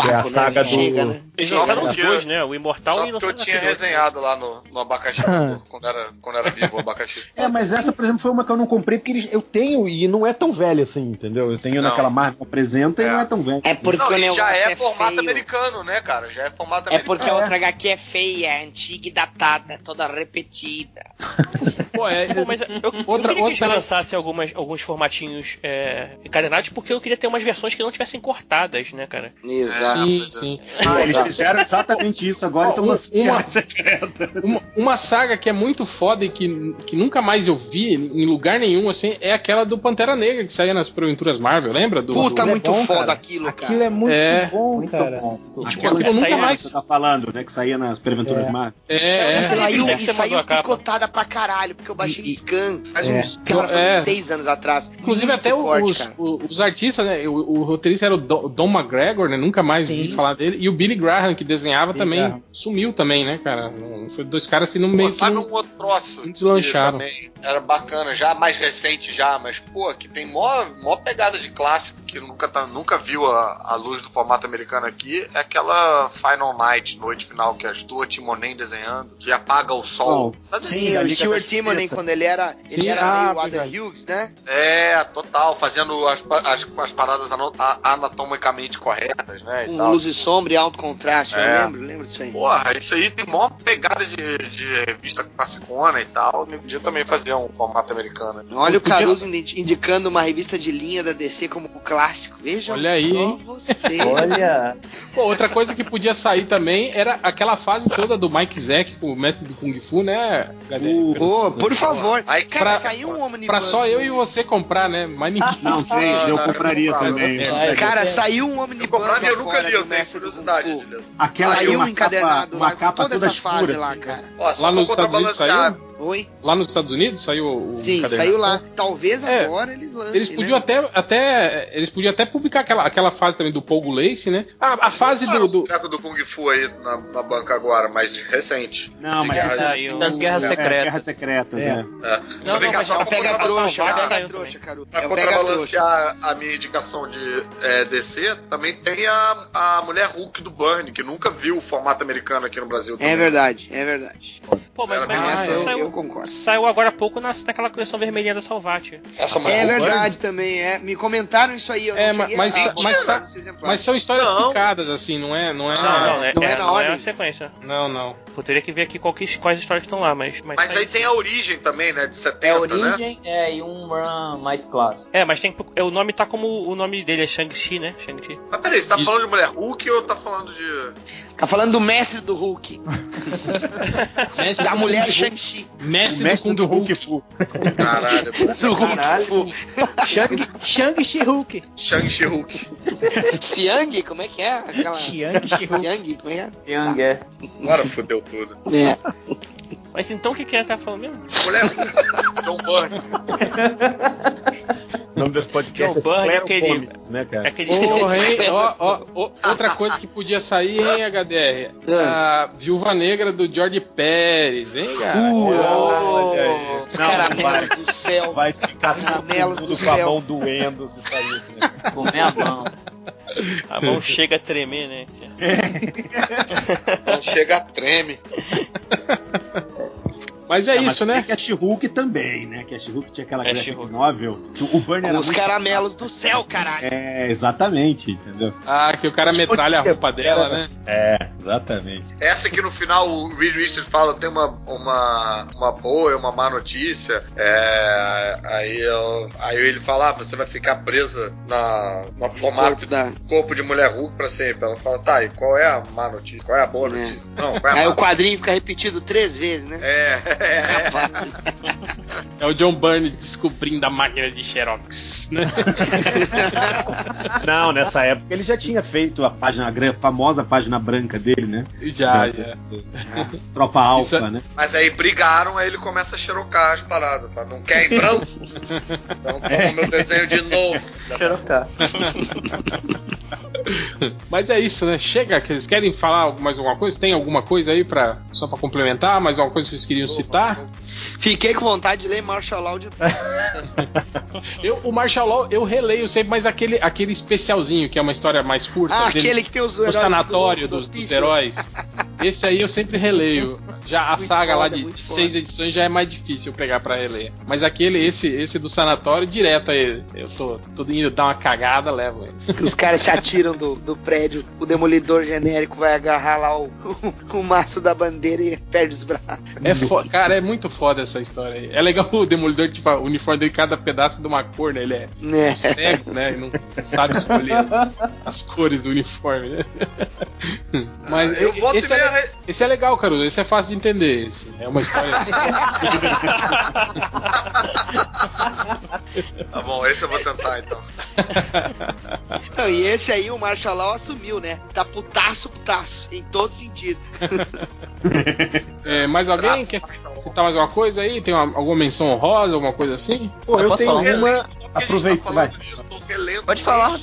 Speaker 2: Que é a saga né? do. Chega,
Speaker 6: né? Eles lançaram os dois, né? O Imortal
Speaker 4: Só e o que eu tinha resenhado lá no, no abacaxi quando, era, quando era vivo o abacaxi.
Speaker 7: É, mas essa, por exemplo, foi uma que eu não comprei porque eles, eu tenho e não é tão velha assim, entendeu? Eu tenho não. naquela marca apresenta é. e não é tão velha.
Speaker 2: É porque não,
Speaker 4: o já é, é formato feio. americano, né, cara? Já é formato
Speaker 2: americano. É porque a outra HQ é feia, antiga e datada, toda repetida.
Speaker 6: Pô, é, Pô, mas eu, eu outra, queria que outra... lançasse algumas, alguns formatinhos é, encadenados porque eu queria ter umas versões que não tivessem cortadas, né, cara?
Speaker 2: Exato.
Speaker 7: Sim, sim. Ah, eles fizeram exatamente isso agora, então uma,
Speaker 1: uma, uma, saga que é muito foda e que, que nunca mais eu vi em lugar nenhum, assim, é aquela do Pantera Negra que saía nas Aventuras Marvel, lembra? Do,
Speaker 2: Puta,
Speaker 1: do...
Speaker 2: muito é bom, foda cara. aquilo, cara.
Speaker 7: Aquilo é muito é, bom, muito cara. Bom. Tipo, aquilo nunca mais... você tá falando, né, que saía nas Aventuras é. Marvel.
Speaker 2: É, é. E saiu, e saiu picotada pra caralho, porque eu baixei e, Scan faz é. uns, cara, é. seis anos atrás.
Speaker 1: Inclusive até corte, os, os, artistas, né, o, o roteirista era o Don McGregor, né, nunca mais Sim. vi falar dele, e o Billy Graham, que desenhava também, Graham. sumiu também, né, cara? Foi dois caras assim no meio.
Speaker 4: Sabe um outro troço que também era bacana, já mais recente já, mas pô, que tem mó, mó pegada de clássico que nunca, tá, nunca viu a, a luz do formato americano aqui, é aquela Final Night, noite final, que é a Stuart Timonen desenhando, que apaga o sol.
Speaker 2: Oh, sim, o Stuart Timonen quando ele era, ele sim, era ah, meio Adam Hughes, né?
Speaker 4: É, total, fazendo as, as, as paradas anatomicamente corretas, né?
Speaker 2: Com luz e sombra e alto contraste, é. eu lembro, lembro disso aí.
Speaker 4: Porra, isso aí tem mó pegada de, de revista classicona e tal. Podia também fazer um formato americano.
Speaker 2: Olha o Caruso indicando uma revista de linha da DC como clássico. Veja
Speaker 1: Olha aí,
Speaker 2: você.
Speaker 1: Olha. Pô, outra coisa que podia sair também era aquela fase toda do Mike Zack com o método Kung Fu, né?
Speaker 2: Pô, por favor.
Speaker 1: Aí, cara, pra, saiu um Omnibus. Pra só eu e você comprar, né? Mas ninguém.
Speaker 7: Não, três, eu compraria também.
Speaker 2: Cara, saiu um Omnibus. Eu
Speaker 4: compraria, eu nunca li, eu tenho curiosidade,
Speaker 7: Aquela
Speaker 2: saiu um encadernado
Speaker 7: lá, uma capa
Speaker 2: toda
Speaker 7: essa
Speaker 2: fase lá, cara.
Speaker 1: Ó, lá Estados Unidos saiu? Oi? Lá nos Estados Unidos saiu o
Speaker 2: Sim, saiu lá. Talvez é, agora eles lancem.
Speaker 1: Eles podiam
Speaker 2: né?
Speaker 1: até, até. Eles podiam até publicar aquela, aquela fase também do Pogo Lace, né? A, a fase do. do...
Speaker 4: O do Kung Fu aí na, na banca agora, mais recente.
Speaker 7: Não, mas
Speaker 6: guerra, saiu... das Guerras é, Secretas. É,
Speaker 7: guerras Secretas, é. é.
Speaker 2: é. Não, não, mas só pega trouxa, pega trouxa, Caruto.
Speaker 4: Pra contrabalancear a minha indicação de é, DC, também tem a, a Mulher Hulk do Burn, que nunca viu o formato americano aqui no Brasil.
Speaker 2: Também. É verdade, é verdade.
Speaker 6: Pô, mas, mas
Speaker 2: essa eu, saiu, eu concordo.
Speaker 6: Saiu agora há pouco na, naquela coleção vermelhinha da Salvati.
Speaker 2: Essa é verdade também, é. Me comentaram isso aí, eu
Speaker 1: é, mas, mas, mas, mas, são histórias não. picadas, assim, não é. Não é,
Speaker 6: não, não, é,
Speaker 2: não é, é
Speaker 6: na
Speaker 2: ordem.
Speaker 6: Não é sequência.
Speaker 1: Não, não.
Speaker 6: Eu teria que ver aqui qual que, quais histórias estão lá, mas.
Speaker 4: Mas, mas aí tem a origem também, né? De 70, É a
Speaker 5: origem, né? é, e um run mais clássico.
Speaker 6: É, mas tem. É, o nome tá como. O nome dele é Shang-Chi, né? Shang-Chi.
Speaker 4: Mas peraí, você tá falando de mulher Hulk ou tá falando de.
Speaker 2: Tá falando do mestre do Hulk. mestre da mulher Shang-Chi.
Speaker 1: Mestre, mestre do, do Hulk Fu.
Speaker 4: Caralho, do
Speaker 2: Hulk Fu. Shang-Chi Hulk.
Speaker 4: Shang-Chi Hulk.
Speaker 2: Xiang, como é que é? Aquela...
Speaker 5: Xiang,
Speaker 2: Xiang, como é?
Speaker 5: Xiang, é.
Speaker 4: Agora fudeu tudo.
Speaker 2: É.
Speaker 6: Mas então o que, que é tá falando mesmo?
Speaker 4: Mulher John Byrne.
Speaker 7: O nome desse podcast
Speaker 6: John é aquele, Comics,
Speaker 1: né, cara? Aquele... Porra, hein? ó, ó, ó, outra coisa que podia sair, hein, HDR? A Viúva Negra do George Pérez, hein, cara? Uh,
Speaker 2: oh, os caramelos do céu.
Speaker 7: Vai ficar tudo com a mão doendo se sair. Né?
Speaker 5: Comer a mão.
Speaker 6: A mão chega a tremer, né?
Speaker 4: A mão chega a treme.
Speaker 1: Mas é, é isso, mas né?
Speaker 7: Cat Hulk também, né? Cat Hulk tinha aquela graphic novel. O Burn era
Speaker 2: Os caramelos do céu, caralho.
Speaker 7: É, exatamente, entendeu?
Speaker 1: Ah, que o cara metralha a roupa dela, né?
Speaker 7: É, exatamente.
Speaker 4: Essa aqui no final o Reed Richards fala tem uma, uma, uma boa e uma má notícia. É, aí, eu, aí ele fala: ah, você vai ficar presa na, na formato corpo, da... corpo de mulher Hulk pra sempre. Ela fala: tá, e qual é a má notícia? Qual é a boa é. notícia?
Speaker 2: É. Não, qual é a Aí o quadrinho fica repetido três vezes, né?
Speaker 4: É.
Speaker 1: É, o John Byrne descobrindo a máquina de Xerox. Né?
Speaker 7: Não, nessa época ele já tinha feito a página, a famosa página branca dele, né?
Speaker 1: Já, da, já.
Speaker 7: Tropa Alfa, é... né?
Speaker 4: Mas aí brigaram, aí ele começa a xerocar as paradas. Tá? Não quer em branco? então toma é. meu desenho de novo.
Speaker 5: Xerocar.
Speaker 1: Mas é isso, né? Chega, que eles querem falar mais alguma coisa? Tem alguma coisa aí para só para complementar? Mais alguma coisa que vocês queriam citar?
Speaker 2: Fiquei com vontade de ler Marshall Law de
Speaker 1: eu, O Marshall Law eu releio sempre, mas aquele, aquele especialzinho, que é uma história mais curta.
Speaker 2: Ah, aquele que tem os
Speaker 1: do sanatório do, do, dos, dos heróis. Esse aí eu sempre releio. Já a muito saga foda, lá de seis foda. edições já é mais difícil eu pegar para reler. Mas aquele, esse, esse do sanatório, direto aí. Eu tô, tô indo dar uma cagada, levo ele.
Speaker 2: Os caras se atiram do, do prédio, o demolidor genérico vai agarrar lá o, o, o maço da bandeira e perde os braços.
Speaker 1: É cara, é muito foda essa história aí. É legal o demolidor, tipo, o uniforme dele, cada pedaço de uma cor, né? Ele é, é. cego, né? E não sabe escolher as, as cores do uniforme, né? Mas ah, eu esse, é, esse é legal, Caruso. Esse é fácil de entender. Esse. É uma história.
Speaker 4: tá bom, esse eu vou tentar então.
Speaker 2: Não, e esse aí o Marshall Law assumiu, né? Tá putaço, putaço, em todo sentido.
Speaker 1: é, mais alguém quer citar mais alguma coisa aí? Tem uma, alguma menção honrosa, alguma coisa assim?
Speaker 7: Pô, eu, eu tenho uma. Aproveita, vai.
Speaker 5: Pode falar.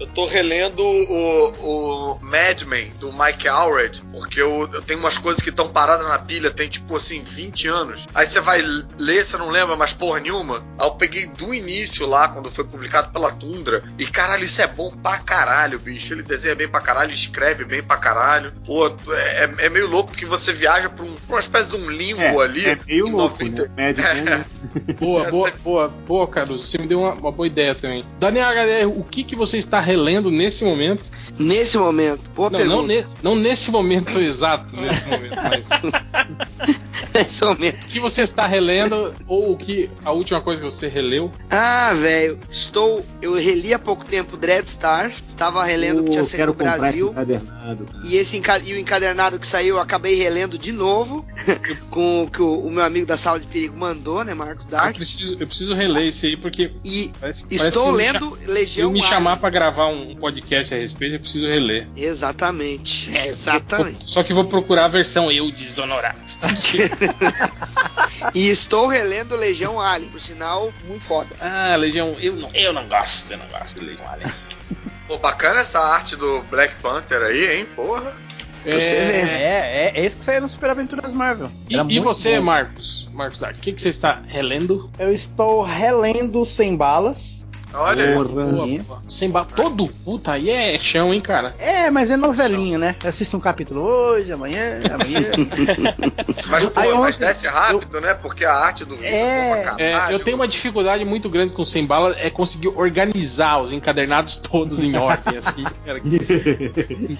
Speaker 4: Eu tô relendo o, o Mad Men do Mike Allred, porque eu, eu tenho umas coisas que estão paradas na pilha, tem tipo assim, 20 anos. Aí você vai ler, você não lembra mais porra nenhuma. Aí eu peguei do início lá, quando foi publicado pela Tundra, e caralho, isso é bom pra caralho, bicho. Ele desenha bem pra caralho, escreve bem pra caralho. Pô, é, é meio louco que você viaja pra, um, pra uma espécie de um limbo é, ali.
Speaker 7: É meio louco, 90... né? Médico,
Speaker 1: né? Boa, boa, boa, boa, Carlos. Você me deu uma, uma boa ideia também. Daniel HDR, o que, que você está relendo nesse momento?
Speaker 2: Nesse momento? Boa
Speaker 1: não,
Speaker 2: pergunta.
Speaker 1: Não, ne, não nesse momento exato, nesse momento, mas.
Speaker 2: Nesse momento.
Speaker 1: O que você está relendo ou o que a última coisa que você releu?
Speaker 2: Ah, velho, estou. Eu reli há pouco tempo Dreadstar. Estava relendo o que tinha saído no Brasil. Esse e esse e o encadernado que saiu, eu acabei relendo de novo com o que o, o, meu amigo da sala de perigo mandou, né, Marcos Dark.
Speaker 1: Eu preciso, eu preciso reler esse aí porque.
Speaker 2: E parece, estou parece lendo Legião.
Speaker 1: Se me chamar para gravar um podcast a respeito, eu preciso reler.
Speaker 2: Exatamente. É, exatamente.
Speaker 1: Só que vou procurar a versão eu desonorado.
Speaker 2: e estou relendo Legião Alien, por sinal, muito foda.
Speaker 1: Ah, Legião, eu não, eu não gosto, eu não gosto de Legião Alien.
Speaker 4: Pô, bacana essa arte do Black Panther aí, hein? Porra.
Speaker 3: É, é, é, é, esse que saiu no Super Aventuras Marvel.
Speaker 1: E, e você, bom. Marcos? Marcos o que, que você está relendo?
Speaker 3: Eu estou relendo Sem Balas.
Speaker 4: Olha
Speaker 1: Porra. Sem ba... Todo? Puta, aí é chão, hein, cara?
Speaker 3: É, mas é novelinha, né? Assista um capítulo hoje, amanhã, amanhã.
Speaker 4: mas, pô, aí, mas desce rápido, eu... né? Porque a arte do
Speaker 1: livro é... é, é Eu tenho uma dificuldade muito grande com Sem Bala, é conseguir organizar os encadernados todos em ordem, assim, cara.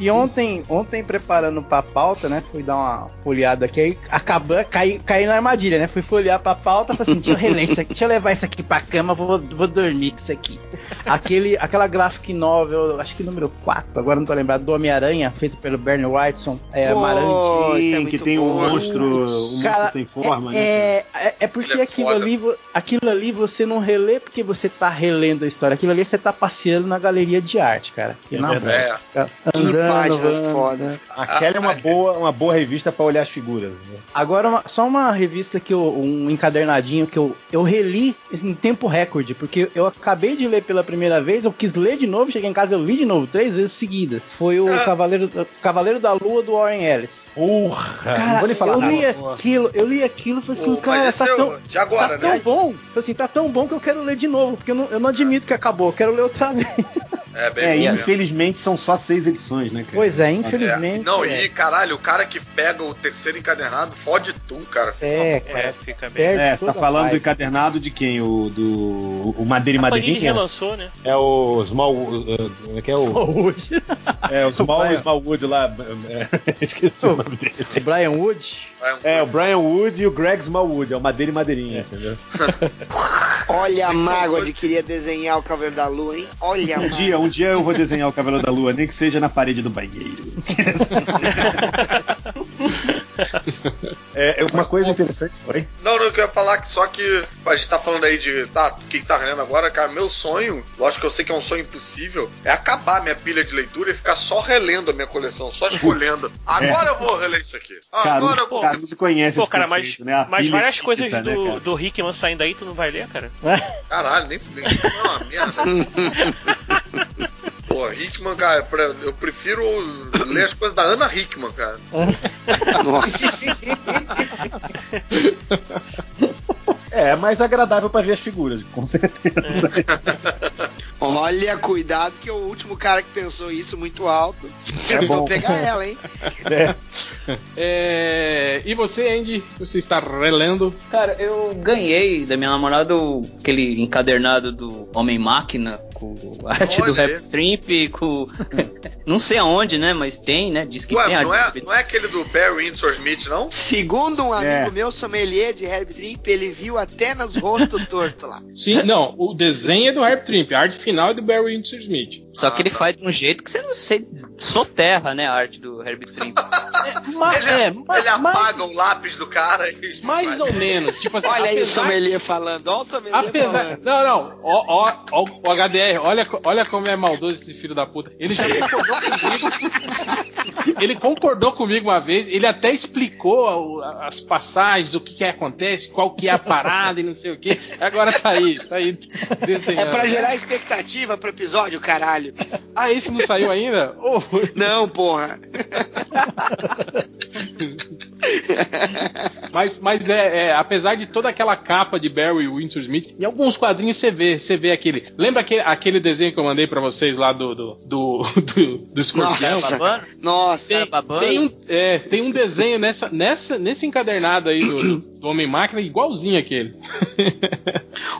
Speaker 3: e ontem, ontem, preparando pra pauta, né? Fui dar uma folheada aqui, aí acabou, caí, caí na armadilha, né? Fui folhear pra pauta, falei assim, deixa eu reler isso aqui, deixa eu levar isso aqui pra cama, vou, vou dormir com isso aqui aqui. Aquele, aquela graphic novel, acho que número 4, agora não tô lembrado, do Homem-Aranha, feito pelo Bernie Whiteson, é Pô,
Speaker 7: Amarante. É que tem um monstro, um Cara, monstro sem forma,
Speaker 3: é, né? É, é, é porque é aquilo, ali, aquilo ali você não relê porque você tá relendo a história. Aquilo ali você tá passeando na galeria de arte, cara.
Speaker 7: Que é não, verdade. É. Andando, foda. Aquela é uma boa, uma boa revista para olhar as figuras. Né?
Speaker 3: Agora, uma, só uma revista que eu, um encadernadinho que eu, eu reli em tempo recorde, porque eu acabei acabei de ler pela primeira vez, eu quis ler de novo, cheguei em casa eu li de novo, três vezes seguidas. Foi o ah. Cavaleiro, Cavaleiro da Lua do Warren Ellis.
Speaker 7: Porra!
Speaker 3: Cara, eu li nada. aquilo, eu li aquilo e falei assim, cara, tá, tão,
Speaker 4: de agora,
Speaker 3: tá
Speaker 4: né?
Speaker 3: tão bom. Falei assim, tá tão bom que eu quero ler de novo, porque eu não, eu não admito que acabou, eu quero ler outra vez.
Speaker 7: É, bem é infelizmente são só seis edições, né, cara?
Speaker 3: Pois é, infelizmente.
Speaker 4: É. Não,
Speaker 3: é.
Speaker 4: e caralho, o cara que pega o terceiro encadernado fode tu, cara.
Speaker 3: É,
Speaker 6: cara. É, fica bem. É,
Speaker 7: você tá falando do encadernado de quem? O do. O Madeira e Madeirinha?
Speaker 6: relançou, né?
Speaker 7: É o Small. Uh, como é que é o.
Speaker 3: Smallwood.
Speaker 7: É, o Small o Smallwood lá. É, esqueci o, o nome
Speaker 3: dele. O Brian Wood?
Speaker 7: É, o Brian Wood e o Greg Smallwood. É o Madeira e Madeirinha, entendeu?
Speaker 2: Olha a mágoa de queria desenhar o Cavaleiro da Lua, hein? Olha
Speaker 7: um dia, um dia eu vou desenhar o Cavaleiro da Lua, nem que seja na parede do banheiro. É, é uma coisa interessante. Oi?
Speaker 4: Não, não, eu queria falar que só que a gente tá falando aí de. Tá, o que, tá relendo agora, cara? Meu sonho, lógico que eu sei que é um sonho impossível, é acabar minha pilha de leitura e ficar só relendo a minha coleção, só escolhendo. Agora eu vou reler isso aqui. Agora eu vou.
Speaker 7: Caruso conhece
Speaker 6: Pô,
Speaker 7: esse
Speaker 6: cara, mas,
Speaker 7: conceito, né?
Speaker 6: Mas várias coisas
Speaker 7: né,
Speaker 6: do,
Speaker 7: cara?
Speaker 6: do Hickman saindo aí, tu não vai ler, cara?
Speaker 4: Caralho, nem. nem é uma merda. Pô, Hickman, cara, pra- eu prefiro ler as coisas da Ana Hickman, cara.
Speaker 2: Nossa.
Speaker 7: É, é mais agradável pra ver as figuras, com certeza.
Speaker 2: Olha, cuidado que é o último cara que pensou isso muito alto.
Speaker 7: É
Speaker 2: Eu vou
Speaker 7: bom.
Speaker 2: pegar ela, hein?
Speaker 7: É.
Speaker 1: É, e você, Andy? Você está relendo?
Speaker 5: Cara, eu ganhei da minha namorada o- aquele encadernado do Homem-Máquina, com a arte
Speaker 4: Olha
Speaker 5: do. Rap Trimp, com. não sei aonde, né? Mas tem, né? Diz que
Speaker 4: Ué,
Speaker 5: tem a
Speaker 4: não é, não é aquele do Barry Windsor Smith, não?
Speaker 2: Segundo um amigo
Speaker 7: É.
Speaker 2: meu, sommelier de Herb Trimp, ele viu até nos rostos tortos lá.
Speaker 1: Sim, não. O desenho é do Herb Trimp, a arte final do Barry Windsor Smith.
Speaker 5: Só que
Speaker 4: Ah,
Speaker 5: ele
Speaker 4: tá.
Speaker 5: faz de um jeito que você não sei, soterra, né? A arte do Herbie Trimp.
Speaker 1: Mas,
Speaker 4: Ele,
Speaker 1: é, ma-
Speaker 4: ele
Speaker 1: ma-
Speaker 4: apaga o lápis do cara e.
Speaker 1: mais ou menos. Tipo assim,
Speaker 2: Olha aí o
Speaker 1: apesar-
Speaker 2: sommelier falando, olha o sommelier
Speaker 1: Apesar.
Speaker 2: falando.
Speaker 1: Não, não. Ó, ó, ó, o HDR, olha, olha como é maldoso esse filho da puta. Ele já concordou comigo. Ele concordou comigo uma vez, ele até explicou as passagens, o que, que acontece, qual que é a parada e não sei o que. Agora tá aí, tá aí.
Speaker 2: É pra gerar expectativa pro episódio, caralho.
Speaker 1: Ah, esse não saiu ainda? Oh,
Speaker 2: Não, porra.
Speaker 1: Mas, mas é, é, apesar de toda aquela capa de Barry Windsor Smith, em alguns quadrinhos você vê, você vê aquele. Lembra aquele, aquele desenho que eu mandei pra vocês lá do do do, do, do escorpião?
Speaker 2: Nossa. Nossa.
Speaker 1: Tem, tem um, é, tem um desenho nessa, nessa, nesse encadernado aí do, do Homem-Máquina igualzinho aquele.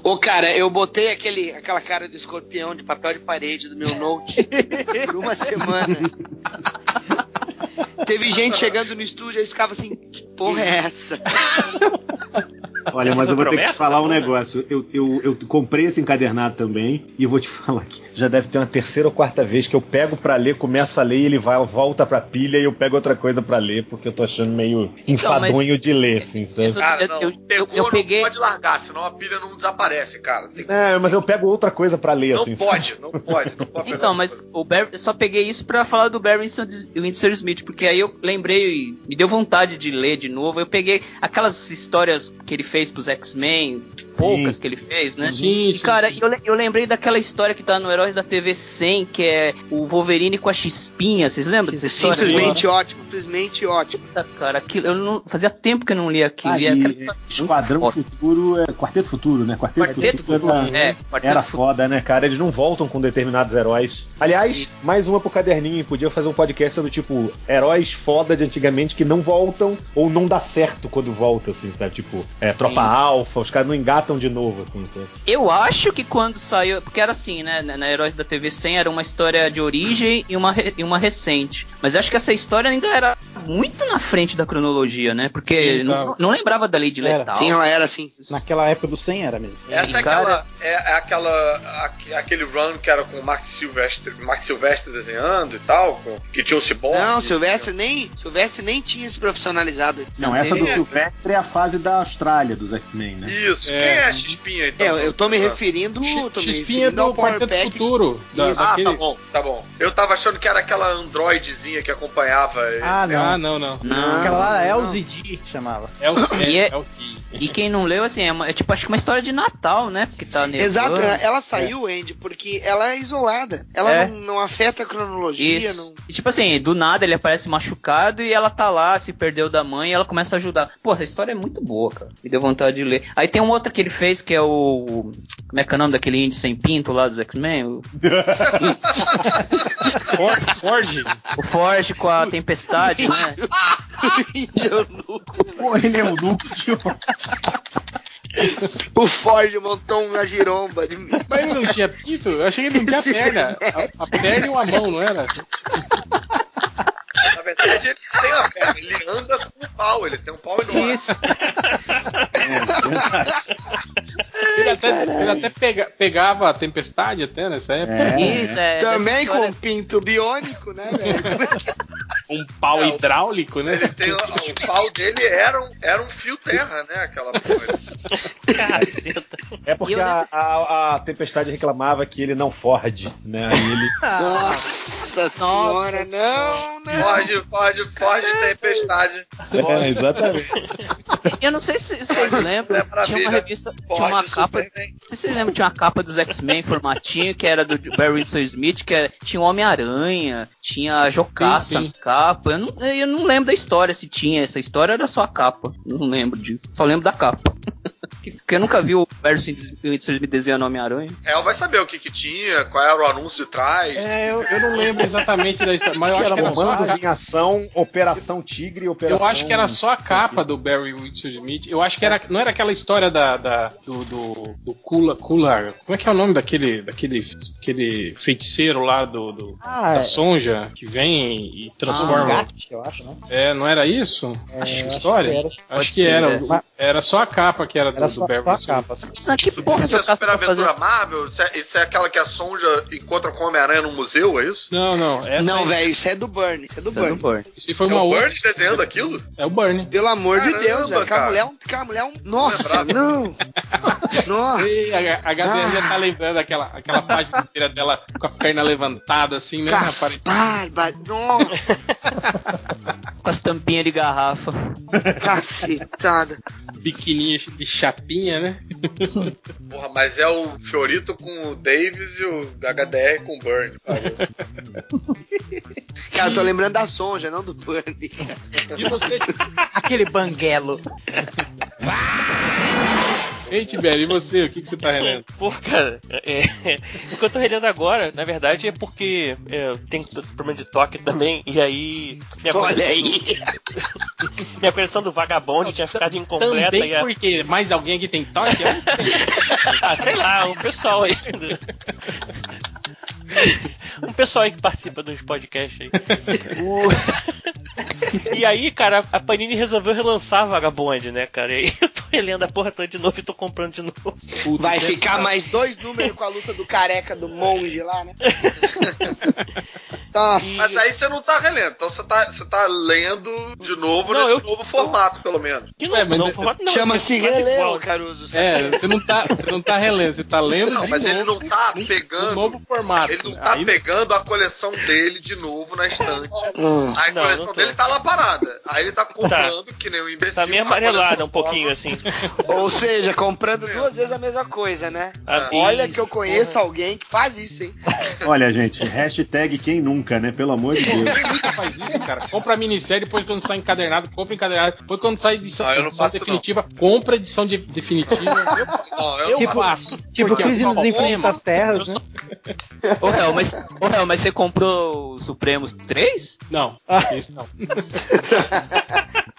Speaker 2: Ô, cara, eu botei aquele, aquela cara do escorpião de papel de parede do meu note por uma semana. Teve gente chegando no estúdio e ficava assim, porra é essa?
Speaker 7: Olha, mas eu vou ter que te
Speaker 6: Promessa,
Speaker 7: falar um
Speaker 6: tá
Speaker 7: negócio. Eu, eu, eu comprei esse encadernado também e eu vou te falar que já deve ter uma terceira ou quarta vez que eu pego pra ler, começo a ler e ele vai, volta pra pilha e eu pego outra coisa pra ler porque eu tô achando meio enfadonho de ler, assim, sabe?
Speaker 4: Cara,
Speaker 5: Eu-
Speaker 4: não.
Speaker 5: eu-
Speaker 4: Pegou,
Speaker 5: eu peguei-
Speaker 4: não pode largar, senão a pilha não desaparece, cara. Tem-
Speaker 7: É, mas eu pego outra coisa pra ler,
Speaker 4: Não
Speaker 7: assim.
Speaker 4: pode, não pode, não pode.
Speaker 5: Então, mas o Barry, eu só peguei isso pra falar do Barry Windsor Smith, porque aí eu lembrei, me deu vontade de ler de novo. Eu peguei aquelas histórias que ele fez pros X-Men, poucas
Speaker 7: Sim.
Speaker 5: que ele fez, né?
Speaker 1: Sim,
Speaker 5: E, cara, eu, eu lembrei daquela história que tá no Heróis da TV 100, que é o Wolverine com a chispinha. Vocês lembram dessa história?
Speaker 2: Simplesmente ótimo, simplesmente ótimo.
Speaker 5: Puta, cara, aquilo, eu não, fazia tempo que eu não lia aquilo.
Speaker 7: Ah,
Speaker 5: e muito
Speaker 7: Esquadrão
Speaker 5: foda.
Speaker 7: Futuro é Quarteto Futuro, né? Quarteto,
Speaker 5: Quarteto
Speaker 7: Futuro,
Speaker 5: Futuro,
Speaker 7: era,
Speaker 5: é, Quarteto
Speaker 7: era
Speaker 5: Futuro.
Speaker 7: foda, né, cara? Eles não voltam com determinados heróis. Aliás,
Speaker 5: E-
Speaker 7: mais uma pro caderninho. Podia fazer um podcast sobre, tipo, heróis foda de antigamente que não voltam ou não dá certo quando volta, assim, sabe? Tipo, é, Tropa Alfa, os caras não engatam de novo, assim, sabe?
Speaker 5: Eu acho que quando saiu. Porque era assim, né? Na Heróis da TV 100 era uma história de origem e uma, e uma recente. Mas eu acho que essa história ainda era muito na frente da cronologia, né? Porque
Speaker 1: Sim,
Speaker 5: não, não lembrava da Lei de
Speaker 3: Era.
Speaker 5: Letal.
Speaker 2: Sim, ela era assim.
Speaker 3: Naquela época do 100 era mesmo.
Speaker 4: Essa é
Speaker 5: Cara-
Speaker 4: aquela, é, é aquela aque- aquele run que era com o Max Silvestre, Max Silvestre desenhando e tal, com- que tinha o Cyborg.
Speaker 2: Não, Silvestre nem, Silvestre nem tinha se profissionalizado.
Speaker 7: Não, essa do
Speaker 4: É.
Speaker 7: Silvestre é a fase da Austrália dos X-Men, né?
Speaker 4: Isso.
Speaker 1: É.
Speaker 4: Quem é a Chispinha então?
Speaker 2: É, eu, tô me
Speaker 4: Ah.
Speaker 2: referindo, tô me
Speaker 1: Chispinha
Speaker 2: referindo ao
Speaker 1: do
Speaker 2: Power
Speaker 1: Quarteto
Speaker 2: Pack.
Speaker 1: Futuro. Da.
Speaker 4: Ah,
Speaker 1: daquele...
Speaker 4: tá bom, tá bom. Eu tava achando que era aquela androidezinha que acompanhava. ele.
Speaker 3: Ah, não.
Speaker 1: Ah, não, não.
Speaker 2: Não,
Speaker 3: Aquela lá é
Speaker 2: não.
Speaker 3: o ZD que chamava.
Speaker 1: É o, é,
Speaker 5: E é-
Speaker 1: é
Speaker 5: quem não leu, assim, é, uma- é tipo, acho que uma história de Natal, né? Porque tá nevando.
Speaker 2: Exato, ela saiu, Andy, porque ela é isolada. Ela
Speaker 5: É.
Speaker 2: não, não afeta a cronologia.
Speaker 5: Isso.
Speaker 2: Não...
Speaker 5: E tipo assim, do nada ele aparece machucado e ela tá lá, se perdeu da mãe e ela começa a ajudar. Pô, essa história é muito boa, cara. Me deu vontade de ler. Aí tem um outro que ele fez que é o. Como é que é o nome daquele índio sem pinto lá dos X-Men? O,
Speaker 1: Ford, Ford.
Speaker 5: o Forge com a tempestade, né?
Speaker 7: Pô, ele é um núcleo, tipo.
Speaker 2: o Ford montou uma giromba de mim.
Speaker 1: Mas ele não tinha pinto? Eu achei que ele não tinha perna. A, a perna e uma mão, não era?
Speaker 4: Na verdade, ele tem a perna, ele anda com o pau, ele tem um pau enorme.
Speaker 5: Isso.
Speaker 1: Ele até, ele até pega- pegava a tempestade até nessa época.
Speaker 7: É,
Speaker 5: Isso, é.
Speaker 2: Também
Speaker 5: história-
Speaker 2: com pinto biônico, né, velho?
Speaker 1: um pau
Speaker 4: É,
Speaker 1: hidráulico, né?
Speaker 4: Ele tem, o pau dele era um, era um fio terra, né? Aquela coisa.
Speaker 7: É porque
Speaker 5: eu
Speaker 7: a, a, a Tempestade reclamava que ele não Ford, né? Aí ele.
Speaker 2: Nossa senhora, não, não.
Speaker 4: Ford, Ford, Ford tempestade.
Speaker 7: É, exatamente.
Speaker 5: Eu não sei se vocês lembram,
Speaker 4: É
Speaker 5: tinha uma revista, tinha uma capa.
Speaker 4: Superman.
Speaker 5: Não sei se vocês lembram, tinha uma capa dos X-Men formatinho, que era do Barry Winsor Smith, que era- tinha o Homem-Aranha, tinha a Jocasta
Speaker 1: Sim, sim.
Speaker 5: na capa. Eu não, eu não lembro da história, se tinha essa história, era só a capa. Não lembro disso. Só lembro da capa. Porque eu nunca vi o Barry Smith desenhando Homem-Aranha.
Speaker 4: El vai saber o que que tinha, qual era o anúncio de trás.
Speaker 1: É, eu, eu não lembro exatamente da história, mas eu acho
Speaker 7: Era
Speaker 1: que era só
Speaker 7: Ação, Operação Tigre e Operação.
Speaker 1: Eu acho que era só a capa do Barry Windsor Smith. Eu acho que era, não era aquela história da, da- do, do, do Kula, Kula. Como é que é o nome daquele, daquele, aquele feiticeiro lá do, do-
Speaker 3: Ah,
Speaker 1: da
Speaker 3: é.
Speaker 1: Sonja que vem e transforma?
Speaker 3: Gat, eu acho, né?
Speaker 1: é, não era isso?
Speaker 3: É,
Speaker 1: acho que
Speaker 3: acho
Speaker 1: história.
Speaker 3: que era.
Speaker 1: Acho que
Speaker 5: ser,
Speaker 1: era.
Speaker 5: é.
Speaker 1: Era só a capa que era do,
Speaker 3: Era
Speaker 1: do
Speaker 3: só,
Speaker 1: Barry Windsor
Speaker 3: capa. assim.
Speaker 5: Isso aqui, porra,
Speaker 4: Isso é Super. Aventura Marvel? Isso é, isso é aquela que a Sonja encontra com o Homem-Aranha no museu, é isso?
Speaker 1: Não, não. Essa
Speaker 2: Não, velho, isso é do Burn. Isso é do
Speaker 5: do
Speaker 2: Burn.
Speaker 5: Burn.
Speaker 1: Isso foi
Speaker 4: É
Speaker 1: uma
Speaker 4: o
Speaker 1: outra.
Speaker 4: Burns desenhando aquilo?
Speaker 1: É o Burn.
Speaker 2: Pelo amor de
Speaker 4: Caramba,
Speaker 2: Deus, velho.
Speaker 4: Cara.
Speaker 2: mulher, é um- aquela mulher é um. Nossa,
Speaker 4: Lembrava.
Speaker 2: não. Nossa.
Speaker 1: Ei, a, a Gabriela
Speaker 2: Ah.
Speaker 1: tá lembrando aquela, aquela página inteira dela com a perna levantada, assim, né?
Speaker 2: Caspar, nossa,
Speaker 5: Com as tampinhas de garrafa.
Speaker 2: cacetada.
Speaker 1: Biquininha de chapinha, né?
Speaker 4: Porra, mas é o Fiorito com o Davis e o HDR com o Burn.
Speaker 2: Cara, eu tô lembrando da Sonja, não do Burn.
Speaker 1: E você,
Speaker 3: Aquele banguelo.
Speaker 1: Ei, Tibério, e você? O que, que você tá relendo?
Speaker 6: Pô, cara, é, o que eu tô relendo agora, na verdade, é porque é, eu tenho t- problema de toque também, e aí. Minha
Speaker 2: Olha
Speaker 6: coleção-
Speaker 2: aí.
Speaker 6: Minha coleção do Vagabond tinha ficado incompleta
Speaker 1: Também
Speaker 6: e a...
Speaker 1: porque mais alguém aqui tem toque?
Speaker 6: Ah, sei lá, o pessoal aí. um pessoal aí que participa dos podcasts aí. O- e aí, cara, a Panini resolveu relançar Vagabond, né, cara? E aí eu tô relendo a porra toda de novo e tô comprando de novo.
Speaker 1: Puta,
Speaker 2: Vai
Speaker 1: né?
Speaker 2: ficar mais dois números com a luta do careca do monge lá, né? Nossa.
Speaker 4: Mas aí você não tá relendo, então você tá, você tá lendo de novo
Speaker 6: Não,
Speaker 4: nesse
Speaker 6: eu-
Speaker 4: novo formato, pelo menos.
Speaker 6: Que não,
Speaker 1: Ué, mas
Speaker 6: não,
Speaker 1: é-
Speaker 6: formato não.
Speaker 2: Chama-se
Speaker 6: é igual.
Speaker 2: Caruso.
Speaker 1: É, você não tá, você não tá relendo, você tá lendo
Speaker 4: Não, mas
Speaker 1: novo,
Speaker 4: ele não tá
Speaker 1: um
Speaker 4: pegando.
Speaker 1: novo formato.
Speaker 4: Ele não tá
Speaker 1: Aí-
Speaker 4: pegando a coleção dele de novo na estante.
Speaker 2: Hum.
Speaker 4: A
Speaker 6: Não,
Speaker 4: coleção
Speaker 6: não
Speaker 4: dele tá lá parada. Aí ele tá comprando, que nem um imbecil.
Speaker 6: Tá meio
Speaker 4: coleção
Speaker 6: amarelada um pouquinho assim.
Speaker 2: Ou seja, comprando duas vezes a mesma coisa, né?
Speaker 6: Ah,
Speaker 2: Olha
Speaker 6: isso,
Speaker 2: que eu conheço alguém que faz isso, hein?
Speaker 7: Olha, gente, hashtag quem nunca, né? Pelo amor de Deus.
Speaker 1: Quem nunca faz isso, cara? Compra a minissérie, depois quando sai encadernado, compra encadernado. Depois quando sai edição,
Speaker 4: Ah, não
Speaker 1: edição
Speaker 4: faço,
Speaker 1: definitiva, compra edição de- definitiva.
Speaker 4: Não,
Speaker 1: Eu,
Speaker 4: eu,
Speaker 1: eu faço.
Speaker 3: Tipo,
Speaker 1: Porque
Speaker 3: crise
Speaker 1: é o
Speaker 3: nos infinitas terras, né?
Speaker 5: Ô, Hel, mas, ô, Hel, mas você comprou o Supremos 3?
Speaker 1: Não, isso não.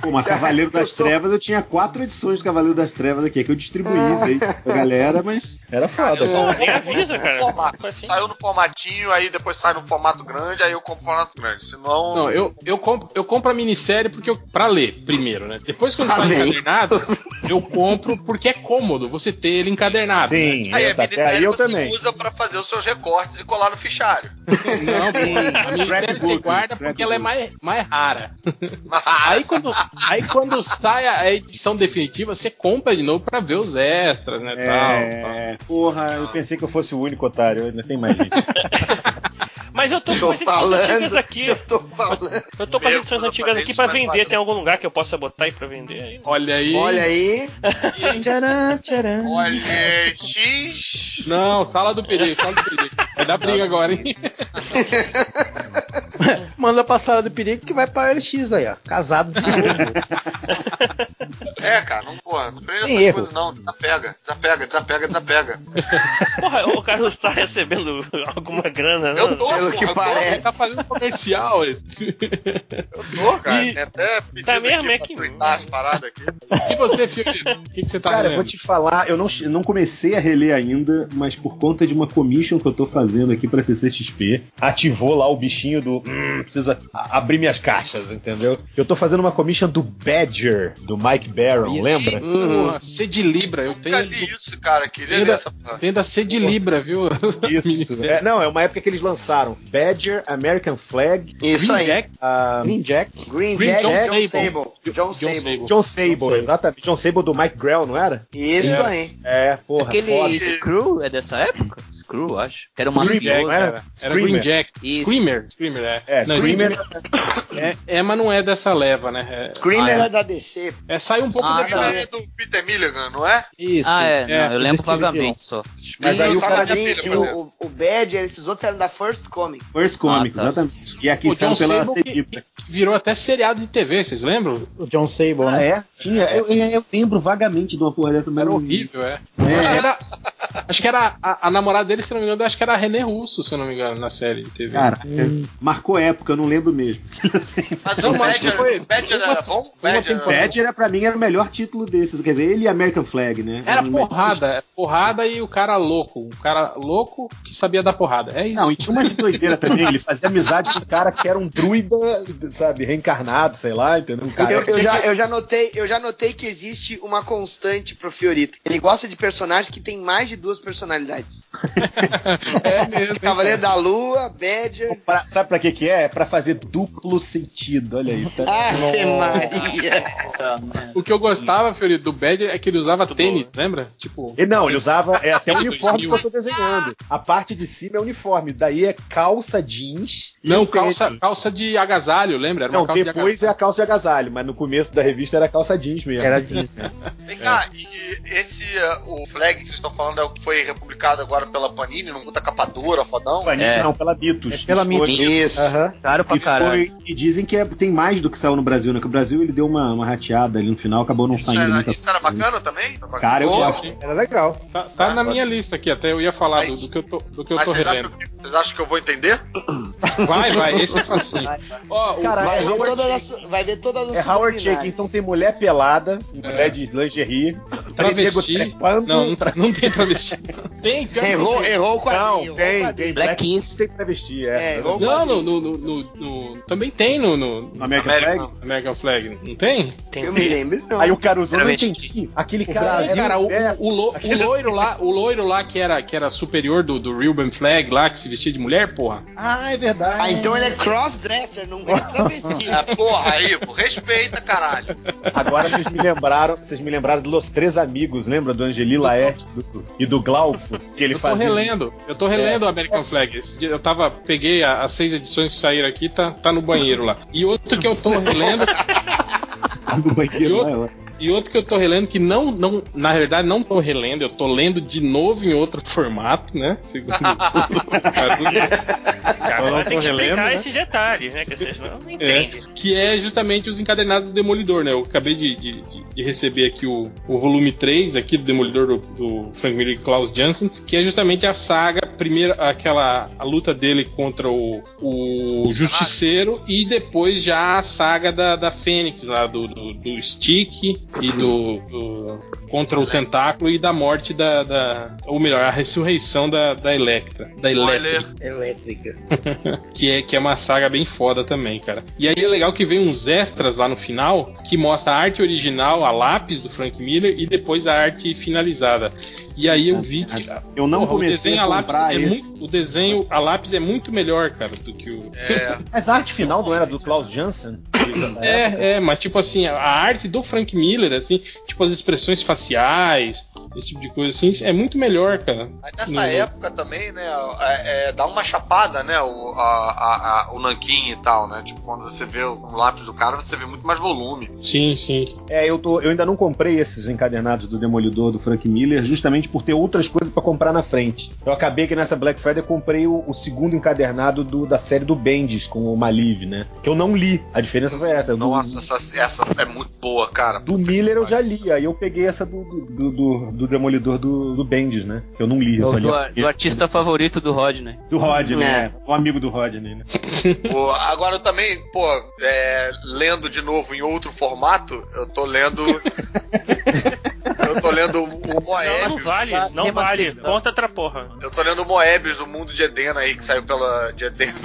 Speaker 7: Pô, mas Cavaleiro das Trevas, eu tinha quatro edições de Cavaleiro das Trevas aqui, que eu distribuí aí pra galera, mas era foda. cara.
Speaker 6: Nem avisa,
Speaker 4: no
Speaker 6: cara.
Speaker 4: formato.
Speaker 6: Assim.
Speaker 4: Saiu no formatinho, aí depois sai no formato grande, aí eu compro no formato grande. Senão.
Speaker 1: Não, eu, eu, compro, eu compro a minissérie porque eu, pra ler primeiro, né? Depois quando sai encadernado, eu compro porque é cômodo você ter ele encadernado. né?
Speaker 7: Sim,
Speaker 4: Aí
Speaker 7: eu- até
Speaker 4: minissérie
Speaker 7: aí eu
Speaker 4: você
Speaker 7: também.
Speaker 4: usa pra fazer os seus recortes e colar no fichário.
Speaker 1: Não, pô, a você
Speaker 7: Scrapbook,
Speaker 1: guarda porque ela é mais, mais rara. Aí quando, aí quando sai a edição definitiva, você compra de novo pra ver os extras, né? Tal, tal.
Speaker 7: É, porra, eu pensei que eu fosse o único otário, ainda tem mais gente.
Speaker 6: Mas eu tô com as edições
Speaker 2: falando.
Speaker 6: antigas aqui.
Speaker 2: Eu tô falando.
Speaker 6: Eu tô com as edições antigas aqui pra vender. Tem algum lugar que eu possa botar aí pra vender? aí?
Speaker 1: Olha aí.
Speaker 2: Olha aí.
Speaker 3: Tcharam, tcharam.
Speaker 4: Olha, X.
Speaker 1: Não, sala do perigo, sala do perigo. Vai dar briga agora, hein?
Speaker 3: Manda pra sala do perigo que vai pra LX aí, ó. Casado de novo.
Speaker 4: É, cara, não, porra, não prende
Speaker 3: Tem
Speaker 4: essas
Speaker 3: erro.
Speaker 4: coisas não. Desapega, desapega, desapega, desapega.
Speaker 6: Porra, o Carlos tá recebendo alguma grana, né?
Speaker 4: Eu tô,
Speaker 2: Pelo
Speaker 4: porra,
Speaker 2: que
Speaker 4: eu
Speaker 2: parece.
Speaker 1: Tá fazendo comercial.
Speaker 4: Eu tô, cara.
Speaker 1: E-
Speaker 4: Tem até pedido
Speaker 6: Tá mesmo,
Speaker 4: aqui
Speaker 6: é
Speaker 4: pra
Speaker 6: que-
Speaker 4: as paradas aqui.
Speaker 1: E você? O que, que você tá
Speaker 7: Cara, eu
Speaker 1: lendo?
Speaker 7: vou te falar, eu não, eu não comecei a reler ainda, mas por conta de uma commission que eu tô fazendo aqui pra CCXP, ativou lá o bichinho do. Hum, preciso abrir minhas caixas, entendeu? Eu tô fazendo uma commission do Badger, do Mike Barron, lembra?
Speaker 1: Porra, C de Libra, eu tenho.
Speaker 4: Nunca li isso, cara. Queria ler
Speaker 1: da,
Speaker 4: essa
Speaker 1: tenho da C de Libra, viu?
Speaker 7: Isso. É, não, é uma época que eles lançaram Badger, American Flag,
Speaker 2: Isso
Speaker 1: Green
Speaker 2: aí.
Speaker 1: Jack,
Speaker 7: ah,
Speaker 3: Green Jack.
Speaker 2: Green,
Speaker 1: Green
Speaker 2: Jack,
Speaker 1: John
Speaker 2: John,
Speaker 1: Sable.
Speaker 2: Sable. John,
Speaker 1: John
Speaker 2: Sable.
Speaker 1: Sable.
Speaker 7: John Sable, exatamente. John Sable do Mike Grell, não era?
Speaker 2: Isso
Speaker 1: É.
Speaker 2: aí.
Speaker 7: É, porra,
Speaker 5: Aquele
Speaker 7: foda.
Speaker 5: Screw é dessa época? Screw, acho. Que era uma
Speaker 7: Scream Jack,
Speaker 5: mafioso.
Speaker 7: não era?
Speaker 1: Era
Speaker 7: Screamer.
Speaker 1: Green Jack.
Speaker 5: Isso.
Speaker 1: Screamer. Screamer, é.
Speaker 7: É,
Speaker 1: Não,
Speaker 7: Screamer.
Speaker 1: É, é, mas não é dessa leva, né? É,
Speaker 2: Screamer
Speaker 7: Ah, é.
Speaker 2: é da DC.
Speaker 1: é, sai um pouco
Speaker 5: Ah,
Speaker 1: depois.
Speaker 5: tá.
Speaker 4: Ele é do Peter Milligan, não é?
Speaker 1: Isso.
Speaker 5: Ah, é, não, eu lembro vagamente só.
Speaker 7: Mas aí o cara
Speaker 2: e o, o, Badger, esses outros eram da First Comic.
Speaker 7: First Comics,
Speaker 5: Ah, tá.
Speaker 7: exatamente. E aqui
Speaker 1: O John
Speaker 7: saiu pela Cedipra.
Speaker 1: virou até seriado de TV, vocês lembram?
Speaker 3: O John Sable,
Speaker 7: Ah,
Speaker 3: né?
Speaker 7: é? Tinha. Eu, eu- eu lembro vagamente de uma porra dessa, mas
Speaker 1: Era horrível, é. Acho que era, acho que era a, a namorada dele, se não me engano, acho que era a René Russo, se eu não me engano, na série de TV.
Speaker 7: Cara, é, marcou época, eu não lembro mesmo.
Speaker 4: Mas o Badger,
Speaker 1: foi-
Speaker 4: o Badger era bom? Badger
Speaker 7: Badger era, pra mim era o melhor título desses. Quer dizer, ele e American Flag, né?
Speaker 1: Era
Speaker 7: Um-
Speaker 1: porrada, é porrada e o cara louco. Um cara louco que sabia dar porrada. É isso.
Speaker 7: Não, e tinha uma doideira também. Ele fazia amizade com um cara que era um druida, sabe, reencarnado, sei lá, entendeu? Um cara
Speaker 2: Eu, eu já, eu, já notei, eu já notei que existe uma constante pro Fiorito. Ele gosta de personagens que tem mais de duas personalidades.
Speaker 1: é mesmo.
Speaker 2: Cavaleiro da Lua, Badger.
Speaker 7: Pra- sabe pra que que é? É pra fazer duplo sentido, olha aí. Tá?
Speaker 2: Ave Maria.
Speaker 1: O que eu gostava, Fiorito, do Badger é que ele usava tênis, lembra? Tipo.
Speaker 7: E não, ele usava é até o uniforme que
Speaker 1: 2000.
Speaker 7: eu tô desenhando. A parte de cima é uniforme, daí é calça jeans.
Speaker 1: Não, calça, calça de agasalho, lembra? Era uma
Speaker 7: Não,
Speaker 1: calça
Speaker 7: depois
Speaker 1: de
Speaker 7: é a calça de agasalho, mas no começo da revista era calça jeans mesmo.
Speaker 3: Era jeans.
Speaker 4: Vem cá, e esse, uh, o flag que vocês estão falando é o que foi republicado agora pela Panini, não puta capa dura, fodão?
Speaker 7: Panini,
Speaker 5: É.
Speaker 7: Não, pela Mitos.
Speaker 3: É pela Mitos.
Speaker 2: Isso.
Speaker 3: Aham.
Speaker 5: Caro pra
Speaker 7: E,
Speaker 5: caralho.
Speaker 7: foi- e dizem que é- tem mais do que saiu no Brasil, né? Que o Brasil ele deu uma, uma rateada ali no final, acabou não
Speaker 4: Isso
Speaker 7: saindo
Speaker 4: era,
Speaker 7: muita
Speaker 4: isso era bacana também? Bacana.
Speaker 7: Cara, eu gosto.
Speaker 3: Era legal.
Speaker 1: Tá, tá na minha lista aqui, até eu ia falar do,
Speaker 4: Mas-
Speaker 1: do que eu tô, do que eu
Speaker 4: Mas
Speaker 1: tô
Speaker 4: vocês acham,
Speaker 1: relendo.
Speaker 4: que, vocês acham que eu vou entender?
Speaker 1: Vai, vai, esse é facinho. Ó, o-
Speaker 7: Cara,
Speaker 2: Vai
Speaker 7: é
Speaker 2: ver
Speaker 7: Howard
Speaker 2: todas as, vai ver todas as
Speaker 7: É Howard. Shake, então tem mulher pelada, mulher de lingerie,
Speaker 1: travesti.
Speaker 7: trepando.
Speaker 1: Não, não, não tem travesti. Tem, que
Speaker 2: Errou, errou o
Speaker 7: Não,
Speaker 2: quadrinho. errou o
Speaker 7: tem, tem.
Speaker 5: Black Kiss.
Speaker 7: tem travesti,
Speaker 2: É,
Speaker 7: é.
Speaker 2: errou o
Speaker 1: Não, no, no, no, no- também tem no, no
Speaker 7: American
Speaker 4: América.
Speaker 7: Flag.
Speaker 1: American Flag, não tem?
Speaker 6: Tem
Speaker 2: Eu me lembro, não.
Speaker 7: Aí o cara usou, não entendi. Aquele
Speaker 1: O
Speaker 7: cara,
Speaker 1: Brasil,
Speaker 7: era
Speaker 1: cara, o,
Speaker 7: é,
Speaker 1: o, lo- o loiro lá, o loiro lá que era, que era superior do, do Ruben Flag lá, que se vestia de mulher, porra.
Speaker 7: Ah, é verdade.
Speaker 2: Ah, então ele é crossdresser, não é travesti.
Speaker 4: É, porra, aí, pô, respeita, caralho.
Speaker 7: Agora vocês me lembraram, vocês me lembraram de Los Três Amigos, lembra do Angeli Laerte do- e do Glauco, que ele
Speaker 1: Eu tô
Speaker 7: fazia.
Speaker 1: relendo, eu tô relendo o American Flag. Eu tava, peguei a- as seis edições que saíram aqui, tá, tá no banheiro lá. E outro que eu tô relendo,
Speaker 7: no banheiro
Speaker 1: E
Speaker 7: lá.
Speaker 1: E outro que eu tô relendo que não, não, na verdade não tô relendo, eu tô lendo de novo em outro formato, né? Segundo.
Speaker 6: Agora tem que
Speaker 1: relendo,
Speaker 6: explicar
Speaker 1: né?
Speaker 6: esses detalhes, né? Que vocês não
Speaker 1: É,
Speaker 6: entendem.
Speaker 1: que é justamente os encadernados do Demolidor, né? Eu acabei de, de- de- receber aqui o, o volume 3 aqui do Demolidor do, do Frank Miller e Klaus Janson, que é justamente a saga, primeiro aquela a luta dele contra o, o Justiceiro e depois já a saga da, da Fênix lá, do, do, do Stick e do, do- contra o Tentáculo e da morte da, da- ou melhor, a ressurreição da, da Electra, da Electra.
Speaker 3: Elétrica.
Speaker 1: que é, que é uma saga bem foda também, cara. E aí é legal que vem uns extras lá no final que mostra a arte original, a lápis do Frank Miller e depois a arte finalizada. E aí eu vi que
Speaker 7: Eu não
Speaker 1: porra, o
Speaker 7: comecei
Speaker 1: desenho
Speaker 7: a
Speaker 1: a lápis
Speaker 7: comprar
Speaker 1: é
Speaker 7: esse.
Speaker 1: muito, o desenho a lápis é muito melhor, cara, do que o
Speaker 4: É,
Speaker 7: Mas a arte final não era do Klaus Jansen?
Speaker 1: É, é, mas tipo assim, a arte do Frank Miller, assim, tipo as expressões faciais, esse tipo de coisa assim, é muito melhor, cara.
Speaker 4: Mas nessa
Speaker 1: No-
Speaker 4: época também, né, é, é, dá uma chapada, né, o, a, a- a- o nanquim e tal, né? Tipo, quando você vê o lápis do cara, você vê muito mais volume.
Speaker 1: Sim, sim.
Speaker 7: É, eu, tô, eu ainda não comprei esses encadernados do Demolidor do Frank Miller, justamente por ter outras coisas pra comprar na frente. Eu acabei que nessa Black Friday eu comprei o, o segundo encadernado do- da série do Bendis com o Maliv, né? Que eu não li. A diferença foi essa. Do,
Speaker 4: Nossa, essa, essa é muito boa, cara.
Speaker 7: do Miller eu já li, aí eu peguei essa do, do, do, do Demolidor do, do Bendis, né? Que eu não li, eu só li.
Speaker 5: Do,
Speaker 7: a-
Speaker 5: do artista favorito do Rodney.
Speaker 7: do Rodney,
Speaker 2: É.
Speaker 7: né? O amigo do Rodney, né?
Speaker 4: Pô, agora eu também, pô, é, lendo de novo em outro formato, eu tô lendo. eu tô lendo o
Speaker 6: Não, não
Speaker 4: Moebius.
Speaker 6: vale, não vale. Conta outra porra.
Speaker 4: Eu tô lendo o Moebius, o mundo de Edena aí, que saiu pela de Edena.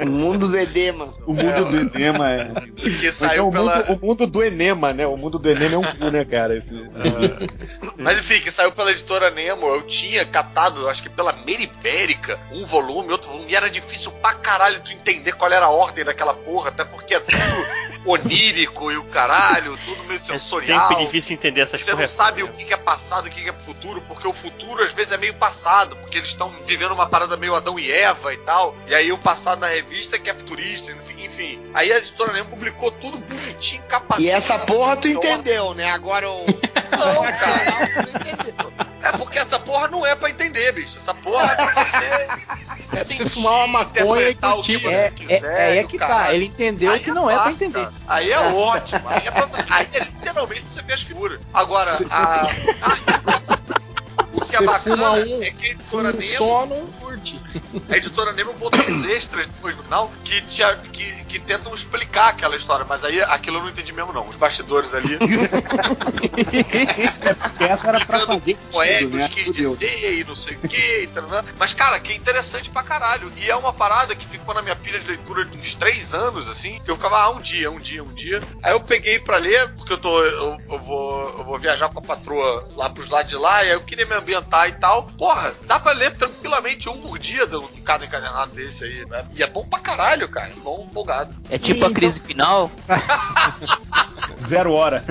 Speaker 2: o mundo do edema.
Speaker 7: O mundo é, do edema é.
Speaker 4: Que saiu
Speaker 7: o,
Speaker 4: pela...
Speaker 7: mundo, o mundo do enema, né? O mundo do enema é um cu, né, cara? Esse...
Speaker 4: É. Mas enfim, que saiu pela editora Nemo. Eu tinha catado, acho que pela Meribérica, um volume, outro volume, e era difícil pra caralho tu entender qual era a ordem daquela porra, até porque é tudo onírico e o caralho, tudo meio sensorial.
Speaker 6: É sempre difícil entender essas
Speaker 4: coisas. Você não sabe o que é passado e o que é futuro, porque o futuro às vezes é meio passado, porque eles estão vivendo uma parada meio Adão e Eva e tal. E aí o passado na revista que é futurista, enfim. enfim. Aí a editora Nemo publicou tudo bonitinho, capacete.
Speaker 2: E essa porra tu entendeu, né? Agora o.
Speaker 4: Não, cara. entendeu. É porque essa porra não é pra entender, bicho. Essa porra é pra você.
Speaker 1: É sentir, você fumar uma maconha e curtir.
Speaker 3: É, quiser, é, é, é que tá. Ele entendeu aí que não é, é pra entender.
Speaker 4: Aí é ótimo. Aí é, pra, aí é literalmente você vê as figuras. Agora, a, a o que é bacana um, é que a editora
Speaker 1: um Nemo. Sono,
Speaker 4: A editora Nemo botou uns extras depois no final que, te, que, que tentam explicar aquela história, mas aí aquilo eu não entendi mesmo, não. Os bastidores ali.
Speaker 7: é essa era pra fazer
Speaker 4: poéticos, né? quis dizer e não sei o que. Mas, cara, que interessante pra caralho. E é uma parada que ficou na minha pilha de leitura de uns três anos, assim, que eu ficava, ah, um dia, um dia, um dia. Aí eu peguei pra ler, porque eu tô. Eu, eu vou, eu vou viajar com a patroa lá pros lados de lá, e aí eu queria me ambientar e tal. Porra, dá pra ler tranquilamente um por dia de cada encadenado desse aí. Né? E é bom pra caralho, cara. Bom, empolgado.
Speaker 5: É tipo a crise final?
Speaker 7: Zero hora.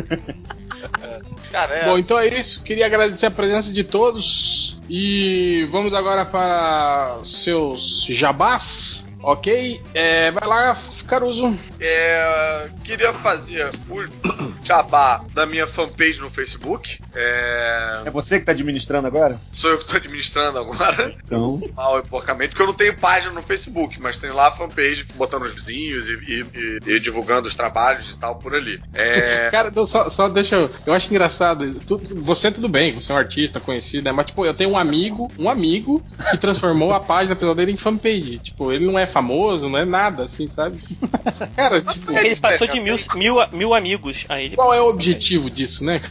Speaker 1: É. Cara, é... Bom, então é isso. Queria agradecer a presença de todos. E vamos agora para seus jabás. Ok? É, vai lá, Caruso.
Speaker 4: É, queria fazer o jabá da minha fanpage no Facebook. É,
Speaker 7: é você que está administrando agora?
Speaker 4: Sou eu que estou administrando agora.
Speaker 7: Então.
Speaker 4: Mal e porcamente, porque eu não tenho página no Facebook, mas tenho lá a fanpage botando os vizinhos e, e, e, e divulgando os trabalhos e tal por ali. É...
Speaker 1: Cara, só, só deixa eu. Eu acho engraçado. Tu, você tudo bem, você é um artista conhecido, né? Mas, tipo, eu tenho um amigo, um amigo que transformou a página pessoal dele em fanpage. Tipo, ele não é famoso, não é nada, assim, sabe?
Speaker 6: Cara, tipo, ele passou de mil, mil, mil amigos a ele.
Speaker 1: Qual é o objetivo disso, né?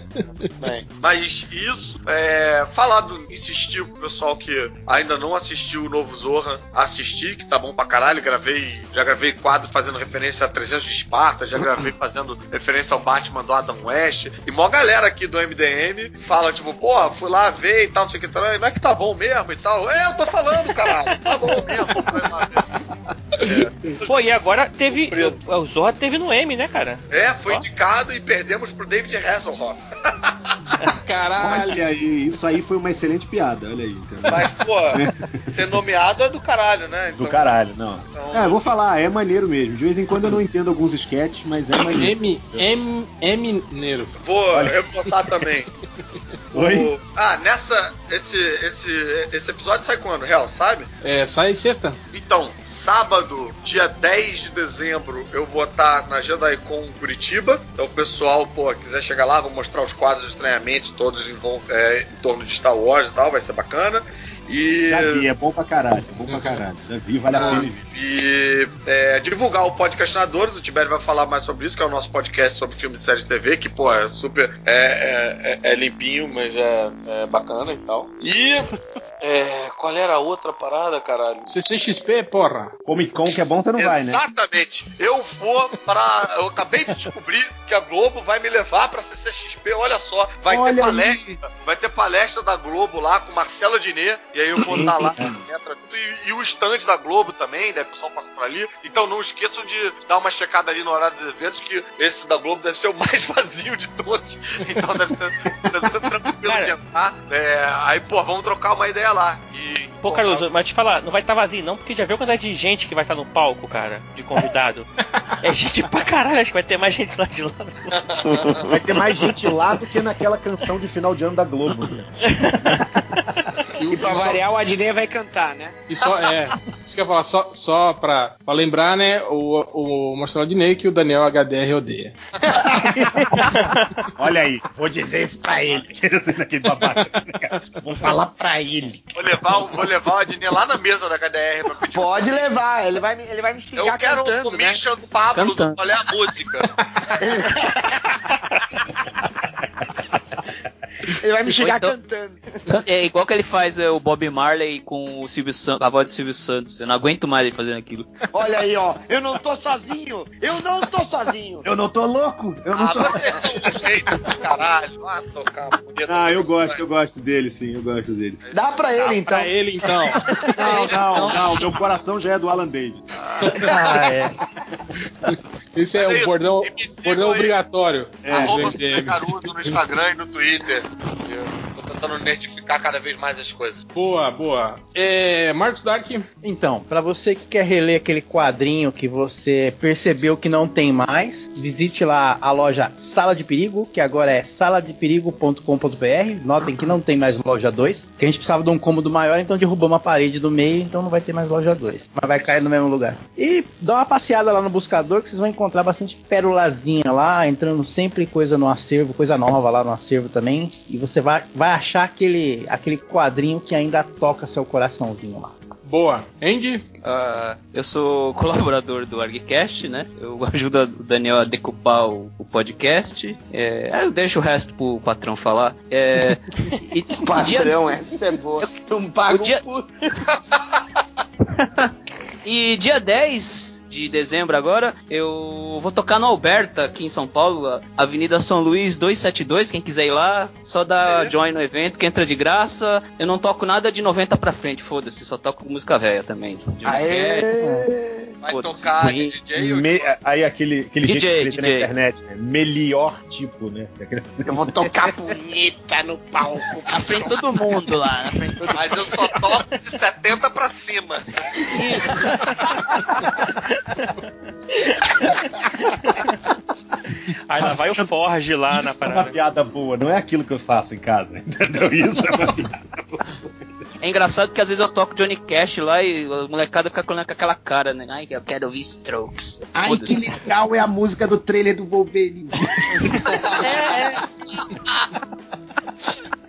Speaker 4: Bem, mas isso, é, falado, insistir pro pessoal que ainda não assistiu o novo Zorra, assistir, que tá bom pra caralho. Gravei, já gravei quadro fazendo referência a 300 de Esparta, já gravei fazendo referência ao Batman do Adam West. E mó galera aqui do MDM fala, tipo, porra, fui lá ver e tal, não sei o que, não é que tá bom mesmo e tal. É, eu tô falando, caralho, tá bom mesmo.
Speaker 6: É. Pô, e agora teve. O, o Zorra teve no M, né, cara?
Speaker 4: É, foi Ó. indicado e perdemos pro David Hasselhoff.
Speaker 1: Caralho.
Speaker 7: Olha aí, isso aí foi uma excelente piada, olha aí. Entendeu?
Speaker 4: Mas, pô, ser nomeado é do caralho, né?
Speaker 7: Então, do caralho, não. Então... É, vou falar, é maneiro mesmo. De vez em quando eu não entendo alguns sketches, mas é maneiro.
Speaker 1: M, M, M, Neiro.
Speaker 4: Vou olha. reforçar também.
Speaker 7: Oi? O...
Speaker 4: Ah, nessa. Esse, esse, esse episódio sai quando, Real, sabe?
Speaker 1: É, sai sexta.
Speaker 4: Então, sábado, dia 10 de dezembro, eu vou estar na JediCon Curitiba. Então, o pessoal, pô, quiser chegar lá, vou mostrar os quadros de estranhamento todos em, é, em torno de Star Wars e tal, vai ser bacana. E...
Speaker 7: Já vi, é bom pra caralho, é bom pra caralho. Já vi, vale a pena.
Speaker 4: E é, divulgar o Podcastinadores, o Tibério vai falar mais sobre isso, que é o nosso podcast sobre filmes e séries de TV, que, pô, é super. É, é, é, é limpinho, mas é, é, bacana e tal. E. É, qual era a outra parada, caralho?
Speaker 1: CCXP, porra.
Speaker 7: Comic Con que é bom, você não
Speaker 4: Exatamente.
Speaker 7: vai, né?
Speaker 4: Exatamente. Eu vou pra. Eu acabei de descobrir que a Globo vai me levar pra CCXP, olha só. Vai olha ter palestra. Aí. Vai ter palestra da Globo lá com Marcela Diné. E aí eu vou estar lá. E, e, o stand da Globo também, deve o pessoal passar por ali. Então não esqueçam de dar uma checada ali no horário dos eventos, que esse da Globo deve ser o mais vazio de todos. Então deve ser, deve ser tranquilo de entrar. É, aí, pô, vamos trocar uma ideia lá. E,
Speaker 6: pô, Caruso, mas te falar, não vai estar tá vazio não, porque já viu a quantidade de gente que vai estar tá no palco, cara, de convidado. é gente pra caralho, acho que vai ter mais gente lá de lá.
Speaker 7: vai ter mais gente lá do que naquela canção de final de ano da Globo.
Speaker 2: Que pra variar, o Adnei vai cantar, né?
Speaker 1: E só, é, isso que eu ia falar, só, só pra, pra lembrar, né, o, o Marcelo Adnei que o Daniel HDR odeia.
Speaker 7: Olha aí, vou dizer isso pra ele. Vou falar pra ele.
Speaker 4: Vou levar, vou levar o Adnei lá na mesa da HDR pra pedir.
Speaker 2: Pode levar, ele vai, ele vai me xingar
Speaker 4: Eu quero
Speaker 2: cantando,
Speaker 4: o commission né? do Pablo, cantando. qual é a música?
Speaker 2: Ele vai me chegar
Speaker 5: então-
Speaker 2: cantando.
Speaker 5: É igual que ele faz é, o Bob Marley com o Silvio Santos, a voz do Silvio Santos. Eu não aguento mais ele fazendo aquilo.
Speaker 2: Olha aí, ó. Eu não tô sozinho. Eu não tô sozinho.
Speaker 7: Eu não tô louco! Eu não
Speaker 4: Ah,
Speaker 7: tô.
Speaker 4: vocês são um jeito do caralho. Ah, tocar bonito.
Speaker 7: Ah, eu gosto, eu gosto dele, sim, eu gosto dele.
Speaker 2: Dá pra ele, então.
Speaker 1: Pra ele, então.
Speaker 7: Não, não, não, meu coração já é do Alan David.
Speaker 3: Ah, é.
Speaker 1: Esse é
Speaker 4: Mas é
Speaker 1: o
Speaker 4: isso,
Speaker 1: bordão, bordão
Speaker 4: aí.
Speaker 1: obrigatório.
Speaker 7: É,
Speaker 4: Arroba. Caruso no Instagram e no Twitter. Eu tô tentando nerdificar cada vez mais as coisas.
Speaker 1: Boa, boa. É, Marcos Dark,
Speaker 3: Então, pra você que quer reler aquele quadrinho que você percebeu que não tem mais, visite lá a loja Sala de Perigo, que agora é saladeperigo.com.br. Notem que não tem mais loja 2, que a gente precisava de um cômodo maior, então derrubamos a parede do meio, então não vai ter mais loja 2, mas vai cair no mesmo lugar. E dá uma passeada lá no buscador que vocês vão encontrar bastante perolazinha lá, entrando sempre coisa no acervo, coisa nova lá no acervo também, e você vai, vai achar aquele, aquele quadrinho que ainda toca seu coraçãozinho lá.
Speaker 1: boa. Andy,
Speaker 5: Ah, eu sou colaborador do ArgCast, né? Eu ajudo o Daniel a decupar o, o podcast. É, eu deixo o resto pro patrão falar. É, e, e dia-
Speaker 2: Patrão, essa é boa. Não paga
Speaker 5: O dia-
Speaker 2: um puto.
Speaker 5: E dia 10 de dezembro agora, eu vou tocar no Alberta, aqui em São Paulo, Avenida São Luís 272, quem quiser ir lá, só dá join no evento, que entra de graça. Eu não toco nada de 90 pra frente, foda-se, só toco música velha também.
Speaker 2: Aê!
Speaker 4: Vai tocar
Speaker 5: Queen.
Speaker 4: de DJ
Speaker 7: Me- aí aquele, aquele
Speaker 5: DJ,
Speaker 7: jeito que na internet, né? Melhor tipo, né?
Speaker 2: Eu vou tocar punheta no palco.
Speaker 5: Na frente de todo mundo lá, na frente todo
Speaker 4: Mas eu só toco de 70 pra cima.
Speaker 5: Isso.
Speaker 6: Aí lá vai o Forge lá na
Speaker 7: Isso é uma
Speaker 6: parada.
Speaker 7: piada boa, não é aquilo que eu faço em casa, entendeu? Isso é uma piada boa.
Speaker 5: É engraçado que às vezes eu toco Johnny Cash lá e a molecada fica com aquela cara, né? Ai, eu quero ouvir Strokes.
Speaker 7: Ai, que legal, é a música do trailer do Wolverine.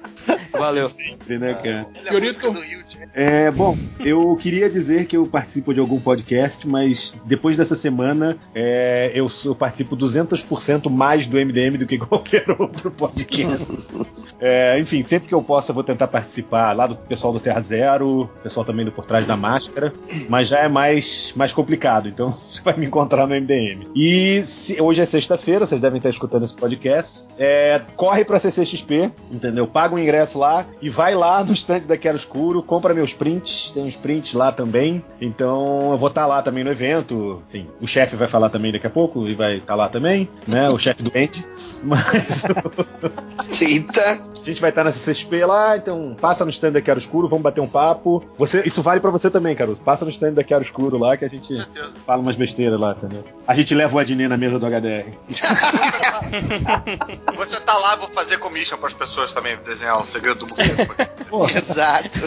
Speaker 5: Valeu.
Speaker 7: Sempre, né, cara?
Speaker 4: Ele é Janeiro.
Speaker 7: É, bom, eu queria dizer que eu participo de algum podcast, mas depois dessa semana é, eu, eu participo 200% mais do MDM do que qualquer outro podcast. É, enfim, sempre que eu posso eu vou tentar participar lá do pessoal do Terra Zero, pessoal também do Por Trás da Máscara, mas já é mais, mais complicado, então você vai me encontrar no MDM. E se- hoje é sexta-feira, vocês devem estar escutando esse podcast. É, corre pra CCXP, entendeu? Paga o ingresso lá e vai lá no stand da Quero Escuro, compra meus prints, tem uns prints lá também. Então eu vou estar lá também no evento. Enfim, o chefe vai falar também daqui a pouco e vai estar lá também, né? O chefe do Andy. Mas
Speaker 2: Eita.
Speaker 7: a gente vai estar na CCXP lá, então passa no stand da Quero Escuro, vamos bater um papo. Você, isso vale pra você também, Caruso. Passa no stand da Quero Escuro lá que a gente fala umas besteiras lá, entendeu? A gente leva o Adnet na mesa do HDR.
Speaker 4: Você tá lá, vou fazer commission pras pessoas também desenhar o segredo do morcego.
Speaker 2: Exato.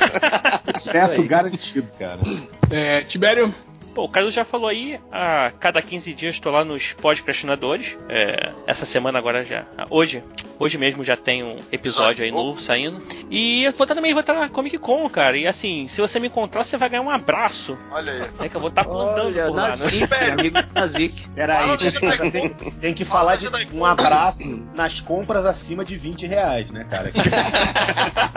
Speaker 7: sucesso garantido, cara.
Speaker 1: é, Tibério,
Speaker 6: Pô, o Carlos já falou aí, a cada 15 dias estou lá nos podcastinadores. É, essa semana agora já. Hoje, hoje mesmo já tem um episódio aí novo saindo. E eu vou estar também vou estar na Comic Con, cara. E assim, se você me encontrar, você vai ganhar um abraço.
Speaker 4: Olha aí.
Speaker 6: É que eu vou estar andando
Speaker 5: Olha,
Speaker 6: por lá, né?
Speaker 5: Nazik, amigo do Nazik.
Speaker 7: Peraí, tem, tem- tem que
Speaker 4: Fala
Speaker 7: falar de um abraço nas compras acima de 20 reais, né, cara?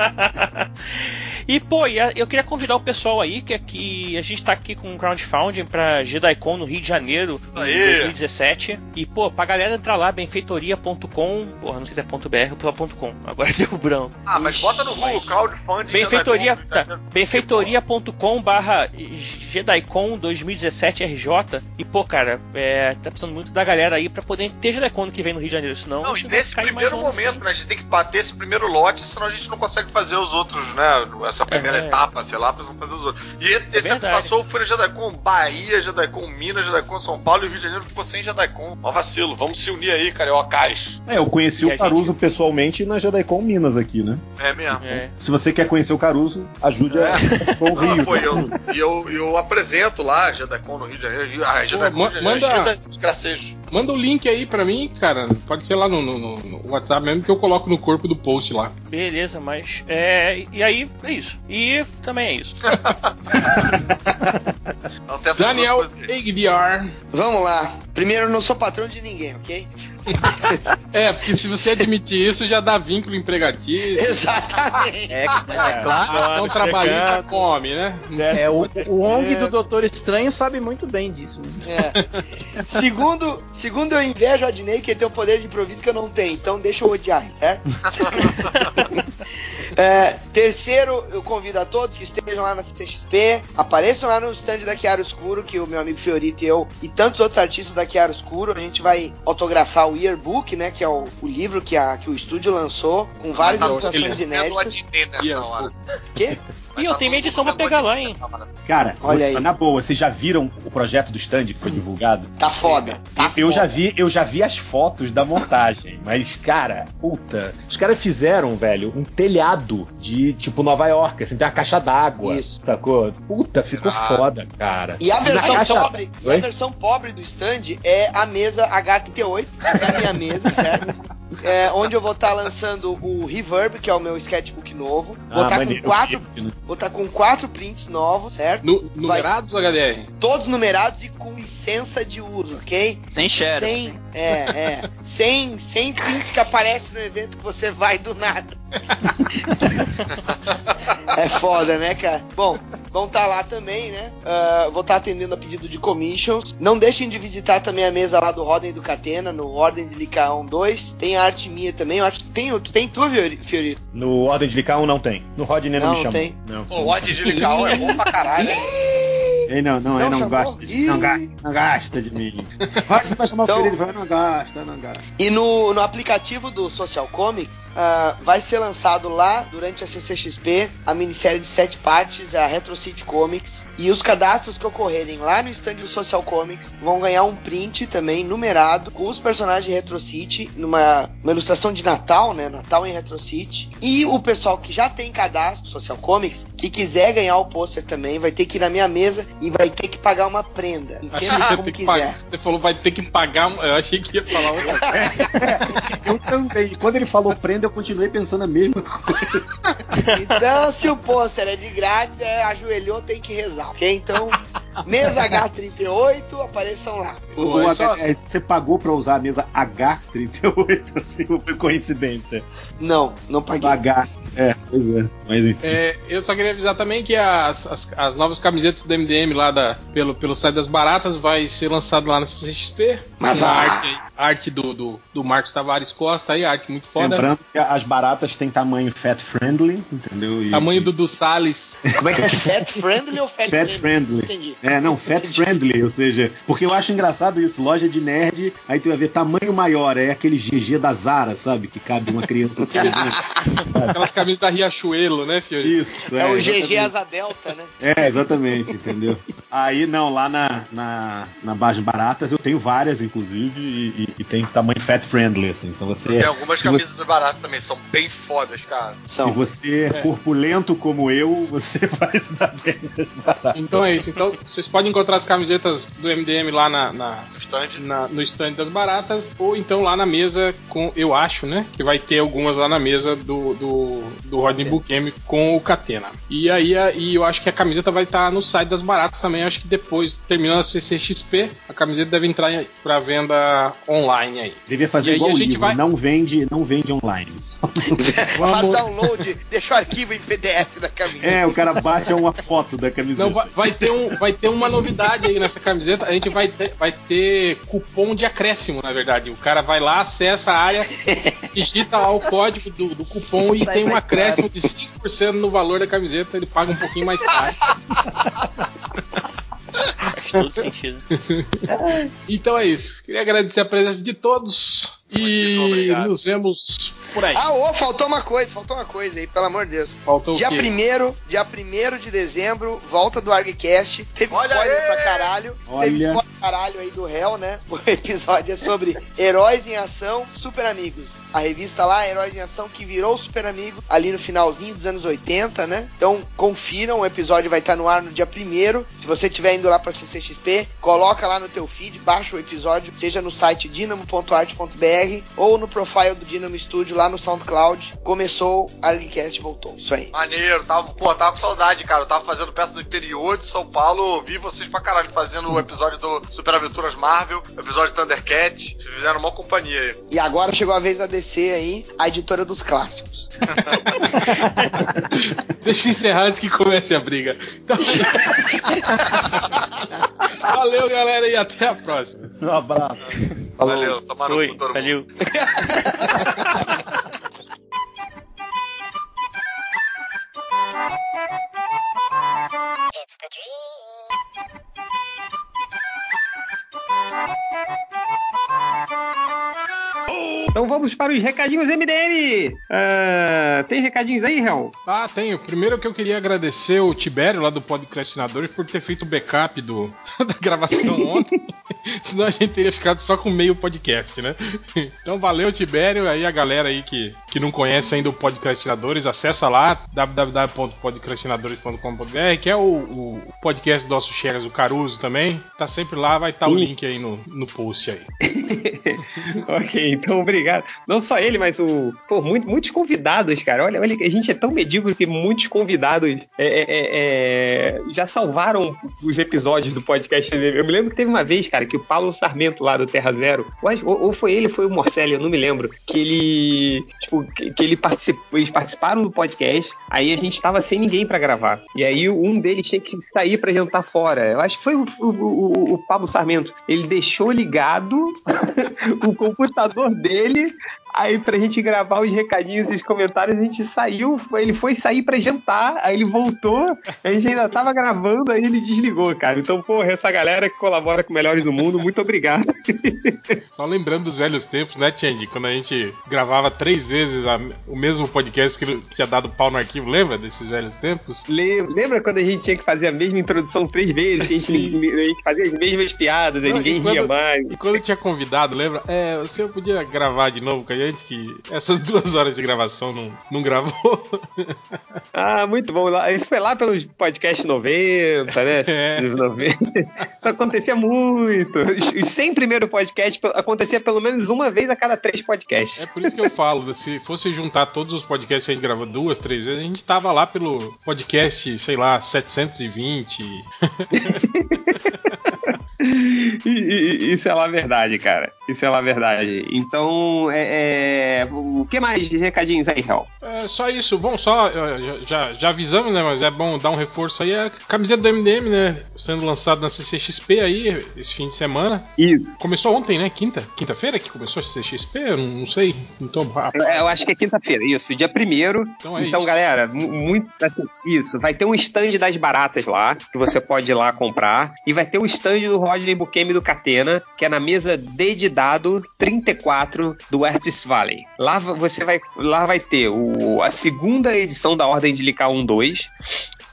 Speaker 6: E pô, eu queria convidar o pessoal aí, que aqui a gente tá aqui com um crowdfunding pra JediCon no Rio de Janeiro em
Speaker 4: Aí.
Speaker 6: 2017. E pô, pra galera entrar lá, benfeitoria.com, porra, não sei se é ponto .br ou ponto .com, agora deu branco.
Speaker 4: Ah, mas bota no Google crowdfunding.
Speaker 6: Benfeitoria, tá,
Speaker 4: Con,
Speaker 6: benfeitoria.com barra JediCon 2017 RJ. E pô, cara, é, tá precisando muito da galera aí pra poder ter JediCon no que vem no Rio de Janeiro, senão
Speaker 4: Não, e nesse primeiro momento,
Speaker 6: sem.
Speaker 4: né? A gente tem que bater esse primeiro lote, senão a gente não consegue fazer os outros, né? Essa primeira
Speaker 6: É.
Speaker 4: etapa, sei lá, precisamos fazer os outros. E esse ano que
Speaker 6: verdade.
Speaker 4: passou foi no Jadaicon Bahia, Jadaicon Minas, Jadaicon São Paulo e Rio de Janeiro ficou sem Jadaicon. Ó vacilo, vamos se unir aí, cariocais.
Speaker 7: É, eu conheci
Speaker 6: E
Speaker 7: o
Speaker 6: a
Speaker 7: Caruso pessoalmente na Jadaicon Minas aqui, né?
Speaker 4: É mesmo.
Speaker 6: É.
Speaker 7: Se você quer conhecer o Caruso, ajude
Speaker 4: É.
Speaker 7: a com o
Speaker 4: Ah,
Speaker 7: Rio.
Speaker 4: pô, e eu, e eu, eu apresento lá, Jadaicon no Rio de Janeiro. Ah, de Janeiro,
Speaker 1: manda- manda o link aí pra mim, cara. Pode ser lá no, no- no- no WhatsApp mesmo que eu coloco no corpo do post lá.
Speaker 6: Beleza, mas. É, e aí é isso. E também é isso.
Speaker 4: Então
Speaker 1: Daniel. AGDR.
Speaker 2: Vamos lá. Primeiro, eu não sou patrão de ninguém, ok?
Speaker 1: é, porque se você admitir isso, já dá vínculo empregatício.
Speaker 2: Exatamente.
Speaker 3: É, é claro.
Speaker 1: Ação trabalhista come, né?
Speaker 3: É, o, o ONG do Doutor Estranho sabe muito bem disso. Né?
Speaker 2: É. Segundo, segundo eu invejo a Adnei, que ele tem um poder de improviso que eu não tenho, então deixa eu odiar, certo? É, terceiro, eu convido a todos que estejam lá na CXP, apareçam lá no stand da Chiaro Escuro, que o meu amigo Fiorito e eu e tantos outros artistas da Chiaro Escuro, a gente vai autografar o Yearbook, né, que é o, o livro que, a, que o estúdio lançou, com várias ilustrações inéditas.
Speaker 6: Quê? E eu tenho minha edição pra pegar lá, hein?
Speaker 7: Cara, Olha aí. na boa, vocês já viram o projeto do stand que foi divulgado?
Speaker 2: Tá foda. Tá
Speaker 7: eu,
Speaker 2: foda.
Speaker 7: já vi, eu já vi as fotos da montagem, mas cara, puta, os caras fizeram, velho, um telhado de tipo Nova York, assim, tem uma caixa d'água. Isso. Sacou? Puta, ficou ah. foda, cara.
Speaker 2: E a versão caixa... pobre, e a versão pobre do stand é a mesa H38, é a minha mesa, certo? É, onde eu vou estar tá lançando o Reverb, que é o meu sketchbook novo. Vou estar ah, tá com quatro, vou estar tá com quatro prints novos, certo?
Speaker 1: Nu numerados Vai, HDR?
Speaker 2: Todos numerados e com licença de uso, ok?
Speaker 6: Sem share.
Speaker 2: Sem, é, é. sem, sem print que aparece no evento que você vai do nada. é foda, né, cara? Bom, vão estar tá lá também, né? Uh, vou estar tá atendendo a pedido de commissions. Não deixem de visitar também a mesa lá do Rodem do Catena, no Ordem de Licaão 2. Tem a arte minha também. Eu acho que tem, tu tem tu, Fiorito?
Speaker 7: No Ordem de Licaão não tem. No Rodem não, não me chama.
Speaker 2: Tem.
Speaker 4: Não, O Ordem de Licaão é bom pra caralho.
Speaker 7: Ele não, não, não ele não gosta de, não, gasta, não gasta de mim. Vai, você vai chamar então, o vai, não gasta, não gasta.
Speaker 2: E no, no aplicativo do Social Comics, uh, vai ser lançado lá, durante a CCXP, a minissérie de sete partes, a Retro City Comics. E os cadastros que ocorrerem lá no stand do Social Comics vão ganhar um print também numerado com os personagens de Retro City, numa uma ilustração de Natal, né? Natal em Retro City. E o pessoal que já tem cadastro Social Comics, que quiser ganhar o pôster também, vai ter que ir na minha mesa e vai ter que pagar uma prenda. Entenda como quiser.
Speaker 1: Pagar. Você falou vai ter que pagar. Eu achei que ia falar outra
Speaker 7: coisa. eu também. Quando ele falou prenda, eu continuei pensando a mesma coisa.
Speaker 2: Então, se o pôster é de grátis, é, ajoelhou, tem que rezar, ok? Então, mesa H38, apareçam lá.
Speaker 7: O, o H, é, você pagou pra usar a mesa H38, assim, foi coincidência?
Speaker 2: Não, não paguei.
Speaker 7: H. É, pois é. Mas enfim.
Speaker 1: É, eu só queria avisar também que as, as, as, novas camisetas do MDM lá da, pelo, pelo site das baratas vai ser lançado lá na CXP.
Speaker 2: Mas
Speaker 1: a arte, arte do, do, do, Marcos Tavares Costa aí, arte muito foda.
Speaker 7: Lembrando que as baratas têm tamanho fat friendly, entendeu?
Speaker 1: E, tamanho do, do Salles.
Speaker 2: Como é que é? Fat friendly ou fat,
Speaker 7: fat friendly? friendly. É, não, fat Entendi. friendly, ou seja, porque eu acho engraçado isso, loja de nerd, aí tu vai ver tamanho maior, é aquele GG da Zara, sabe? Que cabe uma criança assim, né?
Speaker 1: Aquelas camisas da Riachuelo, né, Fiori?
Speaker 2: Isso, é. É o GG Asa Delta, né?
Speaker 7: É, exatamente, entendeu? Aí, não, lá na, na, na Baixo Baratas eu tenho várias, inclusive, e, e, tem tamanho fat friendly, assim. Então você,
Speaker 4: tem algumas camisas você... baratas também, são bem fodas, cara.
Speaker 7: São. Se você é corpulento como eu, você vai se dar bem
Speaker 1: Então é isso. Então vocês podem encontrar as camisetas do MDM lá na, na, stand. Na, no stand das baratas, ou então lá na mesa com, eu acho, né? Que vai ter algumas lá na mesa do, do, do Rodney Bukemi com o Catena. E aí e eu acho que a camiseta vai estar no site das baratas também. Acho que depois, terminando a CCXP, a camiseta deve entrar para venda online aí.
Speaker 7: Devia fazer e igual o livro, vai... não vende, não vende online.
Speaker 2: Faz download, deixa o arquivo em PDF da camiseta.
Speaker 7: É, o cara bate uma foto da camiseta.
Speaker 1: Não, vai, vai, ter um, vai ter uma novidade aí nessa camiseta. A gente vai ter, vai ter cupom de acréscimo, na verdade. O cara vai lá, acessa a área, digita lá o código do, do cupom e tem um acréscimo de 5% no valor da camiseta. Ele paga um pouquinho mais caro.
Speaker 6: Faz todo sentido.
Speaker 1: então é isso. Queria agradecer a presença de todos. E nos vemos por aí.
Speaker 2: Ah, ô, faltou uma coisa, faltou uma coisa aí, pelo amor de Deus.
Speaker 1: Faltou
Speaker 2: dia
Speaker 1: o quê?
Speaker 2: Primeiro, dia 1 de dezembro, volta do ArgCast. Teve Olha spoiler aí! pra caralho. Olha. Teve spoiler pra caralho aí do réu, né? O episódio é sobre Heróis em Ação, Super Amigos. A revista lá, Heróis em Ação, que virou Super Amigo ali no finalzinho dos anos 80, né? Então, confiram, o episódio vai estar no ar no dia 1 Se você estiver indo lá pra CCXP, coloca lá no teu feed, baixa o episódio, seja no site dinamo.art.br ou no profile do Dynamo Studio lá no SoundCloud. Começou, a Argcast voltou. Isso aí.
Speaker 4: Maneiro, tava, pô, tava com saudade, cara. Eu tava fazendo peça no interior de São Paulo, vi vocês pra caralho fazendo o episódio do Super Aventuras Marvel, episódio Thundercat. Vocês fizeram uma companhia aí.
Speaker 2: E agora chegou a vez da DC aí, a editora dos clássicos.
Speaker 1: Deixa eu encerrar antes que comece a briga. Então... Valeu, galera, e até a próxima.
Speaker 3: Um abraço.
Speaker 4: Valeu, tomaram
Speaker 6: Oi,
Speaker 4: com todo mundo.
Speaker 6: valeu.
Speaker 8: Então vamos para os recadinhos MDM. Ah, tem recadinhos aí, Hel?
Speaker 1: Ah, tenho. Primeiro que eu queria agradecer o Tibério lá do Podcastinadores por ter feito o backup do, da gravação ontem. Senão a gente teria ficado só com meio podcast, né? Então valeu, Tibério. Aí a galera aí que, que não conhece ainda o Podcastinadores, acessa lá www.podcastinadores.com.br, que é o, o podcast do nosso Chegas, o Caruso também. Tá sempre lá, vai estar o
Speaker 8: Sim.
Speaker 1: link aí no, no post aí.
Speaker 8: ok, então obrigado. Não só ele, mas o. Pô, muito- muitos convidados, cara. Olha, olha, a gente é tão medíocre que muitos convidados é, é, é, é, já salvaram os episódios do podcast. Eu me lembro que teve uma vez, cara, que o Paulo Sarmento lá do Terra Zero, ou, ou- foi ele, foi o Morcelli, eu não me lembro, que ele. Tipo, que, ele eles participaram do podcast, aí a gente tava sem ninguém pra gravar. E aí um deles tinha que sair pra jantar fora. Eu acho que foi o, o, o- o Pablo Sarmento. Ele deixou ligado o computador dele ele Aí pra gente gravar os recadinhos e os comentários, a gente saiu, ele foi sair pra jantar, aí ele voltou, a gente ainda tava gravando, aí ele desligou, cara. Então, porra, essa galera que colabora com Melhores do Mundo, muito obrigado.
Speaker 1: Só lembrando dos velhos tempos, né, Chandy? Quando a gente gravava três vezes a- o mesmo podcast porque tinha dado pau no arquivo, lembra desses velhos tempos?
Speaker 8: Le- Lembra quando a gente tinha que fazer a mesma introdução três vezes, que a gente, a gente fazia as mesmas piadas, aí
Speaker 1: Não,
Speaker 8: ninguém
Speaker 1: e quando-
Speaker 8: ria mais.
Speaker 1: E quando tinha convidado, lembra? É, o senhor podia gravar de novo com a gente, que essas duas horas de gravação não, não gravou.
Speaker 8: Ah, muito bom. Isso foi lá pelos podcasts 90, né?
Speaker 1: É.
Speaker 8: Dos 90. Isso acontecia muito. Os 100 primeiros podcasts pe- acontecia pelo menos uma vez a cada três
Speaker 1: É
Speaker 8: podcasts.
Speaker 1: por isso que eu falo, se fosse juntar todos os podcasts que a gente gravou duas, três vezes, a gente tava lá pelo podcast, sei lá, 720.
Speaker 8: Isso é lá a verdade, cara. Isso é lá a verdade. Então, é, é, o que mais de recadinhos aí, Hel?
Speaker 1: É só isso. Bom, só já, já avisamos, né? Mas é bom dar um reforço aí. A camiseta do MDM, né? Sendo lançada na CCXP aí esse fim de semana.
Speaker 8: Isso.
Speaker 1: Começou ontem, né? Quinta? Quinta-feira que começou a CCXP? Eu não, não sei. Então, a-
Speaker 8: Eu, eu acho que é quinta-feira, isso, dia primeiro.
Speaker 1: Então é
Speaker 8: então,
Speaker 1: isso.
Speaker 8: galera, mu- muito assim, isso. Vai ter um stand das baratas lá, que você pode ir lá comprar. E vai ter o stand do Rodney Bukemi do Catena, que é na mesa D de dado 34 do Artist Valley. Lá você vai, lá vai ter o, a segunda edição da Ordem de Licar 1-2.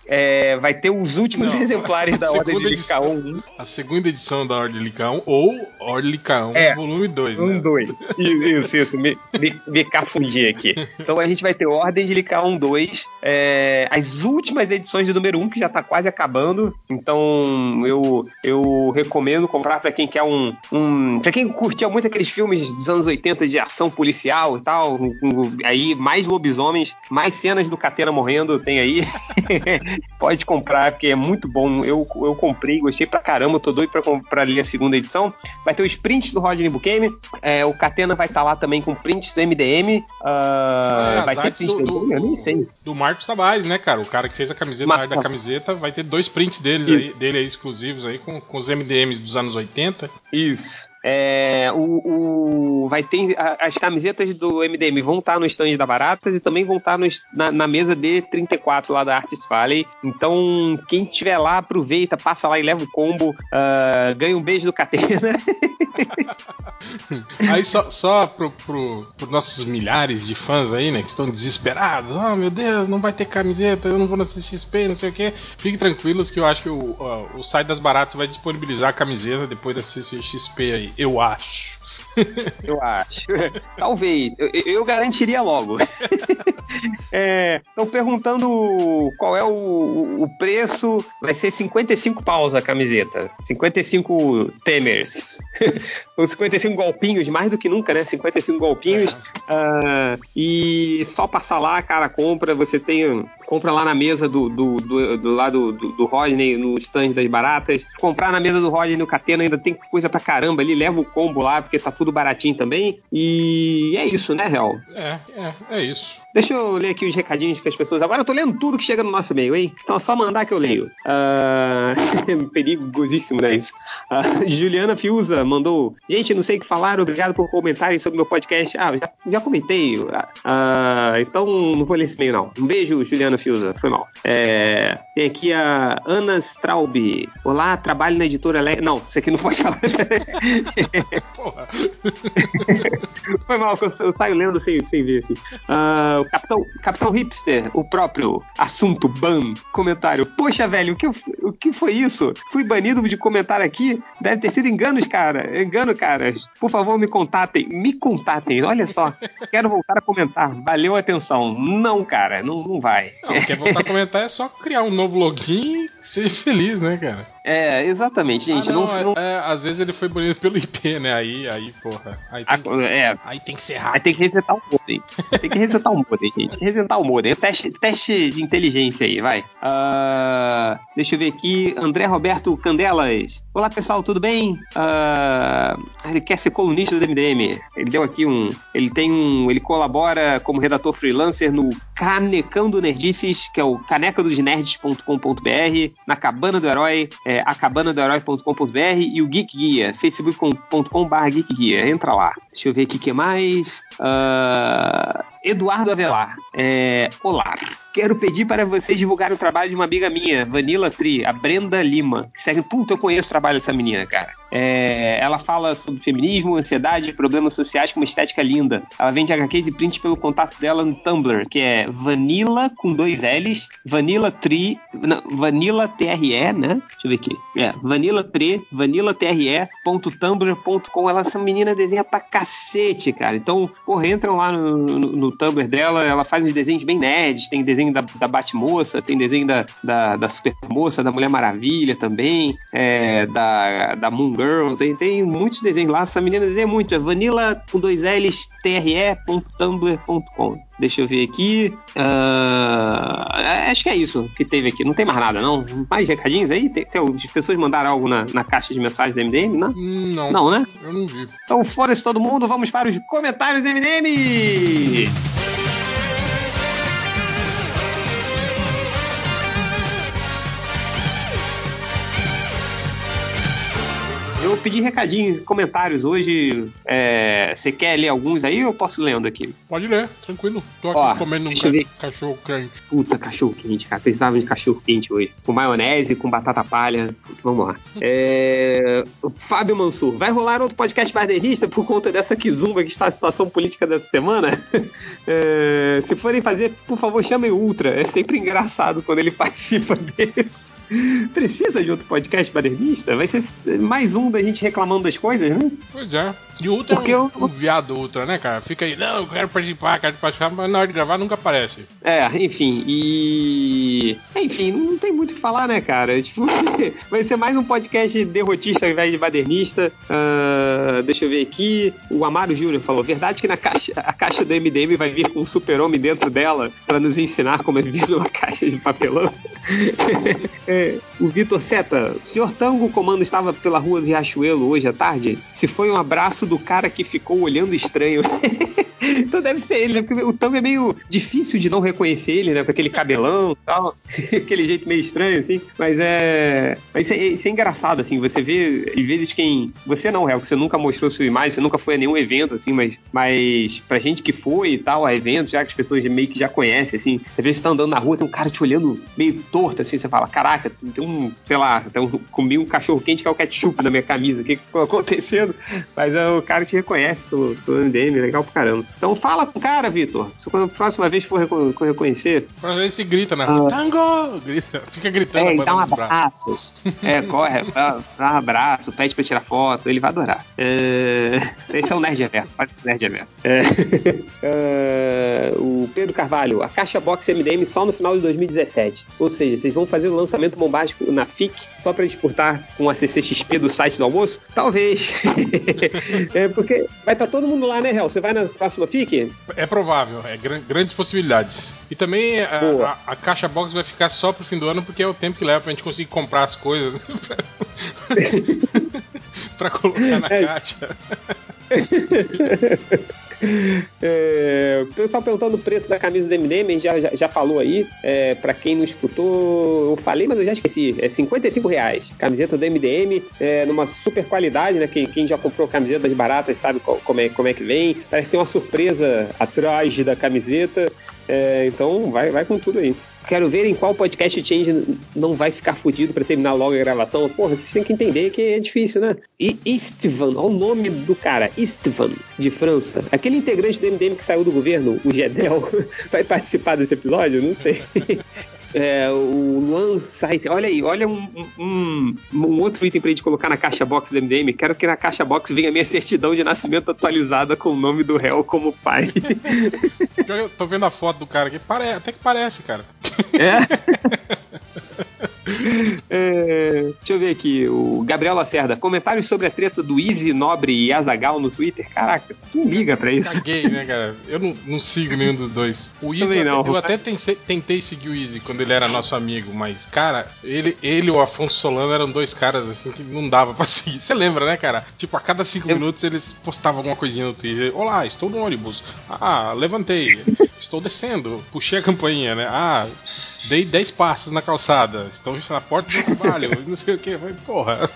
Speaker 8: É, vai ter os últimos
Speaker 1: Não,
Speaker 8: exemplares da Ordem de
Speaker 1: edição.
Speaker 8: 1.
Speaker 1: a segunda edição da Ordem Licaon ou Ordem Licaon
Speaker 8: É.
Speaker 1: volume 2.
Speaker 8: Um,
Speaker 1: né?
Speaker 8: dois. Isso, isso. Me, me, me cafundi aqui. Então a gente vai ter Ordem de Licar 1, 2. é, as últimas edições do número 1, que já tá quase acabando. Então eu, eu recomendo comprar pra quem quer um. um pra quem curtia muito aqueles filmes dos anos 80 de ação policial e tal. com- com- aí mais lobisomens, mais cenas do Catena morrendo tem aí. Pode comprar, porque é muito bom. Eu, eu comprei, gostei pra caramba. Tô doido pra, pra ler a segunda edição. Vai ter os prints do Rodney Bukemi. É, o Catena vai estar lá também com prints do MDM. ah,
Speaker 1: É,
Speaker 8: vai ter prints
Speaker 1: do,
Speaker 8: do,
Speaker 1: do,
Speaker 8: Eu nem sei.
Speaker 1: do Marcos Tavares, né, cara? O cara que fez a camiseta,
Speaker 8: Mar-
Speaker 1: da camiseta, vai ter dois prints
Speaker 8: Isso.
Speaker 1: aí, dele aí exclusivos aí, com, com os MDMs dos anos 80.
Speaker 8: Isso. É, o, o- vai ter a- as camisetas do MDM vão estar no stand da Baratas e também vão estar no est- na, na mesa D34 lá da Artist Valley. Então, quem estiver lá, aproveita, passa lá e leva o combo, ah, ganha um beijo do Catena.
Speaker 1: Aí só, só pro, pro, pros nossos milhares de fãs aí, né, que estão desesperados. Oh, meu Deus, não vai ter camiseta, eu não vou na CXP, não sei o que. Fiquem tranquilos que eu acho que o, ó, o site das baratas vai disponibilizar a camiseta depois da CCXP aí. Eu acho.
Speaker 8: Eu acho. Talvez. Eu, eu, garantiria logo. Estão é, perguntando qual é o, o, preço. Vai ser 55 paus a camiseta. 55 temers. Os 55 golpinhos, mais do que nunca, né? 55 golpinhos. Uh, e só passar lá, cara, compra. Você tem. Compra lá na mesa do, do, do, do lado do, do Rodney, no stand das baratas. Comprar na mesa do Rodney no Catena ainda tem coisa pra caramba ali. Leva o combo lá, porque tá tudo tudo baratinho também. E é isso, né, Real?
Speaker 1: É, é, é isso.
Speaker 8: Deixa eu ler aqui os recadinhos que as pessoas. Agora eu tô lendo tudo que chega no nosso e-mail, hein? Então é só mandar que eu leio. Uh... Perigosíssimo, né? Isso. Uh, Juliana Fiuza mandou. Gente, não sei o que falar, obrigado por comentarem sobre meu podcast. Ah, já, já comentei. Uh, então não vou ler esse e-mail, não. Um beijo, Juliana Fiuza. Foi mal. É... Tem aqui a Ana Straub. Olá, trabalho na editora Le... Não, isso aqui não pode falar. Porra. Foi mal, eu, saio lendo sem, sem ver. Assim. Uh, o Capitão, Capitão Hipster, o próprio assunto ban. Comentário. Poxa, velho, o que, o que foi isso? Fui banido de comentar aqui? Deve ter sido enganos, cara. Engano, caras. Por favor, me contatem. Me contatem. Olha só. Quero voltar a comentar. Valeu a atenção. Não, cara. Não, não vai.
Speaker 1: Não, quer voltar a comentar é só criar um novo login Seja feliz, né, cara?
Speaker 8: É, exatamente, gente. Ah, não,
Speaker 1: não, não... É, às vezes ele foi banido pelo IP, né? Aí, aí porra. Aí tem, que,
Speaker 8: é.
Speaker 1: aí tem que ser rápido.
Speaker 8: Aí tem que resetar o modem. tem que resetar o modem, gente. Resetar o modem. Teste, teste de inteligência aí, vai. Uh, deixa eu ver aqui. André Roberto Candelas. Olá, pessoal, tudo bem? Uh, ele quer ser colunista do MDM. Ele deu aqui um. Ele tem um. Ele colabora como redator freelancer no Canecão do Nerdices, que é o canecadonerds.com.br na Cabana do Herói, é, acabanadoherói.com.br e o Geek Guia, facebook.com.br Geek Guia. Entra lá. Deixa eu ver o que mais. Uh, Eduardo Avelar. É, olá. Quero pedir para vocês divulgarem o trabalho de uma amiga minha, Vanilla Tri, a Brenda Lima. Segue, puta, eu conheço o trabalho dessa menina, cara. É, ela fala sobre feminismo, ansiedade, problemas sociais com uma estética linda. Ela vende HQs e print pelo contato dela no Tumblr, que é Vanilla com dois L's, Vanilla Tri, não, Vanilla TRE, né? Deixa eu ver aqui. É, Vanilla Tri, vanillatре.tumblr.com. Ela, essa menina desenha pra cacete, cara. Então, porra, entram lá no, no, no Tumblr dela, ela faz uns desenhos bem nerds, tem desenho da, da Batmoça, tem desenho da, da, da Supermoça, da Mulher Maravilha também, é, da, da Moon Girl, tem, tem muitos desenhos lá, essa menina desenha muito, é vanilla com dois L's, tre.tumblr.com. Deixa eu ver aqui. Uh, acho que é isso que teve aqui. Não tem mais nada, não? Mais recadinhos aí? Tem, tem, as pessoas mandaram algo na, na caixa de mensagem do MDM,
Speaker 1: não? Não.
Speaker 8: Não, né?
Speaker 1: Eu não vi.
Speaker 8: Então, fora isso todo mundo, vamos para os comentários do MDM! Eu pedi recadinho, comentários hoje. É, você quer ler alguns aí ou eu posso lendo aqui?
Speaker 1: Pode ler, tranquilo. Tô aqui Ó, comendo um ca cachorro quente.
Speaker 8: Puta, cachorro quente, cara. Precisava de cachorro quente hoje. Com maionese, com batata palha. Puta, vamos lá. É, Fábio Mansur, vai rolar outro podcast badernista por conta dessa quizumba que está a situação política dessa semana? É, se forem fazer, por favor, chamem o Ultra. É sempre engraçado quando ele participa desse. Precisa de outro podcast badernista? Vai ser mais um da gente reclamando das coisas, né?
Speaker 1: Pois é. E o Ultra Porque é um, eu... um viado Ultra, né, cara? Fica aí, não, eu quero participar, quero participar, mas na hora de gravar nunca aparece.
Speaker 8: É, enfim, e. Enfim, não tem muito o que falar, né, cara? Tipo, vai ser mais um podcast derrotista ao invés de badernista. Uh, deixa eu ver aqui. O Amaro Júnior falou: verdade que na caixa, a caixa do MDM vai vir com um super-homem dentro dela para nos ensinar como é viver numa caixa de papelão. é, o Vitor Seta, o senhor Tango, o comando estava pela rua do Riachuelo hoje à tarde? Se foi um abraço do cara que ficou olhando estranho. então deve ser ele, né? Porque o Tango é meio difícil de não reconhecer ele, né? Com aquele cabelão e tal, aquele jeito meio estranho, assim. Mas é. Mas isso é, isso é engraçado, assim. Você vê, às vezes, quem. Você não, Réu, que você nunca mostrou sua imagem, você nunca foi a nenhum evento, assim, mas, mas pra gente que foi e tal, a eventos, já que as pessoas meio que já conhecem, assim, às vezes você tá andando na rua, tem um cara te olhando meio torto, assim, você fala, caraca, tem um, sei lá, tem um, comi um cachorro quente que é o ketchup na minha camisa, o que que ficou acontecendo? Mas é, o cara te reconhece pelo, pelo MDM, legal pra caramba. Então fala com o cara, Vitor. Se quando a próxima vez for reco reconhecer.
Speaker 1: Pra ver se grita, né? Ah. Tango! Grita, fica gritando.
Speaker 8: É, dá um abraço. é, corre, dá, dá um abraço, pede pra tirar foto, ele vai adorar. É... Esse é o Nerd Reverso, faz o Nerd Reverso. É... é... O Pedro Carvalho, a caixa box MDM só no final de 2017. Ou seja, vocês vão fazer o lançamento bombástico na FIC só para exportar com a CCXP do site do almoço? Talvez. é porque vai estar tá todo mundo lá, né, Hel? Você vai na próxima FIC?
Speaker 1: É provável, é gr grandes possibilidades. E também a, a, a, caixa box vai ficar só pro fim do ano porque é o tempo que leva pra gente conseguir comprar as coisas pra colocar na é. caixa.
Speaker 8: É, pessoal perguntando o preço da camisa do MDM, já, já, já falou aí. É, para quem não escutou, eu falei, mas eu já esqueci. É 55 reais. Camiseta do MDM, é, numa super qualidade, né? Quem, quem já comprou camisetas baratas sabe qual, como, é, como é que vem. Parece que tem uma surpresa atrás da camiseta. É, então vai, vai com tudo aí. Quero ver em qual podcast Change não vai ficar fudido para terminar logo a gravação. Porra, vocês têm que entender que é difícil, né? E Istvan, olha o nome do cara, Istvan, de França. Aquele integrante do MDM que saiu do governo, o Gedel, vai participar desse episódio? Não sei. É, o Luan Site, olha aí, olha um, um, um, outro item pra gente colocar na caixa box do MDM. Quero que na caixa box venha a minha certidão de nascimento atualizada com o nome do réu como pai.
Speaker 1: Eu tô vendo a foto do cara aqui, pare... até que parece, cara. É?
Speaker 8: é, deixa eu ver aqui, o Gabriel Lacerda, comentários sobre a treta do Easy Nobre e Azagal no Twitter. Caraca, tu liga pra isso.
Speaker 1: Caguei, né, cara? Eu não, não sigo nenhum dos dois. O Easy, não. eu até tentei, tentei seguir o Easy quando ele era nosso amigo, mas, cara, ele, ele e o Afonso Solano eram dois caras assim que não dava pra seguir. Você lembra, né, cara? Tipo, a cada cinco eu... minutos eles postavam alguma coisinha no Twitter. Olá, estou no ônibus. Ah, levantei. estou descendo. Puxei a campainha, né? Ah, dei 10 passos na calçada, estão na porta do trabalho, não sei o que. Porra.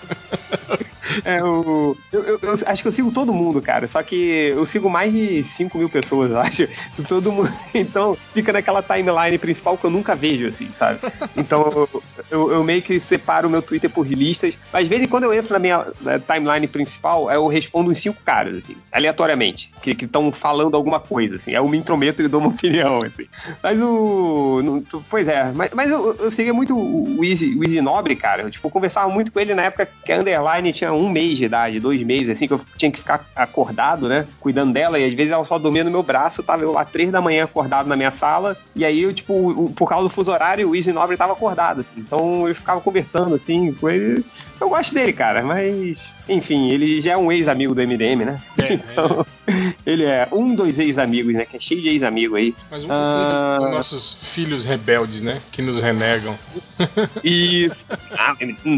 Speaker 8: É, o, eu, eu, eu, acho que eu sigo todo mundo, cara. Só que eu sigo mais de 5 mil pessoas, eu acho. Todo mundo. Então, fica naquela timeline principal que eu nunca vejo, assim, sabe? Então, eu, eu meio que separo o meu Twitter por listas. Mas, de vez em quando eu entro na minha na timeline principal, eu respondo uns cinco caras, assim, aleatoriamente, que estão falando alguma coisa, assim. Eu me intrometo e dou uma opinião, assim. Mas o. No, pois é, mas, mas eu, eu muito o Easy, o Easy Nobre, cara. Eu, tipo, conversava muito com ele na época que a Underline tinha um mês de idade, dois meses, assim, que eu tinha que ficar acordado, né? Cuidando dela, e às vezes ela só dormia no meu braço, tava eu lá três da manhã acordado na minha sala, e aí eu, tipo, por causa do fuso horário, o Easy Nobre tava acordado. Então eu ficava conversando, assim, com ele. Eu gosto dele, cara, mas. Enfim, ele já é um ex-amigo do MDM, né? É, então, é. ele é um dos ex-amigos, né? Que é cheio de ex-amigo aí.
Speaker 1: Mas um, ah... dos nossos filhos rebeldes, né? Que nos renegam.
Speaker 8: Isso. Ah,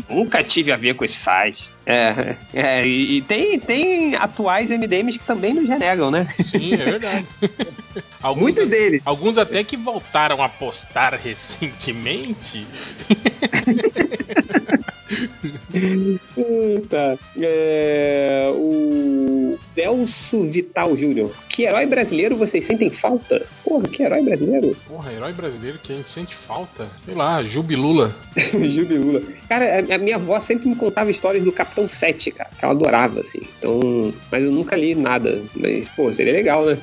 Speaker 8: nunca tive a ver com esse site. É, é e, e, tem, tem atuais MDMs que também nos renegam, né?
Speaker 1: Sim, é verdade.
Speaker 8: alguns, Muitos deles.
Speaker 1: Alguns até que voltaram a postar recentemente.
Speaker 8: tá. É, o Delso Vital Júnior. Que herói brasileiro vocês sentem falta? Porra, que herói brasileiro?
Speaker 1: Porra, herói brasileiro que a gente sente falta? Sei lá, Jubilula.
Speaker 8: Jubilula. Cara, a, minha avó sempre me contava histórias do Capitão 7, cara, que ela adorava, assim. Então, mas eu nunca li nada. Mas, pô, seria legal, né?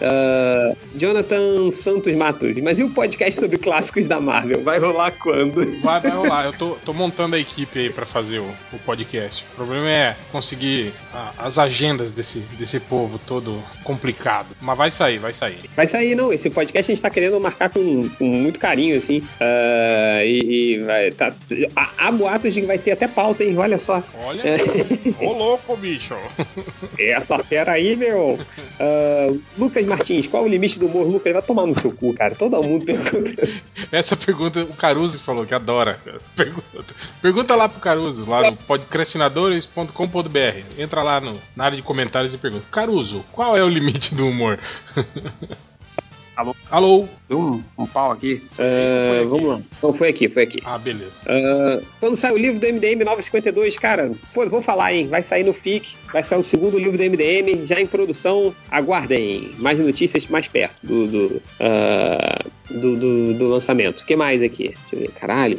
Speaker 8: É. Uh, Jonathan Santos Matos. Mas e o podcast sobre clássicos da Marvel? Vai rolar quando?
Speaker 1: Vai, vai rolar. Eu tô, tô montando a equipe aí pra fazer o, o podcast. O problema é conseguir a, as agendas desse, desse povo todo complicado. Mas vai sair, vai sair.
Speaker 8: Vai sair, não. Esse podcast a gente tá querendo marcar com, com muito carinho, assim. Uh, e, e vai, tá, há, há, boatos de que vai ter até pauta, hein? Olha só.
Speaker 1: Olha, é. ô louco, bicho.
Speaker 8: Essa fera aí, meu. Uh, Lucas Martins, qual o limite do humor? Lucas, vai tomar no seu cu, cara. Todo mundo pergunta.
Speaker 1: Essa pergunta, o Caruso falou que adora. Pergunta, pergunta lá pro Caruso, lá no podcastinadores.com.br. Entra lá no, na área de comentários e pergunta: Caruso, qual é o limite do humor?
Speaker 8: Alô?
Speaker 1: Alô?
Speaker 8: Deu um, um pau aqui. Uh, vamos lá. Não, foi aqui, foi aqui.
Speaker 1: Ah, beleza.
Speaker 8: Uh, quando sai o livro do MDM 952, cara, pô, vou falar, hein? Vai sair no FIC, vai sair o segundo livro do MDM, já em produção. Aguardem mais notícias mais perto do, do, uh, do, do, do lançamento. O que mais aqui? Deixa eu ver, caralho.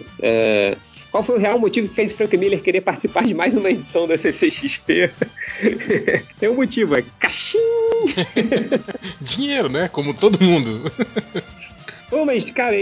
Speaker 8: Qual foi o real motivo que fez Frank Miller querer participar de mais uma edição da CCXP? Tem um motivo, é caixinha!
Speaker 1: Dinheiro, né? Como todo mundo.
Speaker 8: Pô, mas, cara,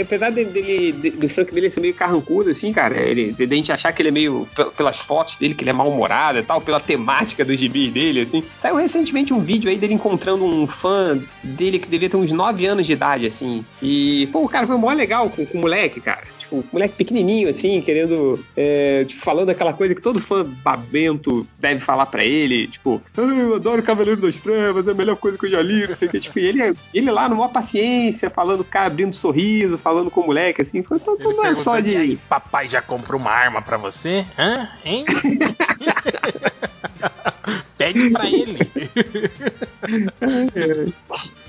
Speaker 8: apesar dele, do Frank Miller ser meio carrancudo, assim, cara, ele, de a gente achar que ele é meio, pelas fotos dele, que ele é mal-humorado e tal, pela temática dos gibis dele, assim. Saiu recentemente um vídeo aí dele encontrando um fã dele que devia ter uns 9 anos de idade, assim. E, pô, o cara foi mó legal com, com o moleque, cara tipo, moleque pequenininho, assim, querendo, é, tipo, falando aquela coisa que todo fã babento deve falar para ele, tipo, ah, eu adoro Cavaleiro das Trevas, é a melhor coisa que eu já li, não sei o que, tipo, ele, ele lá numa paciência, falando, cara, abrindo sorriso, falando com o moleque, assim, foi tudo não é só de... Aí,
Speaker 1: papai já comprou uma arma para você? Hã? Hein? Pede pra ele.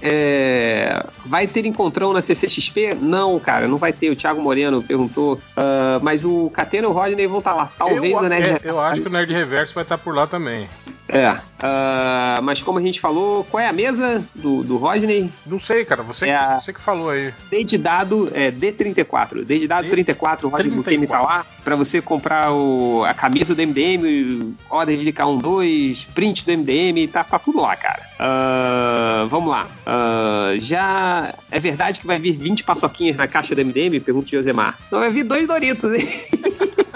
Speaker 8: É, vai ter encontrão na CCXP? Não, cara, não vai ter. O Thiago Moreno perguntou. Uh, mas o Catena e o Rodney vão estar tá lá. Talvez
Speaker 1: eu,
Speaker 8: o Nerd
Speaker 1: é, Eu acho que o Nerd Reverso vai estar tá por lá também.
Speaker 8: É. Uh, mas como a gente falou, qual é a mesa do, do Rodney?
Speaker 1: Não sei, cara. Você, é que, você que falou aí.
Speaker 8: Desde dado é D34. Desde dado D 34, o Rodney Buchanan tá lá. Pra você comprar o, a camisa do MDM, order de K12, print do MDM, tá pra tudo lá, cara. Uh, vamos lá. Uh, já é verdade que vai vir 20 paçoquinhas na caixa do MDM? Pergunta o Josemar. Não, vai vir dois Doritos, hein?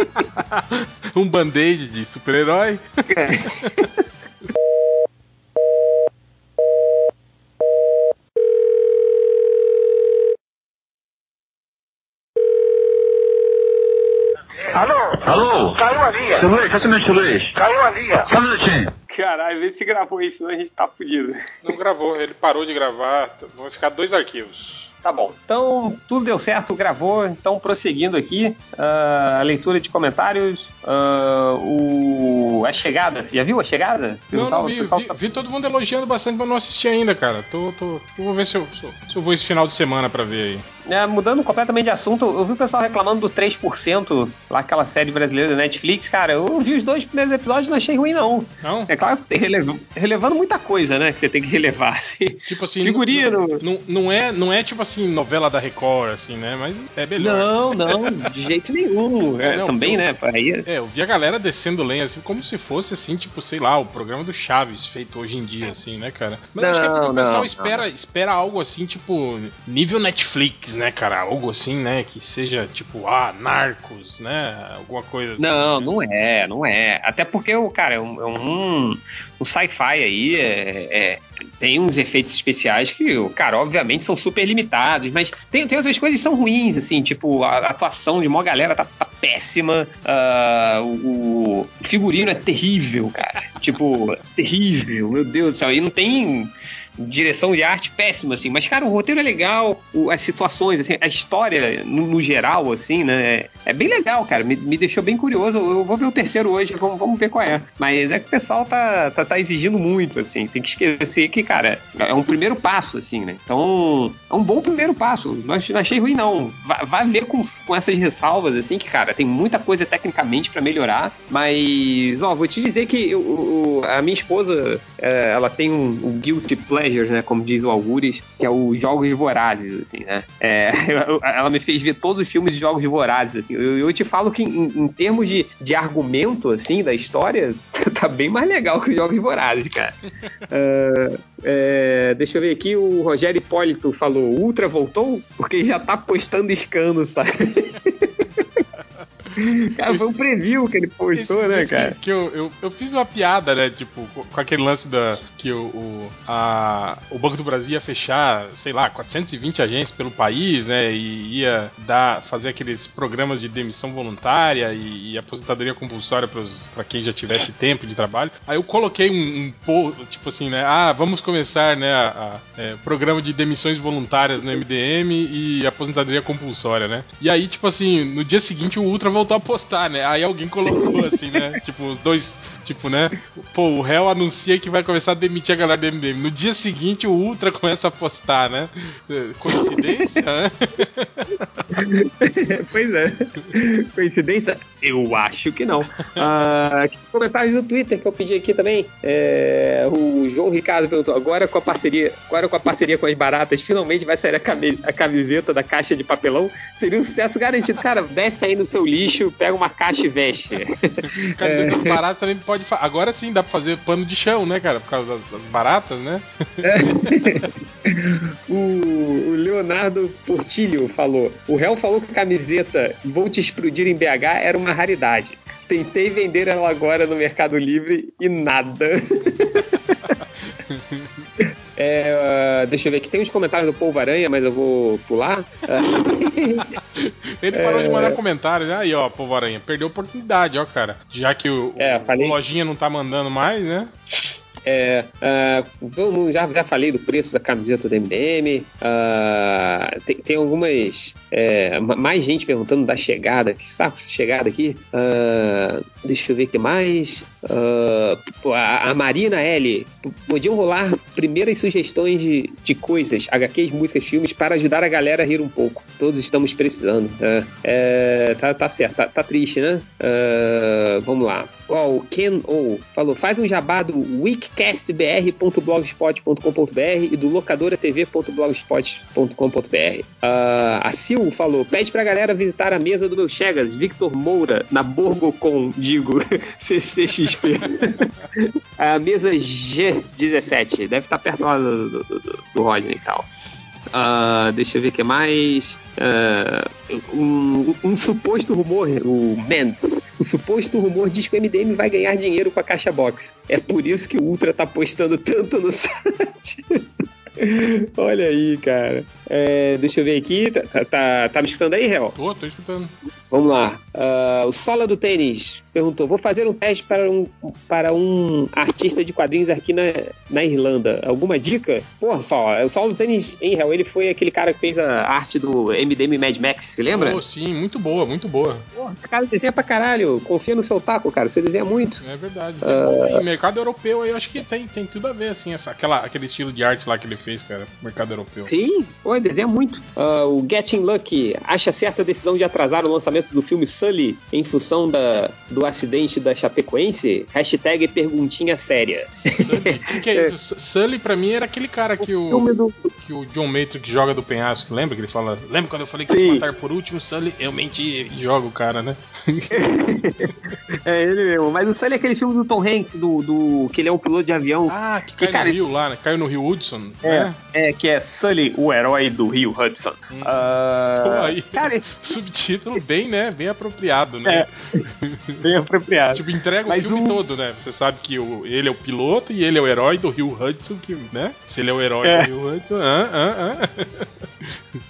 Speaker 1: um band-aid de super-herói. É.
Speaker 9: Alô?
Speaker 10: Alô?
Speaker 9: Caiu a linha.
Speaker 10: Seu Luiz, só um minuto, Luiz.
Speaker 9: Caiu a linha.
Speaker 10: Só um minutinho.
Speaker 8: Caralho, vê se gravou isso, senão a gente tá fudido.
Speaker 1: Não gravou, ele parou de gravar. Vão ficar dois arquivos.
Speaker 8: Tá bom. Então, tudo deu certo, gravou. Então, prosseguindo aqui, uh, a leitura de comentários. Uh, o... A chegada, você já viu a chegada?
Speaker 1: Não, não vi, vi, tá... vi, todo mundo elogiando bastante, mas não assisti ainda, cara. Tô, tô, vou ver se eu, se eu vou esse final de semana pra ver aí.
Speaker 8: É, mudando completamente de assunto, eu vi o pessoal reclamando do 3%, lá aquela série brasileira da Netflix, cara. Eu vi os dois primeiros episódios e não achei ruim, não.
Speaker 1: Não?
Speaker 8: É claro que relev... relevando muita coisa, né? Que você tem que relevar. Assim.
Speaker 1: Tipo assim.
Speaker 8: Figurino.
Speaker 1: Não, não, não, é, não é tipo assim, novela da Record, assim, né? Mas é melhor.
Speaker 8: Não, não, de jeito nenhum. É, não, também, eu, né? Aí...
Speaker 1: É, eu vi a galera descendo lenha, assim, como se fosse, assim, tipo, sei lá, o programa do Chaves feito hoje em dia, assim, né, cara? Mas
Speaker 8: não,
Speaker 1: acho que é
Speaker 8: o
Speaker 1: pessoal espera, espera algo assim, tipo, nível Netflix, né, cara? Algo assim, né? Que seja tipo, ah, narcos, né? Alguma coisa assim.
Speaker 8: Não, não é, não é. Até porque, o cara, é um, é um, um sci-fi aí, é, é, tem uns efeitos especiais que, cara, obviamente são super limitados, mas tem, tem outras coisas que são ruins, assim, tipo, a, a atuação de uma galera tá, tá péssima, uh, o, o, figurino é terrível, cara. tipo, terrível, meu Deus do céu. E não tem direção de arte péssima, assim. Mas, cara, o roteiro é legal, as situações, assim, a história no, no geral, assim, né? É, é, bem legal, cara. Me, me deixou bem curioso. Eu vou ver o terceiro hoje, vamos, vamos ver qual é. Mas é que o pessoal tá, tá, tá, exigindo muito, assim. Tem que esquecer que, cara, é um primeiro passo, assim, né? Então, é um bom primeiro passo. Não achei ruim, não. Vai, vai ver com, com essas ressalvas, assim, que, cara, tem muita coisa tecnicamente para melhorar. Mas, ó, vou te dizer que eu, a minha esposa, é, ela tem um, um guilty pleasure Pleasures, né? Como diz o Algures, que é os Jogos Vorazes, assim, né? É, ela me fez ver todos os filmes de Jogos Vorazes, assim. Eu, eu te falo que em, em, termos de, de argumento, assim, da história, tá bem mais legal que os Jogos Vorazes, cara. uh, é, deixa eu ver aqui, o Rogério Hipólito falou, Ultra voltou? Porque já tá postando escano, sabe? Cara, foi um preview que ele postou, esse, né, cara?
Speaker 1: Que eu, eu, eu, fiz uma piada, né? Tipo, com aquele lance da. Que o, o, a, o Banco do Brasil ia fechar, sei lá, 420 agências pelo país, né? E ia dar, fazer aqueles programas de demissão voluntária e, e aposentadoria compulsória para quem já tivesse tempo de trabalho. Aí eu coloquei um, um tipo assim, né? Ah, vamos começar, né? A, a é, programa de demissões voluntárias no MDM e aposentadoria compulsória, né? E aí, tipo assim, no dia seguinte o Ultra voltou voltou a postar, né? Aí alguém colocou assim, né? tipo, os dois Tipo, né? Pô, o réu anuncia que vai começar a demitir a galera do MDM. No dia seguinte, o Ultra começa a postar, né? Coincidência? né?
Speaker 8: pois é. Coincidência? Eu acho que não. Ah, comentários no Twitter que eu pedi aqui também. É, o João Ricardo perguntou: agora com a parceria, agora com a parceria com as baratas, finalmente vai sair a, camiseta da caixa de papelão. Seria um sucesso garantido. Cara, veste aí no seu lixo, pega uma caixa e veste.
Speaker 1: Camiseta é. baratas também pode. Agora sim dá pra fazer pano de chão, né, cara? Por causa das, das baratas, né?
Speaker 8: É. o, o, Leonardo Portilho falou: o réu falou que a camiseta Vou te explodir em BH era uma raridade. Tentei vender ela agora no Mercado Livre e nada. É, uh, deixa eu ver aqui, tem uns comentários do Polvo Aranha, mas eu vou pular.
Speaker 1: Ele parou é... de mandar comentários, né? Aí, ó, Polvo Aranha, perdeu a oportunidade, ó, cara. Já que o, é, falei... o Lojinha não tá mandando mais, né?
Speaker 8: É, uh, já, já falei do preço da camiseta do MDM. Uh, ah, tem, tem, algumas. É, mais gente perguntando da chegada. Que saco essa chegada aqui? Uh, deixa eu ver o que mais. A, a, Marina L. Podiam rolar primeiras sugestões de, de coisas, HQs, músicas, filmes, para ajudar a galera a rir um pouco. Todos estamos precisando. É, tá, tá certo, tá, tá triste, né? vamos lá. Ó, o Ken O falou: faz um jabá do Week podcastbr.blogspot.com.br e do locadoratv.blogspot.com.br. Uh, ah, a Sil falou: pede pra galera visitar a mesa do meu Chegas, Victor Moura, na Borgocon, digo, CCXP. a mesa G17, deve estar perto lá do, do, do, do Rodney e tal. Uh, deixa eu ver o que mais. Uh, um, um, suposto rumor, o Mendes, o suposto rumor diz que o MDM vai ganhar dinheiro com a caixa box. É por isso que o Ultra tá postando tanto no site. Olha aí, cara. É, deixa eu ver aqui. Tá, tá, tá, tá me escutando aí, Réu?
Speaker 1: Tô, tô escutando.
Speaker 8: Vamos lá. Uh, o Sola do Tênis perguntou: vou fazer um teste para um, para um artista de quadrinhos aqui na, na Irlanda. Alguma dica? Porra, só. O Sola do Tênis, em real, ele foi aquele cara que fez a arte do MDM Mad Max, você lembra?
Speaker 1: Oh, sim, muito boa, muito boa.
Speaker 8: Porra, esse cara desenha pra caralho. Confia no seu taco, cara. Você desenha muito.
Speaker 1: É verdade. Uh... mercado europeu aí, eu acho que tem, tem tudo a ver, assim, essa, aquela, aquele estilo de arte lá que ele fez, cara. Mercado europeu.
Speaker 8: Sim, pô, desenha muito. Uh, o Getting Lucky acha certa a decisão de atrasar o lançamento do filme Sully em função da, do acidente da Chapecoense? Hashtag perguntinha séria.
Speaker 1: Sully, o que é isso? Sully pra mim era aquele cara que o, do... que o John Matrix joga do penhasco. Lembra que ele fala? Lembra quando eu falei que ia matar por último? Sully, eu menti e jogo o cara, né?
Speaker 8: é ele mesmo. Mas o Sully é aquele filme do Tom Hanks, do, do que ele é um piloto de avião.
Speaker 1: Ah, que caiu no rio lá, né? Caiu no rio Hudson.
Speaker 8: É, né? é, que é Sully, o herói do rio Hudson. Hum. Uh...
Speaker 1: Aí, cara, esse... subtítulo bem, né? Bem apropriado, né?
Speaker 8: É, bem apropriado.
Speaker 1: tipo, entrega Mas o filme um... todo, né? Você sabe que o, ele é o piloto e ele é o herói do rio Hudson, que, né? Se ele é o herói é. do rio Hudson, ah, ah,
Speaker 8: ah.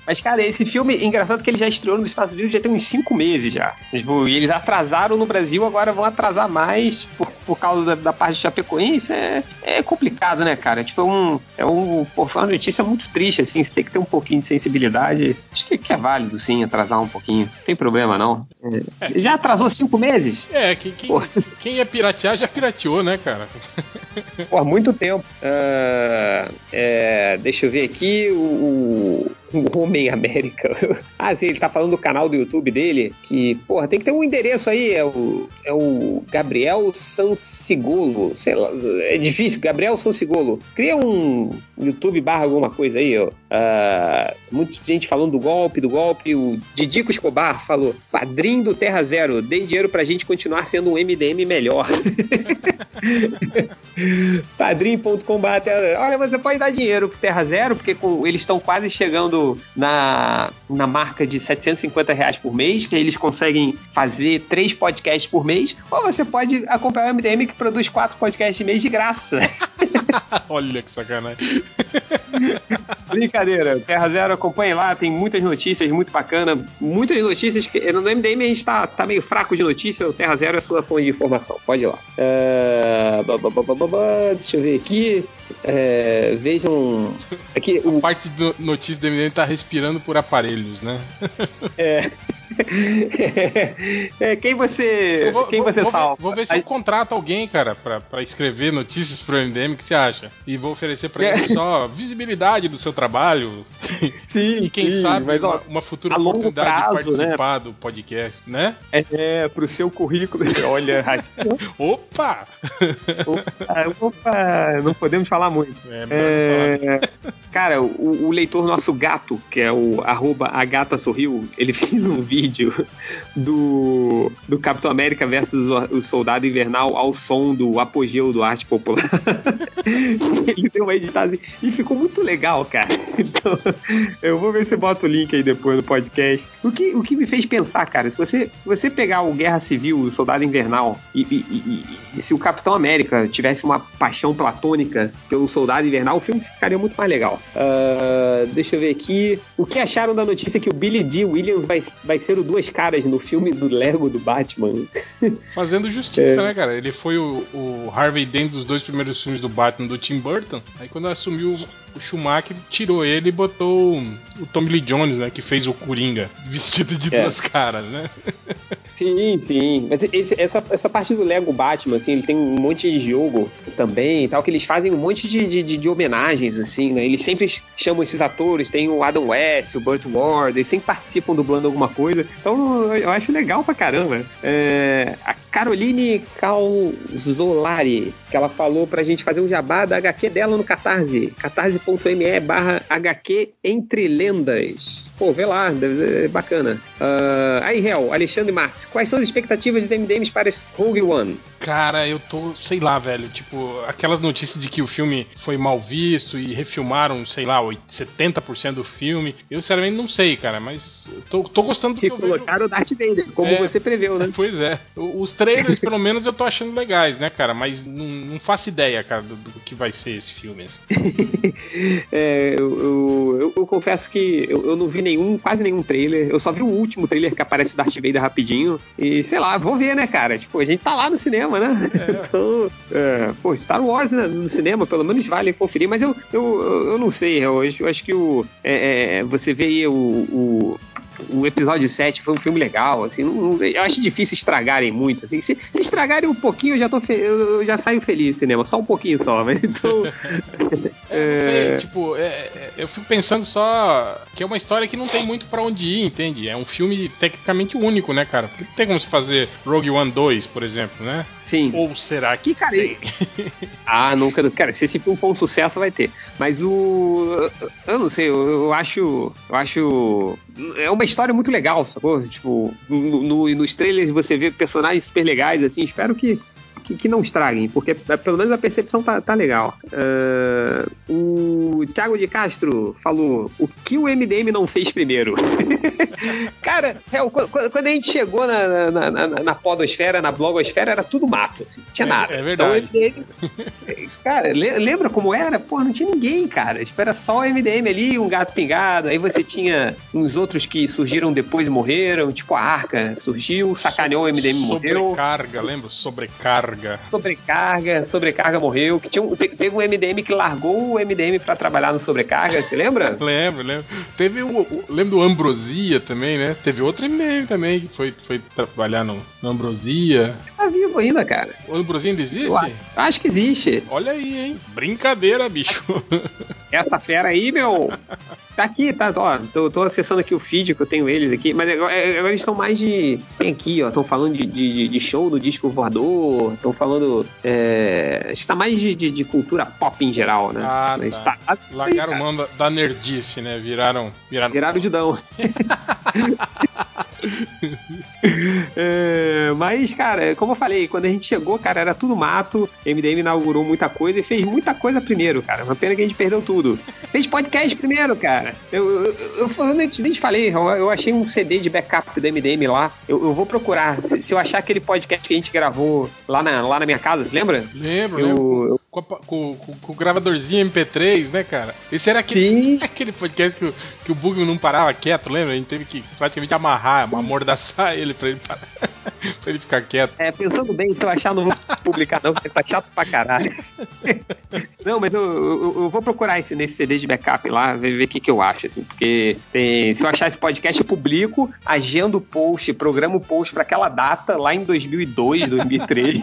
Speaker 8: Mas, cara, esse filme, engraçado que ele já estreou nos Estados Unidos já tem uns 5 meses já. Tipo, e eles atrasaram no Brasil, agora vão atrasar mais por, por causa da, da parte de Chapecoense. É, é complicado, né, cara? Tipo, é um. É um. Pô, foi uma notícia muito triste, assim. Você tem que ter um pouquinho de sensibilidade. Acho que, que é válido, sim, atrasar um pouquinho. Não tem problema, não. É. Já atrasou cinco meses?
Speaker 1: É, quem, quem, quem ia piratear já pirateou, né, cara?
Speaker 8: Por muito tempo. Uh, é, deixa eu ver aqui. O, o Homem América. ah, sim, ele tá falando do canal do YouTube dele, que, porra, tem que ter um endereço aí, é o, é o Gabriel Sansigolo, sei lá, é difícil, Gabriel Sansigolo. Cria um YouTube barra alguma coisa aí, ó. Uh, muita gente falando do golpe, do golpe, o Didico Escobar falou, padrinho do Terra Zero, dê dinheiro pra gente continuar sendo um MDM melhor. padrim.com.br Olha, você pode dar dinheiro pro Terra Zero, porque com, eles estão quase chegando na, na marca de 750 reais por mês, que eles conseguem fazer três podcasts por mês, ou você pode acompanhar o MDM que produz quatro podcasts de mês de graça.
Speaker 1: Olha que sacanagem.
Speaker 8: Brincadeira, Terra Zero, acompanhe lá, tem muitas notícias, muito bacana. Muitas notícias que no MDM a gente tá, tá meio fraco de notícia, o Terra Zero é a sua fonte de informação. Pode ir lá. Uh, deixa eu ver aqui. É, vejam.
Speaker 1: Aqui, o... A parte do notícia do MDM tá respirando por aparelhos, né?
Speaker 8: é. é, quem você, vou, quem você
Speaker 1: vou,
Speaker 8: salva?
Speaker 1: Vou ver se eu contrato alguém, cara, pra, pra escrever notícias pro MDM, o que você acha? E vou oferecer pra ele só visibilidade do seu trabalho.
Speaker 8: Sim,
Speaker 1: e quem
Speaker 8: sim,
Speaker 1: sabe
Speaker 8: mas, ó,
Speaker 1: uma, uma futura oportunidade prazo, de participar né? do podcast, né?
Speaker 8: É, é, pro seu currículo. Olha,
Speaker 1: Opa!
Speaker 8: opa! Opa! Não podemos falar muito. É, é... Cara, o, o, leitor nosso gato, que é o arroba a gata sorriu, ele fez um vídeo do, do Capitão América versus o, Soldado Invernal ao som do apogeu do arte popular. ele deu uma editada e ficou muito legal, cara. Então, eu vou ver se bota o link aí depois no podcast. O que, o que me fez pensar, cara, se você, se você pegar o Guerra Civil, o Soldado Invernal, e, e, e, e se o Capitão América tivesse uma paixão platônica pelo Soldado Invernal, o filme ficaria muito mais legal. Uh, deixa eu ver aqui. O que acharam da notícia que o Billy D. Williams vai, vai o Duas Caras no filme do Lego do Batman?
Speaker 1: Fazendo justiça, é. né, cara? Ele foi o, o, Harvey Dent dos dois primeiros filmes do Batman do Tim Burton. Aí quando assumiu o Schumacher, tirou ele e botou o Tommy Lee Jones, né? Que fez o Coringa, vestido de é. duas caras, né?
Speaker 8: Sim, sim. Mas esse, essa, essa parte do Lego Batman, assim, ele tem um monte de jogo também e tal, que eles fazem um monte de, de, de homenagens, assim, né? Eles sempre chamam esses atores, tem o Adam West, o Burt Ward, eles sempre participam dublando alguma coisa. Então eu acho legal pra caramba. É, a Caroline Calzolari, que ela falou pra gente fazer um jabá da HQ dela no Catarse, catarse.me barra HQ Entre Lendas. Pô, vê lá, é bacana. Uh, aí, Real, Alexandre Marques, quais são as expectativas dos MDMs para Rogue One?
Speaker 1: Cara, eu tô, sei lá, velho, tipo, aquelas notícias de que o filme foi mal visto e refilmaram, sei lá, 70% do filme. Eu, sinceramente, não sei, cara, mas tô, tô gostando do que,
Speaker 8: que eu colocaram o Darth Vader, como é, você preveu, né?
Speaker 1: Pois é. Os trailers, pelo menos, eu tô achando legais, né, cara, mas não, não faço ideia, cara, do, do, que vai ser esse filme.
Speaker 8: Assim. é, eu, eu, eu, eu, confesso que eu, eu não vi nenhum, quase nenhum trailer. Eu só vi o último trailer que aparece o Darth Vader rapidinho. E sei lá, vou ver, né, cara? Tipo, a gente tá lá no cinema, né? É. então, é, pô, Star Wars né, no cinema, pelo menos vale conferir. Mas eu, eu, eu não sei, eu, eu acho que o, é, é você vê aí o, o o episódio 7 foi um filme legal, assim, não, não, eu acho difícil estragarem muito, assim, se, se estragarem um pouquinho eu já tô eu, já saio feliz do cinema, só um pouquinho só, mas então...
Speaker 1: é, não sei, tipo, é, é, eu fico pensando só que é uma história que não tem muito para onde ir, entende? É um filme tecnicamente único, né, cara? Porque não tem como se fazer Rogue One 2, por exemplo, né?
Speaker 8: Sim.
Speaker 1: Ou será que,
Speaker 8: cara, tem? ah, nunca. Cara, se esse filme for um sucesso, vai ter. Mas o. Eu não sei, eu, eu acho. Eu acho. É uma história muito legal, sacou? Tipo, no, no, nos trailers você vê personagens super legais, assim. Espero que que, que não estraguem, porque é, pelo menos a percepção tá, tá legal. Uh, o Thiago de Castro falou: o que o MDM não fez primeiro? Cara, é, quando a gente chegou na, na, na, na, podosfera, na blogosfera, era tudo mato, assim, não tinha é, nada.
Speaker 1: É, verdade.
Speaker 8: Então, MDM, cara, lembra como era? Pô, não tinha ninguém, cara. Tipo, era só o MDM ali, um gato pingado. Aí você tinha uns outros que surgiram depois e morreram, tipo a Arca surgiu, sacaneou o MDM e morreu.
Speaker 1: Sobrecarga, lembra? Sobrecarga. Sobrecarga.
Speaker 8: Sobrecarga, sobrecarga morreu. Que tinha um, teve um MDM que largou o MDM para trabalhar no sobrecarga, você lembra?
Speaker 1: lembro, lembro. Teve o, o, lembro do Ambrosia também, né? Teve outro MDM também que foi, foi trabalhar no, no Ambrosia.
Speaker 8: Tá vivo ainda, cara.
Speaker 1: O Ambrosia ainda existe?
Speaker 8: Eu acho que existe.
Speaker 1: Olha aí, hein? Brincadeira, bicho.
Speaker 8: Essa fera aí, meu. Tá aqui, tá, ó. Tô, tô, acessando aqui o feed que eu tenho eles aqui, mas agora, agora eles estão mais de. Tem aqui, ó. Estão falando de, de, de, show do disco voador, estão falando. É, está mais de, de, de, cultura pop em geral, né?
Speaker 1: Ah, tá. Tá, Largaram o mão da nerdice, né? Viraram.
Speaker 8: Viraram, viraram Judão. é, mas, cara, como eu falei, quando a gente chegou, cara, era tudo mato. MDM inaugurou muita coisa e fez muita coisa primeiro, cara. Uma pena que a gente perdeu tudo. Fez podcast primeiro, cara. Eu, eu, eu, eu nem te falei, eu, eu, achei um CD de backup do MDM lá. Eu, eu vou procurar. Se, se, eu achar aquele podcast que a gente gravou lá na, lá na minha casa, você lembra?
Speaker 1: Lembro, lembro. Com, com, com, com, o gravadorzinho MP3, né, cara? Esse era aquele, aquele podcast que, o, que o Bug não parava quieto, lembra? A gente teve que praticamente amarrar, amordaçar ele pra ele, pra ele ficar quieto.
Speaker 8: É, pensando bem, se eu achar, não vou publicar, não, porque tá chato pra caralho. Não, mas eu, eu, eu, vou procurar esse, nesse CD de backup lá, ver, ver o que, que eu acho, assim, porque tem, se eu achar esse podcast, eu publico, agendo o post, programa o post para aquela data lá em 2002, 2003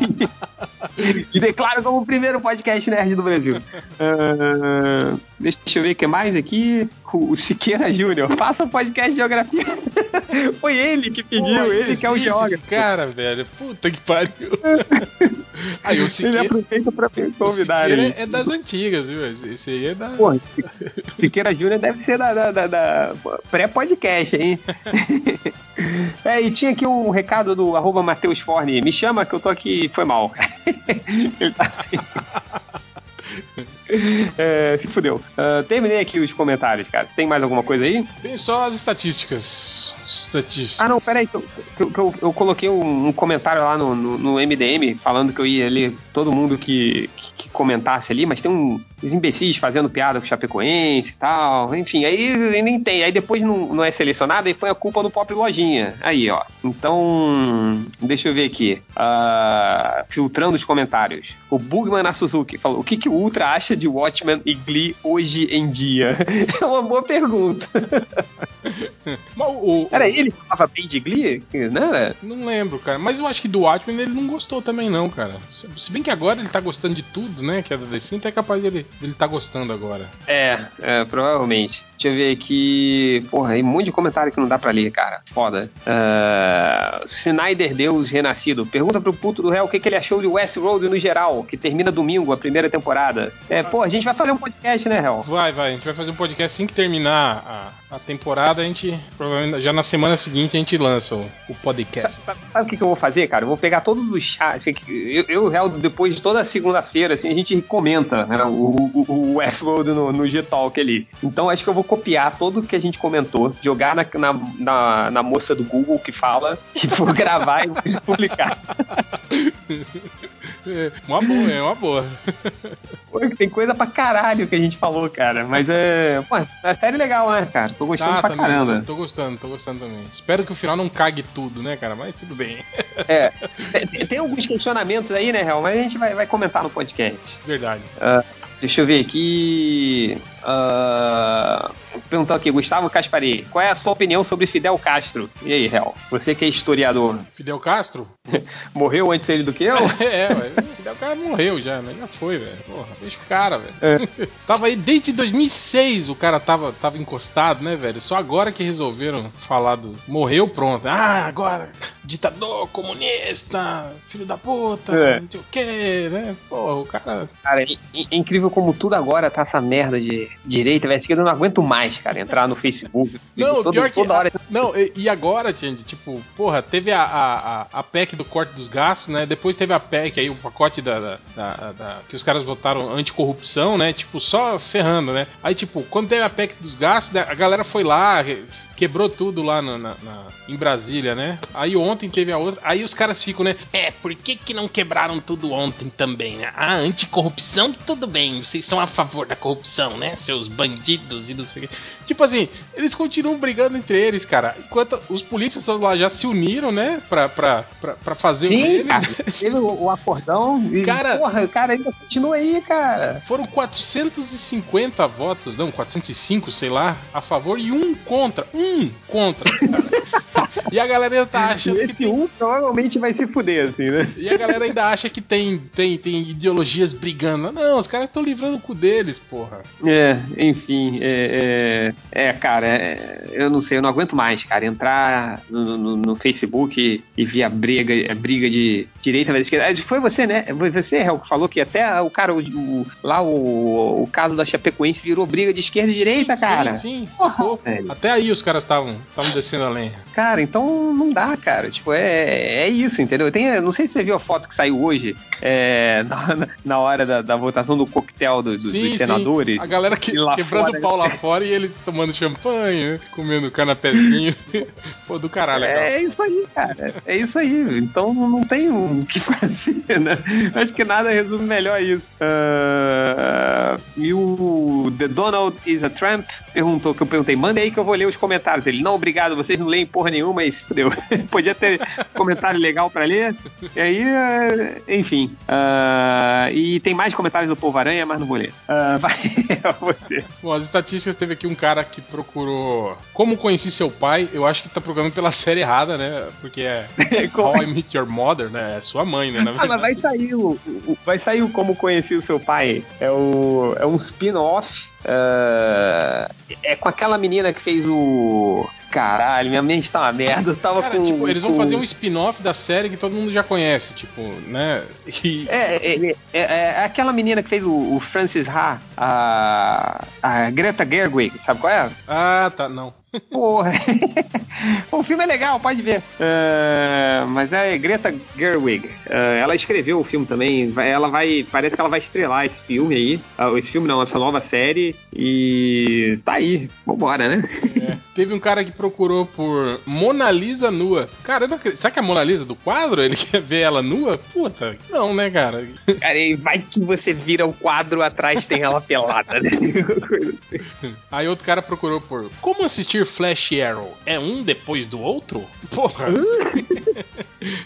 Speaker 8: e declaro como o primeiro podcast nerd do Brasil. Uh, deixa eu ver o que mais aqui. O, o Siqueira Júnior, faça um podcast de geografia. Foi ele que pediu, Pô, ele que é o geógrafo.
Speaker 1: Cara, velho, puta que pariu.
Speaker 8: Aí o Siqueira, ele aproveita pra convidar
Speaker 1: ele. é das antigas, viu? Esse aí é da.
Speaker 8: Pô, Siqueira Júnior deve ser da, da, da, da pré-podcast, hein? é, e tinha aqui um recado do arroba Matheus Forne. Me chama que eu tô aqui, foi mal. ele tá assim. é, se fudeu. Uh, terminei aqui os comentários, cara. Você tem mais alguma coisa aí?
Speaker 1: Tem só as estatísticas. Estatísticas.
Speaker 8: Ah, não, peraí. Eu, eu, eu, eu coloquei um, um, comentário lá no, no, no, MDM falando que eu ia ler todo mundo que, que, comentasse ali, mas tem um, os imbecis fazendo piada com o Chapecoense e tal. Enfim, aí nem tem. Aí depois não, não é selecionado e põe a culpa no Pop Lojinha. Aí, ó. Então, deixa eu ver aqui. Uh, filtrando os comentários. O Bugman na Suzuki falou: o que, que o Ultra acha de Watchmen e Glee hoje em dia? é uma boa pergunta. Mas o, era ele que falava bem de Glee? Não era?
Speaker 1: Não lembro, cara. Mas eu acho que do Watchmen ele não gostou também, não, cara. Se bem que agora ele tá gostando de tudo, né? Que é da DC, então é capaz dele ele tá gostando agora.
Speaker 8: É, é, provavelmente. Deixa eu ver aqui. Porra, tem um monte de comentário que não dá pra ler, cara. Foda. Uh, Snyder Deus Renascido. Pergunta pro puto do réu o que, que ele achou de Westworld no geral, que termina domingo a primeira temporada. É, pô, a gente vai fazer um podcast, né, réu?
Speaker 1: Vai, vai. A gente vai fazer um podcast assim que terminar a, a temporada. A gente, provavelmente, já na semana seguinte, a gente lança o, o podcast.
Speaker 8: Sabe, sabe, o que, que eu vou fazer, cara? Eu vou pegar todos os chats. Eu, eu, réu, depois de toda segunda-feira, assim, a gente comenta né, o, o, o Westworld no, no G-Talk ali. Então acho que eu vou copiar tudo que a gente comentou, jogar na, na, na, na moça do Google que fala, e vou gravar e vou publicar.
Speaker 1: É, uma boa, é uma boa.
Speaker 8: Tem coisa pra caralho que a gente falou, cara. Mas é. Pô, é série legal, né, cara? Tô gostando tá, pra também, caramba.
Speaker 1: Tô, tô, gostando, tô gostando também. Espero que o final não cague tudo, né, cara? Mas tudo bem.
Speaker 8: É. Tem, tem alguns questionamentos aí, né, Real? Mas a gente vai, vai comentar no podcast.
Speaker 1: Verdade. Uh,
Speaker 8: Deixa eu ver aqui. Uh, perguntar aqui, Gustavo Caspari, qual é a sua opinião sobre Fidel Castro? E aí, Hel? Você que é historiador.
Speaker 1: Fidel Castro?
Speaker 8: morreu antes ele do que eu?
Speaker 1: é, é Fidel Castro morreu já, né? Já foi, velho. Porra, deixa o cara, velho. É. tava aí desde 2006 o cara tava, tava encostado, né, velho? Só agora que resolveram falar do. Morreu, pronto. Ah, agora, ditador, comunista, filho da puta, é. não sei o quê, né? Porra, o cara.
Speaker 8: Cara, é, é incrível como tudo agora tá essa merda de direita, velho. Eu não aguento mais, cara, entrar no Facebook.
Speaker 1: Não, todo, pior que. Toda hora... Não, e, agora, gente, tipo, porra, teve a, a, a, PEC do corte dos gastos, né? Depois teve a PEC aí, o pacote da, da, da, da que os caras votaram anticorrupção, né? Tipo, só ferrando, né? Aí, tipo, quando teve a PEC dos gastos, né, a galera foi lá, quebrou tudo lá na, na, na, em Brasília, né? Aí ontem teve a outra. Aí os caras ficam, né? É, por que, que não quebraram tudo ontem também, né? Ah, anticorrupção, tudo bem. Vocês são a favor da corrupção, né? Seus bandidos e não sei o que. Tipo assim, eles continuam brigando entre eles, cara. Enquanto os políticos lá já se uniram, né? Pra, pra, pra, pra fazer
Speaker 8: Sim, o. Cara, teve o, o acordão. E,
Speaker 1: cara,
Speaker 8: porra, o cara ainda continua aí, cara.
Speaker 1: Foram 450 votos, não, 405, sei lá, a favor e um contra. Um um contra, cara. E a galera ainda tá achando
Speaker 8: Esse que tem... um provavelmente vai se fuder, assim, né?
Speaker 1: E a galera ainda acha que tem, tem, tem ideologias brigando. Não, os caras estão livrando o cu deles, porra.
Speaker 8: É, enfim, é, é, é cara, é, eu não sei, eu não aguento mais, cara, entrar no, no, no Facebook e, e ver a briga, a briga de direita da esquerda. Ah, foi você, né? Foi você, Hel, que falou que até o cara, o, o, lá o, o caso da Chapecoense virou briga de esquerda e direita, cara.
Speaker 1: Sim, sim. Porra, até aí os caras estavam descendo a lenha.
Speaker 8: Cara, então não dá, cara. Tipo, é, é isso, entendeu? Tem, não sei se você viu a foto que saiu hoje é, na, na hora da, da votação do coquetel do, do, sim, dos senadores. Sim.
Speaker 1: A galera que, quebrando o pau lá fora e eles tomando champanhe, comendo canapézinho. Pô, do caralho.
Speaker 8: É, é isso aí, cara. É isso aí. Então não tem o que fazer, né? Acho que nada resume melhor isso. Uh, e o The Donald is a Trump perguntou, que eu perguntei, manda aí que eu vou ler os comentários. Ele, não, obrigado, vocês não leem porra nenhuma, e se fudeu. Podia ter comentário legal pra ler. E aí, uh, enfim. Uh, e tem mais comentários do Povo Aranha, mas não vou ler. Vai, você.
Speaker 1: Bom, as estatísticas teve aqui um cara que procurou Como Conheci Seu Pai. Eu acho que tá procurando pela série errada, né? Porque é How I Meet Your Mother, né? É sua mãe, né?
Speaker 8: Ah, mas vai sair o, o, vai sair o Como Conheci o Seu Pai. É, o, é um spin-off. Uh, é com aquela menina que fez o caralho, minha mente tá uma merda. Eu tava Cara, com.
Speaker 1: Tipo, eles
Speaker 8: com...
Speaker 1: vão fazer um spin-off da série que todo mundo já conhece, tipo, né?
Speaker 8: E... É, é, é, é, aquela menina que fez o, o, Francis Ha, a, a Greta Gerwig, sabe qual é?
Speaker 1: Ah, tá, não.
Speaker 8: Porra. o filme é legal, pode ver. Uh, mas é Greta Gerwig. Uh, ela escreveu o filme também. Ela vai. Parece que ela vai estrelar esse filme aí. Uh, esse filme não, essa nova série. E tá aí. Vambora, né?
Speaker 1: É. Teve um cara que procurou por Mona Lisa nua. Cara, não acredito. será que é a Mona Lisa do quadro? Ele quer ver ela nua? Puta, não, né, cara?
Speaker 8: Cara, vai que você vira o quadro atrás tem ela pelada, né?
Speaker 1: aí outro cara procurou por Como assistir Flash Arrow é um depois do outro? Porra!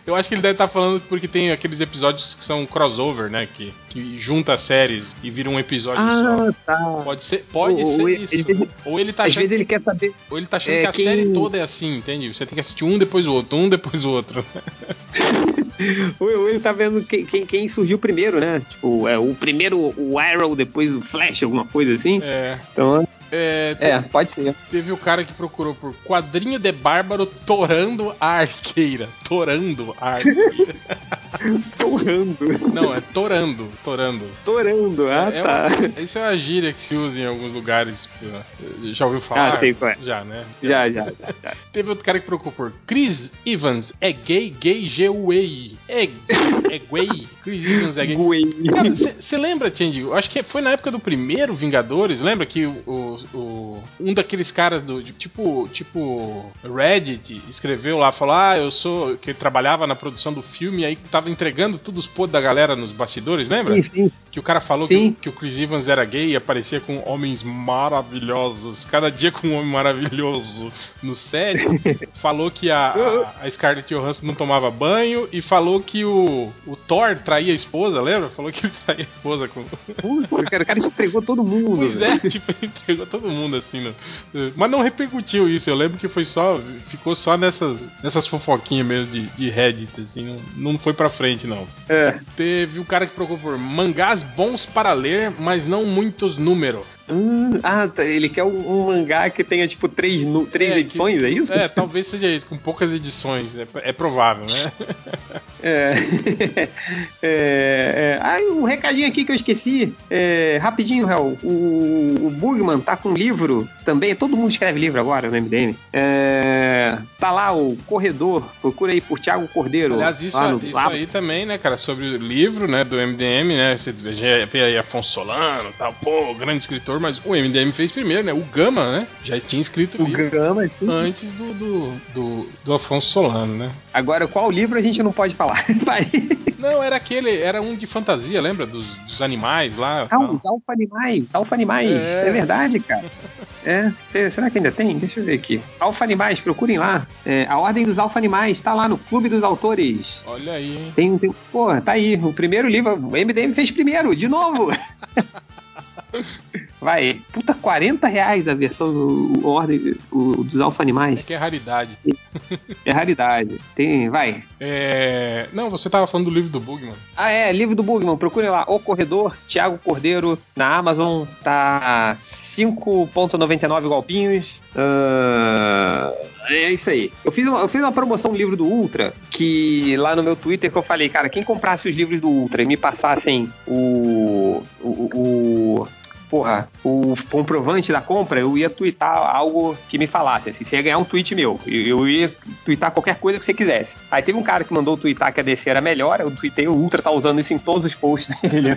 Speaker 1: Eu acho que ele deve estar falando porque tem aqueles episódios que são crossover, né? Que, que junta séries e vira um episódio
Speaker 8: ah,
Speaker 1: só.
Speaker 8: Tá.
Speaker 1: Pode ser, pode ou, ser ou isso. Ele,
Speaker 8: ou ele tá às vezes ele quer saber.
Speaker 1: Ou ele tá achando é, que a quem... série toda é assim, entende? Você tem que assistir um depois o outro, um depois o outro.
Speaker 8: ou ele tá vendo quem, quem, quem, surgiu primeiro, né? Tipo, é o primeiro o Arrow, depois o Flash, alguma coisa assim.
Speaker 1: É.
Speaker 8: Então é, é, pode ser.
Speaker 1: Teve o cara que procurou por quadrinho de bárbaro torando a arqueira. Torando a arqueira.
Speaker 8: torando.
Speaker 1: Não, é torando. Torando.
Speaker 8: Torando, ah, é, tá.
Speaker 1: Uma, isso é uma gíria que se usa em alguns lugares. Já ouviu falar?
Speaker 8: Ah, sei qual é.
Speaker 1: Já, né?
Speaker 8: Já, já, já. já.
Speaker 1: Teve outro cara que procurou por Chris Evans. É gay, gay, G-U-E-I. É, é gay. Chris Evans é gay. Você lembra? Eu acho que foi na época do primeiro Vingadores. Lembra que o o, um daqueles caras do tipo tipo Reddit escreveu lá, falou: "Ah, eu sou que trabalhava na produção do filme aí tava entregando todos os podres da galera nos bastidores, lembra?
Speaker 8: Sim, sim.
Speaker 1: Que o cara falou que, que, o Chris Evans era gay e aparecia com homens maravilhosos, cada dia com um homem maravilhoso no set. falou que a, a, a Scarlett Johansson não tomava banho e falou que o, o Thor traía a esposa, lembra? Falou que ele traía a esposa com.
Speaker 8: Puta, cara, o cara entregou todo mundo.
Speaker 1: Pois é, tipo, entregou todo mundo assim, né? Mas não repercutiu isso. Eu lembro que foi só. Ficou só nessas, nessas fofoquinhas mesmo de, de Reddit, assim. Não, não foi pra frente, não.
Speaker 8: É.
Speaker 1: Teve um cara que procurou por mangás bons para ler, mas não muitos números.
Speaker 8: Hum, ah, tá, ele quer um, um, mangá que tenha tipo três, três é, edições,
Speaker 1: que,
Speaker 8: é isso?
Speaker 1: É, talvez seja isso, com poucas edições. É, é provável, né?
Speaker 8: é. é. Ah, um recadinho aqui que eu esqueci. É, rapidinho, Hel. O, o Bugman tá com um livro também. Todo mundo escreve livro agora no MDM. É, tá lá o Corredor. Procura aí por Thiago Cordeiro.
Speaker 1: Aliás, isso, no, isso aí também, né, cara, sobre o livro, né, do MDM, né? Você vê aí Afonso Solano tal. Pô, grande escritor mas o MDM fez primeiro, né? O Gama, né? Já tinha escrito
Speaker 8: o livro Gama, sim.
Speaker 1: antes do, do, do, do, Afonso Solano, né?
Speaker 8: Agora, qual livro a gente não pode falar? Vai.
Speaker 1: Não, era aquele, era um de fantasia, lembra? Dos, dos animais lá.
Speaker 8: Ah, os alfa animais, alfa animais. É, é verdade, cara. é, será que ainda tem? Deixa eu ver aqui. Alfa animais, procurem lá. É, a Ordem dos Alfa Animais, tá lá no Clube dos Autores.
Speaker 1: Olha aí, hein?
Speaker 8: Tem, tem, pô, tá aí. O primeiro livro, o MDM fez primeiro, de novo. Vai, puta, 40 reais a versão do Ordem o, dos Alfa Animais.
Speaker 1: É que é raridade.
Speaker 8: É raridade. Tem, vai.
Speaker 1: É... Não, você tava falando do livro do Bugman.
Speaker 8: Ah, é, livro do Bugman. Procure lá. O Corredor, Thiago Cordeiro, na Amazon. Tá 5,99 golpinhos. Uh... É isso aí. Eu fiz, uma, eu fiz uma promoção do livro do Ultra, que lá no meu Twitter que eu falei, cara, quem comprasse os livros do Ultra e me passassem o, o, o porra, o comprovante da compra, eu ia twittar algo que me falasse, assim, você ia ganhar um tweet meu. Eu ia twittar qualquer coisa que você quisesse. Aí teve um cara que mandou twittar que a DC era melhor, eu tweetei, o Ultra tá usando isso em todos os posts dele.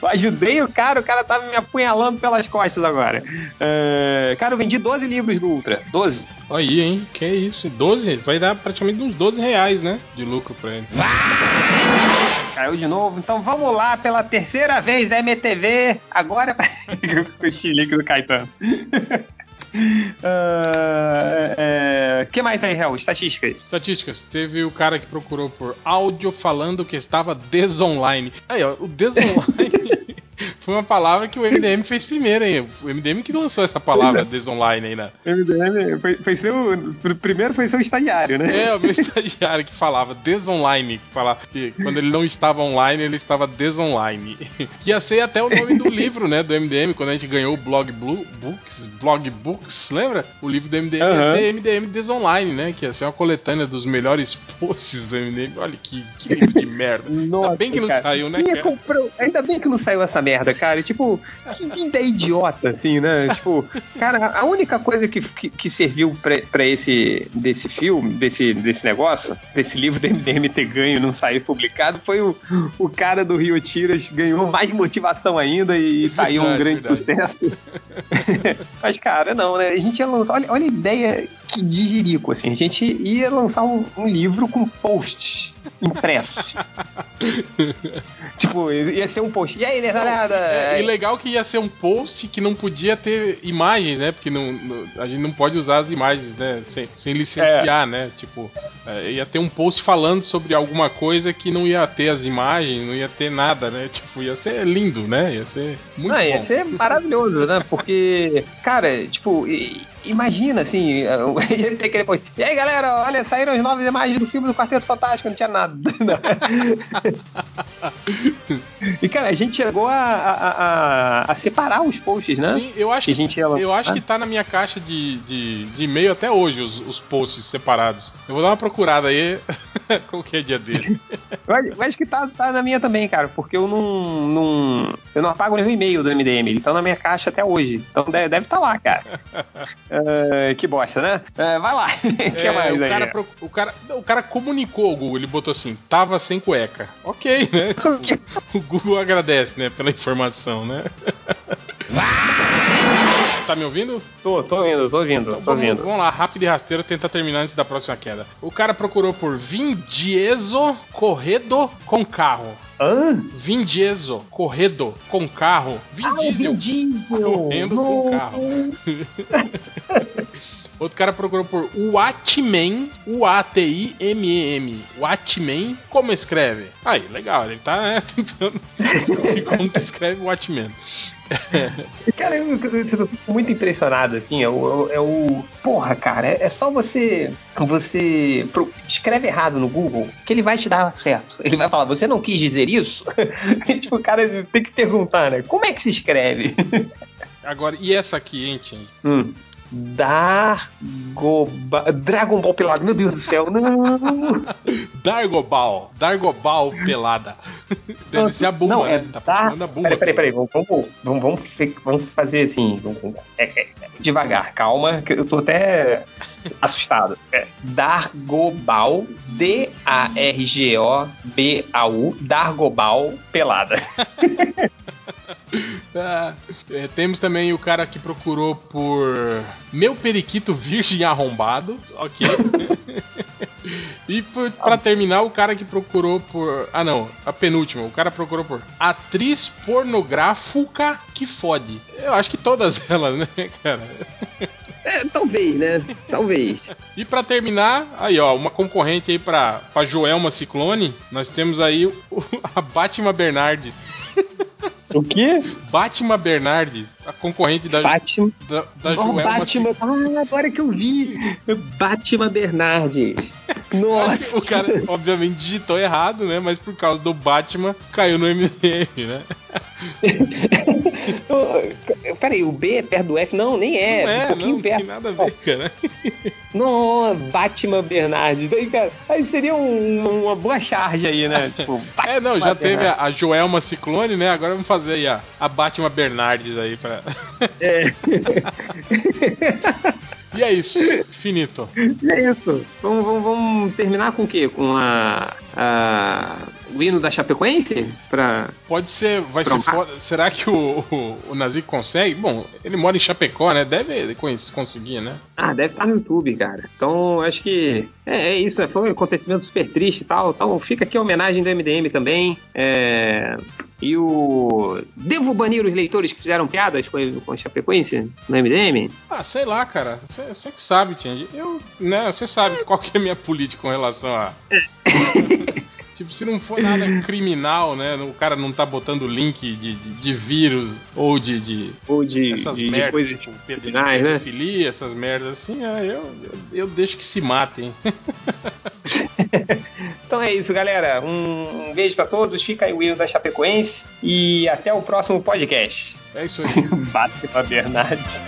Speaker 8: eu ajudei o cara, o cara tava me apunhalando pelas costas agora. Uh, cara, eu vendi 12 livros do Ultra. 12.
Speaker 1: Aí, hein? Que isso? 12? Vai dar praticamente uns 12 reais, né? De lucro pra ele.
Speaker 8: Caiu de novo. Então vamos lá pela terceira vez, MTV. Agora o chilique do Caetano. Uh, é, que mais aí, Real? Estatísticas.
Speaker 1: Estatísticas. Teve o cara que procurou por áudio falando que estava desonline. Aí, ó, o desonline foi uma palavra que o MDM fez primeiro, hein? O MDM que lançou essa palavra desonline aí, né?
Speaker 8: MDM foi, foi seu. Primeiro foi seu estagiário, né?
Speaker 1: É, o meu estagiário que falava desonline. Que falava que quando ele não estava online, ele estava desonline. Que ia ser até o nome do livro, né? Do MDM, quando a gente ganhou o Blog Blue Books, Blog Books, lembra? O livro do MDM uhum. ia ser MDM Desonline, né? Que ia ser uma coletânea dos melhores posts do MDM. Olha que, que livro de merda.
Speaker 8: Nossa, ainda bem que não cara. saiu, né? Comprou... Ainda bem que não saiu essa merda, cara. Tipo, que ideia idiota, assim, né? Tipo, cara, a única coisa que, que, que serviu pra, pra, esse desse filme, desse, desse negócio, desse livro do MDM ter ganho e não sair publicado, foi o, o cara do Rio Tiras ganhou mais motivação ainda e saiu um grande verdade. sucesso. Mas, cara, não, né? A gente ia lançar. Olha, olha a ideia que de Jerico, assim. A gente ia lançar um, um livro com posts impressos. tipo, ia ser um post. E aí, nada.
Speaker 1: É, e legal que ia ser um post que não podia ter imagens, né? Porque não, a gente não pode usar as imagens, né? Sem, sem licenciar, é. né? Tipo, é, ia ter um post falando sobre alguma coisa que não ia ter as imagens, não ia ter nada, né? Tipo, ia ser lindo, né? Ia ser muito não, bom.
Speaker 8: Ia ser maravilhoso, né? Porque, cara, tipo, imagina, assim, ter que depois. E aí, galera, olha, saíram as novas imagens do filme do Quarteto Fantástico, não tinha nada. e, cara, a gente chegou a, a, a, a, separar os posts, né?
Speaker 1: Sim, eu acho que,
Speaker 8: a gente
Speaker 1: ia... eu acho que tá na minha caixa de, de, de e-mail até hoje, os, os posts separados. Eu vou dar uma procurada aí qualquer dia dele.
Speaker 8: eu acho que tá, tá na minha também, cara, porque eu não, não eu não apago nenhum e-mail do MDM, ele tá na minha caixa até hoje. Então deve estar tá lá, cara. Uh, que bosta, né? Uh, vai lá.
Speaker 1: que é, mais o aí? Cara o, cara, o cara comunicou o Google, ele botou assim, tava sem cueca. Ok, né? o Google agradece, né, pela informação, né? tá me ouvindo?
Speaker 8: Tô, tô ouvindo, tô ouvindo, então, tô
Speaker 1: vamos,
Speaker 8: ouvindo.
Speaker 1: Vamos lá, rápido e rasteiro, tentar terminar antes da próxima queda. O cara procurou por Vin Diesel Corredo com carro.
Speaker 8: Hã?
Speaker 1: Vin Diesel, corredo com carro.
Speaker 8: Vin ah, Diesel, Vin Diesel.
Speaker 1: correndo no. com carro. Outro cara procurou por Watchmen, U-A-T-I-M-E-M. Watchmen, como escreve? Aí, legal, ele tá né, tentando como que escreve Watchmen.
Speaker 8: cara, eu, eu, eu fico muito impressionado, assim, é o, é o porra, cara, é, é só você você pro, escreve errado no Google que ele vai te dar certo. Ele vai falar, você não quis dizer isso? tipo, o cara tem que perguntar, né? Como é que se escreve?
Speaker 1: Agora, e essa aqui, hein, Tim?
Speaker 8: Hum. Dargobal. Dragon Ball pelado, meu Deus do céu, não!
Speaker 1: Dargobal. Dargobal pelada. Deve ser a Buma,
Speaker 8: não, é né? Tá dar... a Buma. Peraí, peraí, peraí. Vamos, vamos, vamos, vamos fazer assim. É, é, devagar, calma, que eu tô até assustado. É Dargobal, D-A-R-G-O-B-A-U, Dargobal pelada.
Speaker 1: Ah, é, temos também o cara que procurou por meu periquito virgem arrombado. Ok. e por, pra terminar, o cara que procurou por. Ah, não. A penúltima. O cara procurou por atriz pornográfica que fode. Eu acho que todas elas, né, cara?
Speaker 8: É, talvez, né? Talvez.
Speaker 1: E para terminar, aí ó, uma concorrente aí pra, pra Joelma Ciclone, nós temos aí o, a Batman Bernardes.
Speaker 8: O quê?
Speaker 1: Batman Bernardes, a concorrente da,
Speaker 8: Batman.
Speaker 1: da, da oh, Joelma
Speaker 8: Batman. Ah, agora que eu vi. Batman Bernardes. Nossa.
Speaker 1: O cara, obviamente, digitou errado, né? Mas por causa do Batman, caiu no MDM, né?
Speaker 8: Peraí, o B é perto do F? Não, nem é.
Speaker 1: Não é, um pouquinho não, perto. Não tem nada a ver, cara.
Speaker 8: Nossa, Batman Bernardes. Aí, cara, aí seria um, uma boa charge aí, né? Tipo,
Speaker 1: é, não, já teve a, a Joelma Ciclone, né? Agora vamos fazer aí a, a Batman Bernardes aí pra. É. E é isso, finito.
Speaker 8: E é isso. Vamos, vamos, vamos terminar com o quê? Com a. a
Speaker 11: o hino da Chapecoense? Pra...
Speaker 1: Pode ser, vai ser foda. Será que o, o, o Nazi consegue? Bom, ele mora em Chapecó, né? Deve conseguir, né?
Speaker 11: Ah, deve estar no YouTube, cara. Então, acho que é, é isso. Foi um acontecimento super triste e tal. Então, fica aqui a homenagem do MDM também. É... E o. Devo banir os leitores que fizeram piadas com, com a Chapecoense no MDM?
Speaker 1: Ah, sei lá, cara. Você que sabe, Tindy. Eu, né, você sabe qual que é a minha política com relação a. Tipo, se não for nada criminal, né? O cara não tá botando link de, de, de vírus ou de. de
Speaker 11: ou de.
Speaker 1: Essas
Speaker 11: de
Speaker 1: merdas,
Speaker 11: coisas
Speaker 1: tipo, pedofilia, né? pedofilia, essas merdas assim, eu, eu, eu deixo que se matem.
Speaker 11: então é isso, galera. Um, um beijo para todos. Fica aí o hino da Chapecoense e até o próximo podcast.
Speaker 1: É isso aí.
Speaker 11: Bate pra Bernardes.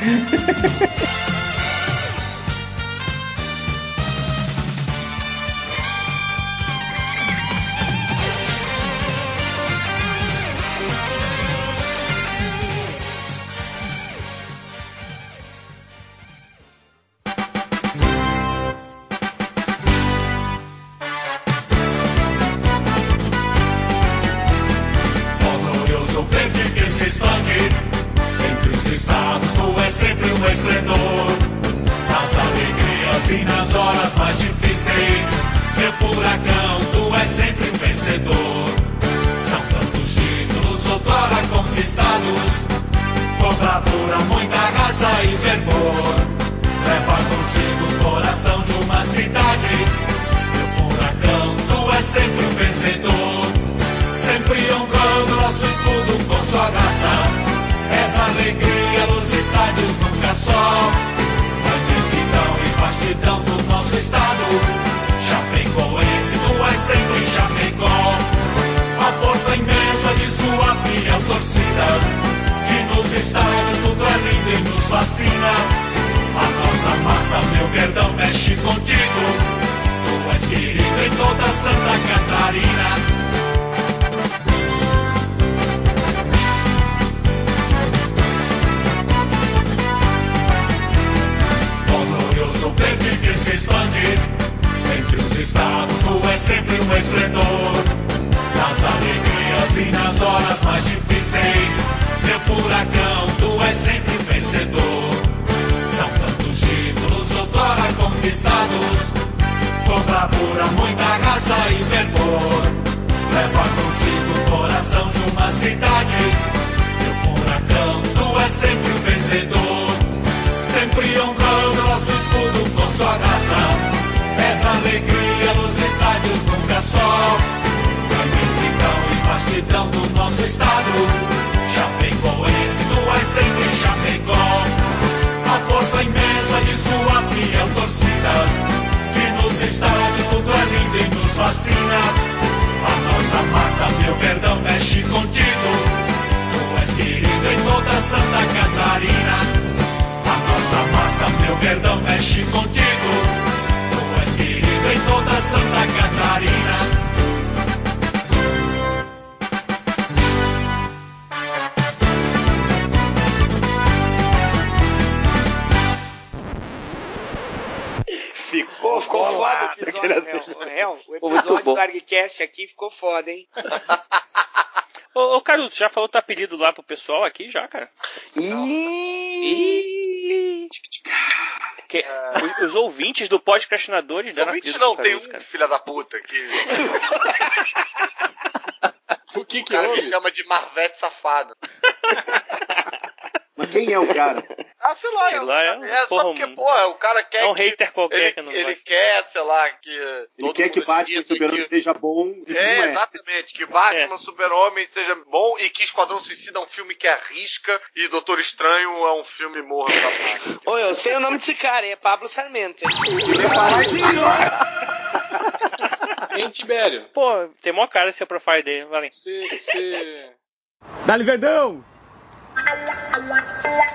Speaker 2: Aqui ficou foda, hein?
Speaker 6: ô, ô, Caruso, já falou teu apelido lá pro pessoal aqui já, cara?
Speaker 2: Ih!
Speaker 6: Que, os, os, ouvintes do podcastinadores
Speaker 4: deram ouvintes não, tem um cara. filho da puta que.
Speaker 1: o que que
Speaker 4: o cara
Speaker 1: houve?
Speaker 4: me chama de Marvete safado.
Speaker 7: Mas quem é o cara?
Speaker 4: Ah, sei lá.
Speaker 6: Sei lá, é,
Speaker 4: é porra, só porque, porra, o cara quer.
Speaker 6: É um hater qualquer
Speaker 4: ele,
Speaker 6: que não
Speaker 4: Ele quer, sei lá, que.
Speaker 7: Ele quer que Batman Super-Homem seja bom
Speaker 4: e é, é, exatamente. Que Batman é. Super-Homem seja bom e que Esquadrão Suicida é um filme que arrisca e Doutor Estranho é um filme morro da.
Speaker 2: Oi, eu sei o nome desse cara, é Pablo Sarmento.
Speaker 1: Hein, Tibério?
Speaker 6: Pô, tem mó cara esse profile dele, valeu.
Speaker 1: Você. Cê...
Speaker 11: Dá-lhe verdão!
Speaker 12: la la la la